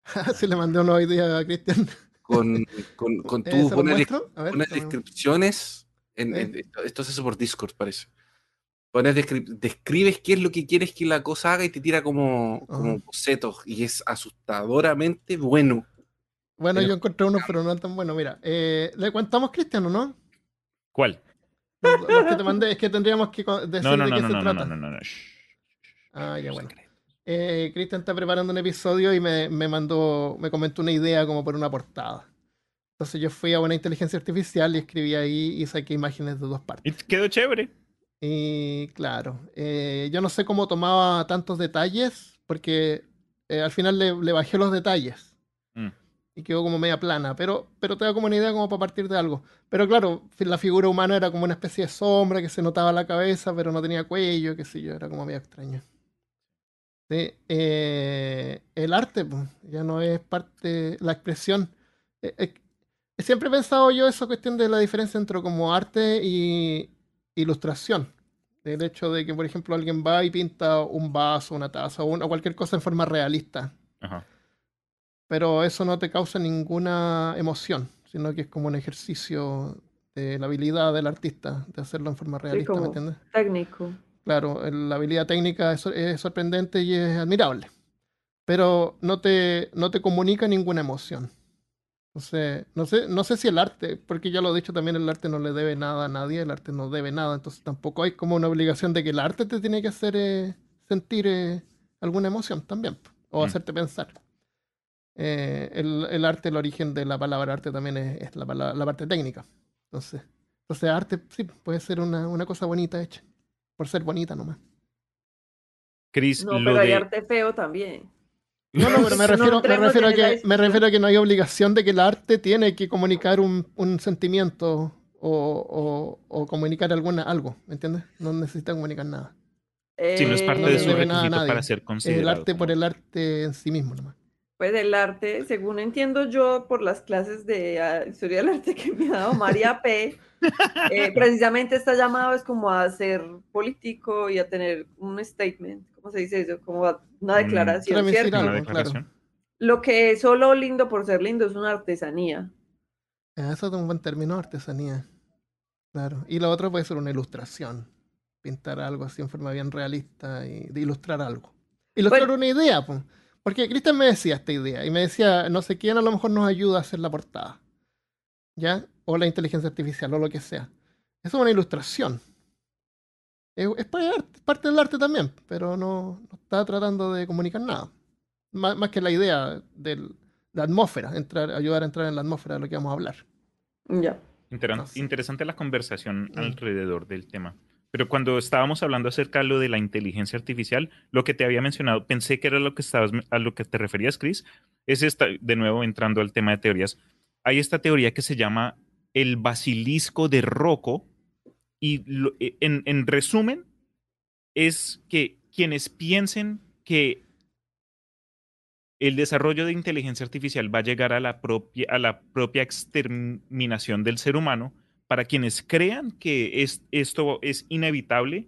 [LAUGHS] Se le mandé uno hoy día a Cristian. Con, con, con tú. A ver, pones toma. descripciones. En, en- esto se hace por Discord, parece. Pones descri- describes qué es lo que quieres que la cosa haga y te tira como, como bocetos. Y es asustadoramente bueno. Bueno, Pero- yo encontré uno, pero no tan bueno. Mira, eh, ¿le contamos Cristian o no? ¿Cuál? Los, los que te mandé, es que tendríamos que decir No, no, de no, qué no, se no, no, trata. no, no, no. Shh. Ah, ya bueno. Eh, Cristian está preparando un episodio y me, me mandó, me comentó una idea como por una portada. Entonces yo fui a una inteligencia artificial y escribí ahí y saqué imágenes de dos partes. Y quedó chévere. Y claro, eh, yo no sé cómo tomaba tantos detalles porque eh, al final le, le bajé los detalles Mm. y quedó como media plana, pero, pero te da como una idea como para partir de algo. Pero claro, la figura humana era como una especie de sombra que se notaba la cabeza, pero no tenía cuello, qué sé yo, era como medio extraño. Sí, eh, el arte, pues, ya no es parte, la expresión. Eh, eh, siempre he pensado yo esa cuestión de la diferencia entre como arte y ilustración. El hecho de que, por ejemplo, alguien va y pinta un vaso, una taza o, una- cualquier cosa en forma realista, Ajá. pero eso no te causa ninguna emoción, sino que es como un ejercicio de la habilidad del artista de hacerlo en forma realista, ¿me como- entiendes? Técnico. Claro, la habilidad técnica es, sor- es sorprendente y es admirable, pero no te, no te comunica ninguna emoción. Entonces, no sé, no sé si el arte, porque ya lo he dicho también, el arte no le debe nada a nadie, el arte no debe nada, entonces tampoco hay como una obligación de que el arte te tiene que hacer eh, sentir eh, alguna emoción también, o Mm. hacerte pensar. Eh, el, el arte, el origen de la palabra arte también es, es la, la parte técnica. Entonces, entonces arte sí puede ser una, una cosa bonita hecha, por ser bonita nomás. Chris, No, lo pero hay arte feo también. No, no, pero me [LAUGHS] No refiero, me refiero, a que, me refiero a que no hay obligación de que el arte tiene que comunicar un, un sentimiento o, o- o comunicar alguna, algo, ¿me entiendes? No necesita comunicar nada. Si no es parte no de su requisito para ser Es considerado. el arte por el arte en sí mismo nomás. Pues el arte, según entiendo yo por las clases de ah, historia del arte que me ha dado María P, eh, precisamente está llamado es como a ser político y a tener un statement, ¿cómo se dice eso? Como a- una Mm, declaración, Transmitir ¿cierto? Una claro. declaración. Lo que es solo lindo por ser lindo es una artesanía. Ah, Eso es un buen término, artesanía. Claro. Y lo otro puede ser una ilustración. Pintar algo así en forma bien realista y de ilustrar algo. Ilustrar Bueno. una idea, po. Porque Cristian me decía esta idea y me decía, no sé quién a lo mejor nos ayuda a hacer la portada. ¿Ya? O la inteligencia artificial o lo que sea. Eso es una ilustración. Es, es parte, del arte- parte del arte también, pero no, no está tratando de comunicar nada. Más, más que la idea de la atmósfera, entrar, ayudar a entrar en la atmósfera de lo que vamos a hablar. Ya. Intera- No sé. Interesante la conversación Mm. alrededor del tema. Pero cuando estábamos hablando acerca de lo de la inteligencia artificial, lo que te había mencionado, pensé que era lo que estabas, a lo que te referías, Chris, es esta, de nuevo entrando al tema de teorías. Hay esta teoría que se llama el basilisco de Rocco, y e- en, en resumen, es que quienes piensen que el desarrollo de inteligencia artificial va a llegar a la propia, a la propia exterminación del ser humano, para quienes crean que es, esto es inevitable,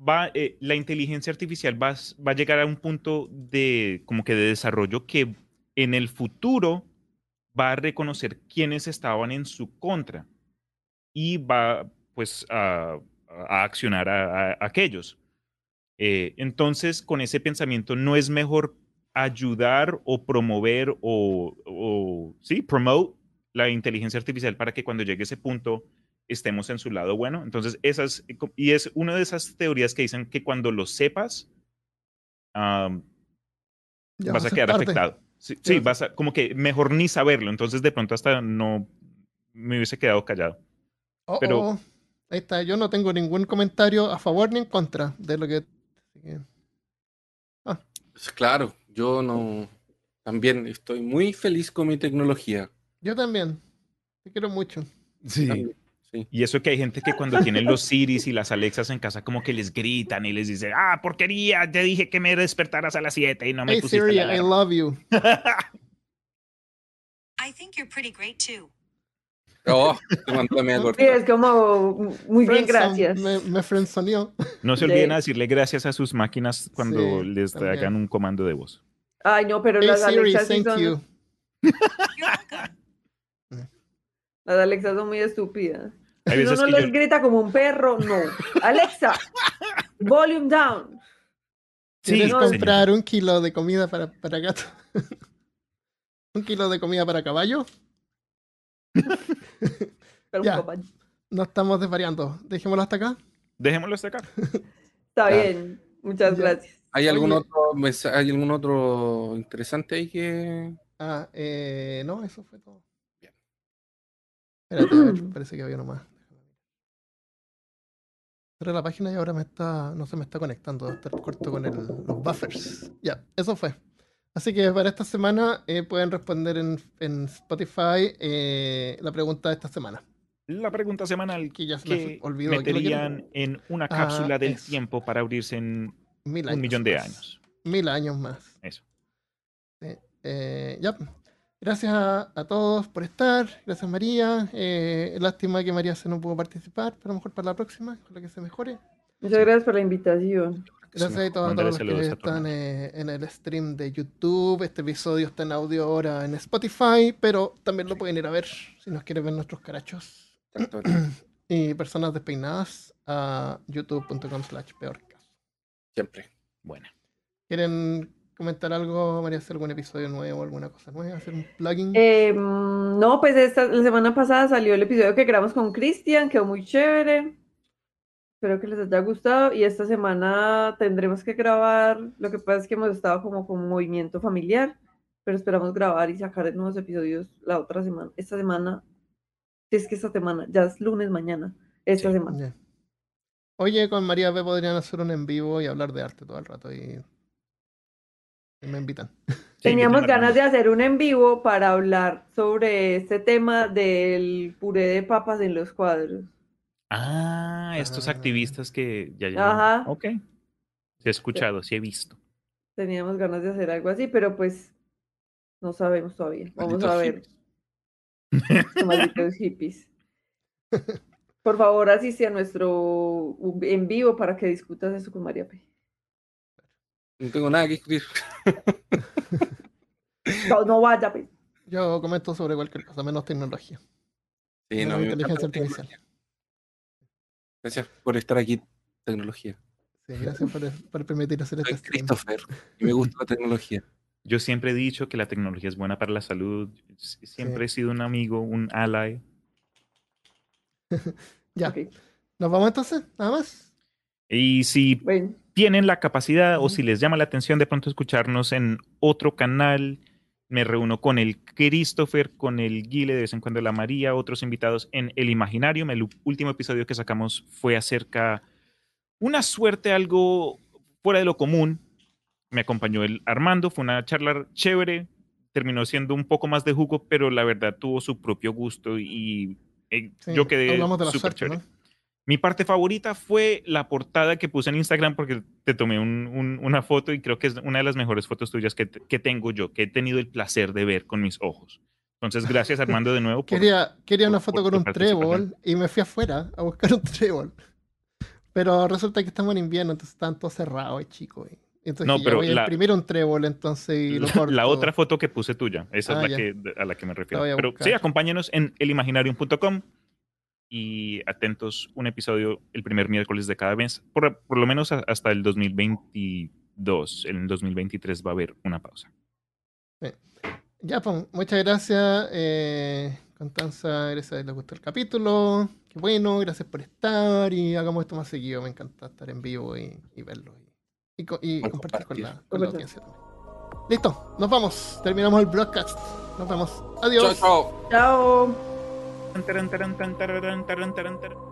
va, eh, la inteligencia artificial va, va a llegar a un punto de, como que de desarrollo que en el futuro va a reconocer quiénes estaban en su contra y va pues a, a accionar a, a aquellos. Eh, entonces, con ese pensamiento, ¿no es mejor ayudar o promover o, o sí, promote la inteligencia artificial para que cuando llegue ese punto estemos en su lado bueno? Entonces, esas, y es una de esas teorías que dicen que cuando lo sepas, Ya vas va a quedar tarde. afectado. Sí, sí, vas a, como que mejor ni saberlo. Entonces, de pronto hasta no me hubiese quedado callado. Oh, Pero- oh, Ahí está, yo no tengo ningún comentario a favor ni en contra de lo que. Pues claro, yo no. También estoy muy feliz con mi tecnología. Yo también. Te quiero mucho. También, sí. Y eso que hay gente que cuando tienen los Siris y las Alexas en casa como que les gritan y les dicen, ah, porquería, te dije que me despertaras a las 7 y no me Hey pusiste Siri, la I alarma". love you. [LAUGHS] I think you're pretty great too. Oh, [LAUGHS] Sí, es como muy bien, gracias. Me, me friendzoneó. No se olviden a decirle gracias a sus máquinas cuando Sí, les hagan un comando de voz. Ay, no, pero Hey las Siri, Alexas thank son, you. [LAUGHS] Las Alexas son muy estúpidas. Si uno no les yo- grita como un perro, no. Alexa, volume down. Sí, ¿Quieres no, comprar un kilo de comida para, para gato? [LAUGHS] ¿Un kilo de comida para caballo? [LAUGHS] Pero, Ya. No estamos desvariando. Dejémoslo hasta acá. Dejémoslo hasta acá. Está Ya. bien, muchas Ya. gracias. ¿Hay algún, otro ¿Hay algún otro interesante ahí que.? Ah, eh, no, eso fue todo. Espérate, a ver, [CLEARS THROAT] parece que había uno más. Cerré la página y ahora me está, no se me está conectando, debe estar corto con el- los buffers. Ya, eso fue. Así que para esta semana eh, pueden responder en, en Spotify eh, la pregunta de esta semana. La pregunta semanal Que ya se me que olvidó. Meterían en una Ah, cápsula del eso. tiempo para abrirse en Mil un años millón de más. años. Mil años más. Eso. Eh, ya. Gracias a, a todos por estar. Gracias María. Eh, lástima que María se no pudo participar, pero a lo mejor para la próxima, con la que se mejore. Muchas gracias por la invitación. Gracias a todos, a Mándale todos los que están eh, en el stream de YouTube. Este episodio está en audio ahora en Spotify, pero también lo pueden ir a ver si nos quieren ver nuestros carachos [CLEARS THROAT] y personas despeinadas a youtube.com slash peor caso. Siempre. Bueno. ¿Quieren comentar algo, María? ¿Hacer algún episodio nuevo, alguna cosa nueva? ¿Hacer un plugin? Eh, mm, no, pues esta, la semana pasada salió el episodio que grabamos con Cristian, quedó muy chévere. Espero que les haya gustado. Y esta semana tendremos que grabar. Lo que pasa es que hemos estado como con movimiento familiar, pero esperamos grabar y sacar nuevos episodios la otra semana. Esta semana, si es que esta semana, ya es lunes mañana, esta Sí. semana. Ya. Oye, con María B podrían hacer un en vivo y hablar de arte todo el rato y me invitan. Teníamos ganas de hacer un en vivo para hablar sobre este tema del puré de papas en los cuadros. Ah, estos Ah. activistas que ya ya. Ajá. Ok. Sí he escuchado, sí he visto. Teníamos ganas de hacer algo así, pero pues no sabemos todavía. Vamos Malditos a ver. hippies. [LAUGHS] Malditos hippies. Por favor, asiste a nuestro en vivo para que discutas eso con María P. No tengo nada que discutir. No, no vaya, pues. Yo comento sobre cualquier cosa, menos tecnología. Sí, Bueno, no, inteligencia artificial. tecnología. Gracias por estar aquí, tecnología. Sí, gracias por, por permitir hacer este Soy stream. Christopher y me gusta la tecnología. Yo siempre he dicho que la tecnología es buena para la salud. Siempre he sido un amigo, un ally. [LAUGHS] Ya, Ok, ¿nos vamos entonces? ¿Nada más? Y si Bueno, tienen la capacidad o si les llama la atención de pronto escucharnos en otro canal, me reúno con el Christopher, con el Guile, de vez en cuando la María, otros invitados en El Imaginarium. El último episodio que sacamos fue acerca una suerte algo fuera de lo común. Me acompañó el Armando, fue una charla chévere, terminó siendo un poco más de jugo, pero la verdad tuvo su propio gusto y eh, Sí, yo quedé súper chévere. ¿no? Mi parte favorita fue la portada que puse en Instagram porque te tomé un- un- una foto y creo que es una de las mejores fotos tuyas que, que tengo yo, que he tenido el placer de ver con mis ojos. Entonces, gracias Armando de nuevo. por- Quería, quería una foto con un trébol y me fui afuera a buscar un trébol. Pero resulta que estamos en invierno, entonces están todos cerrados, chico. y- Entonces No, pero voy a la- imprimir un trébol entonces y lo la, la otra foto que puse tuya, esa Ah, es la ya. que, a la que me refiero. Pero sí, acompáñenos en elimaginarium.com y atentos un episodio el primer miércoles de cada mes, por, por lo menos a- hasta el 2022. En el 2023 va a haber una pausa. Ya, pues, muchas gracias. Eh, Constanza, gracias, les gustó el capítulo. Qué bueno, gracias por estar y hagamos esto más seguido. Me encanta estar en vivo y, y verlo y, y y Por compartir con la, compartir. con la Compartir. audiencia también. Listo, nos vamos. Terminamos el broadcast. Nos vemos. Adiós. Chao, chao. chao. Taran, taran, taran.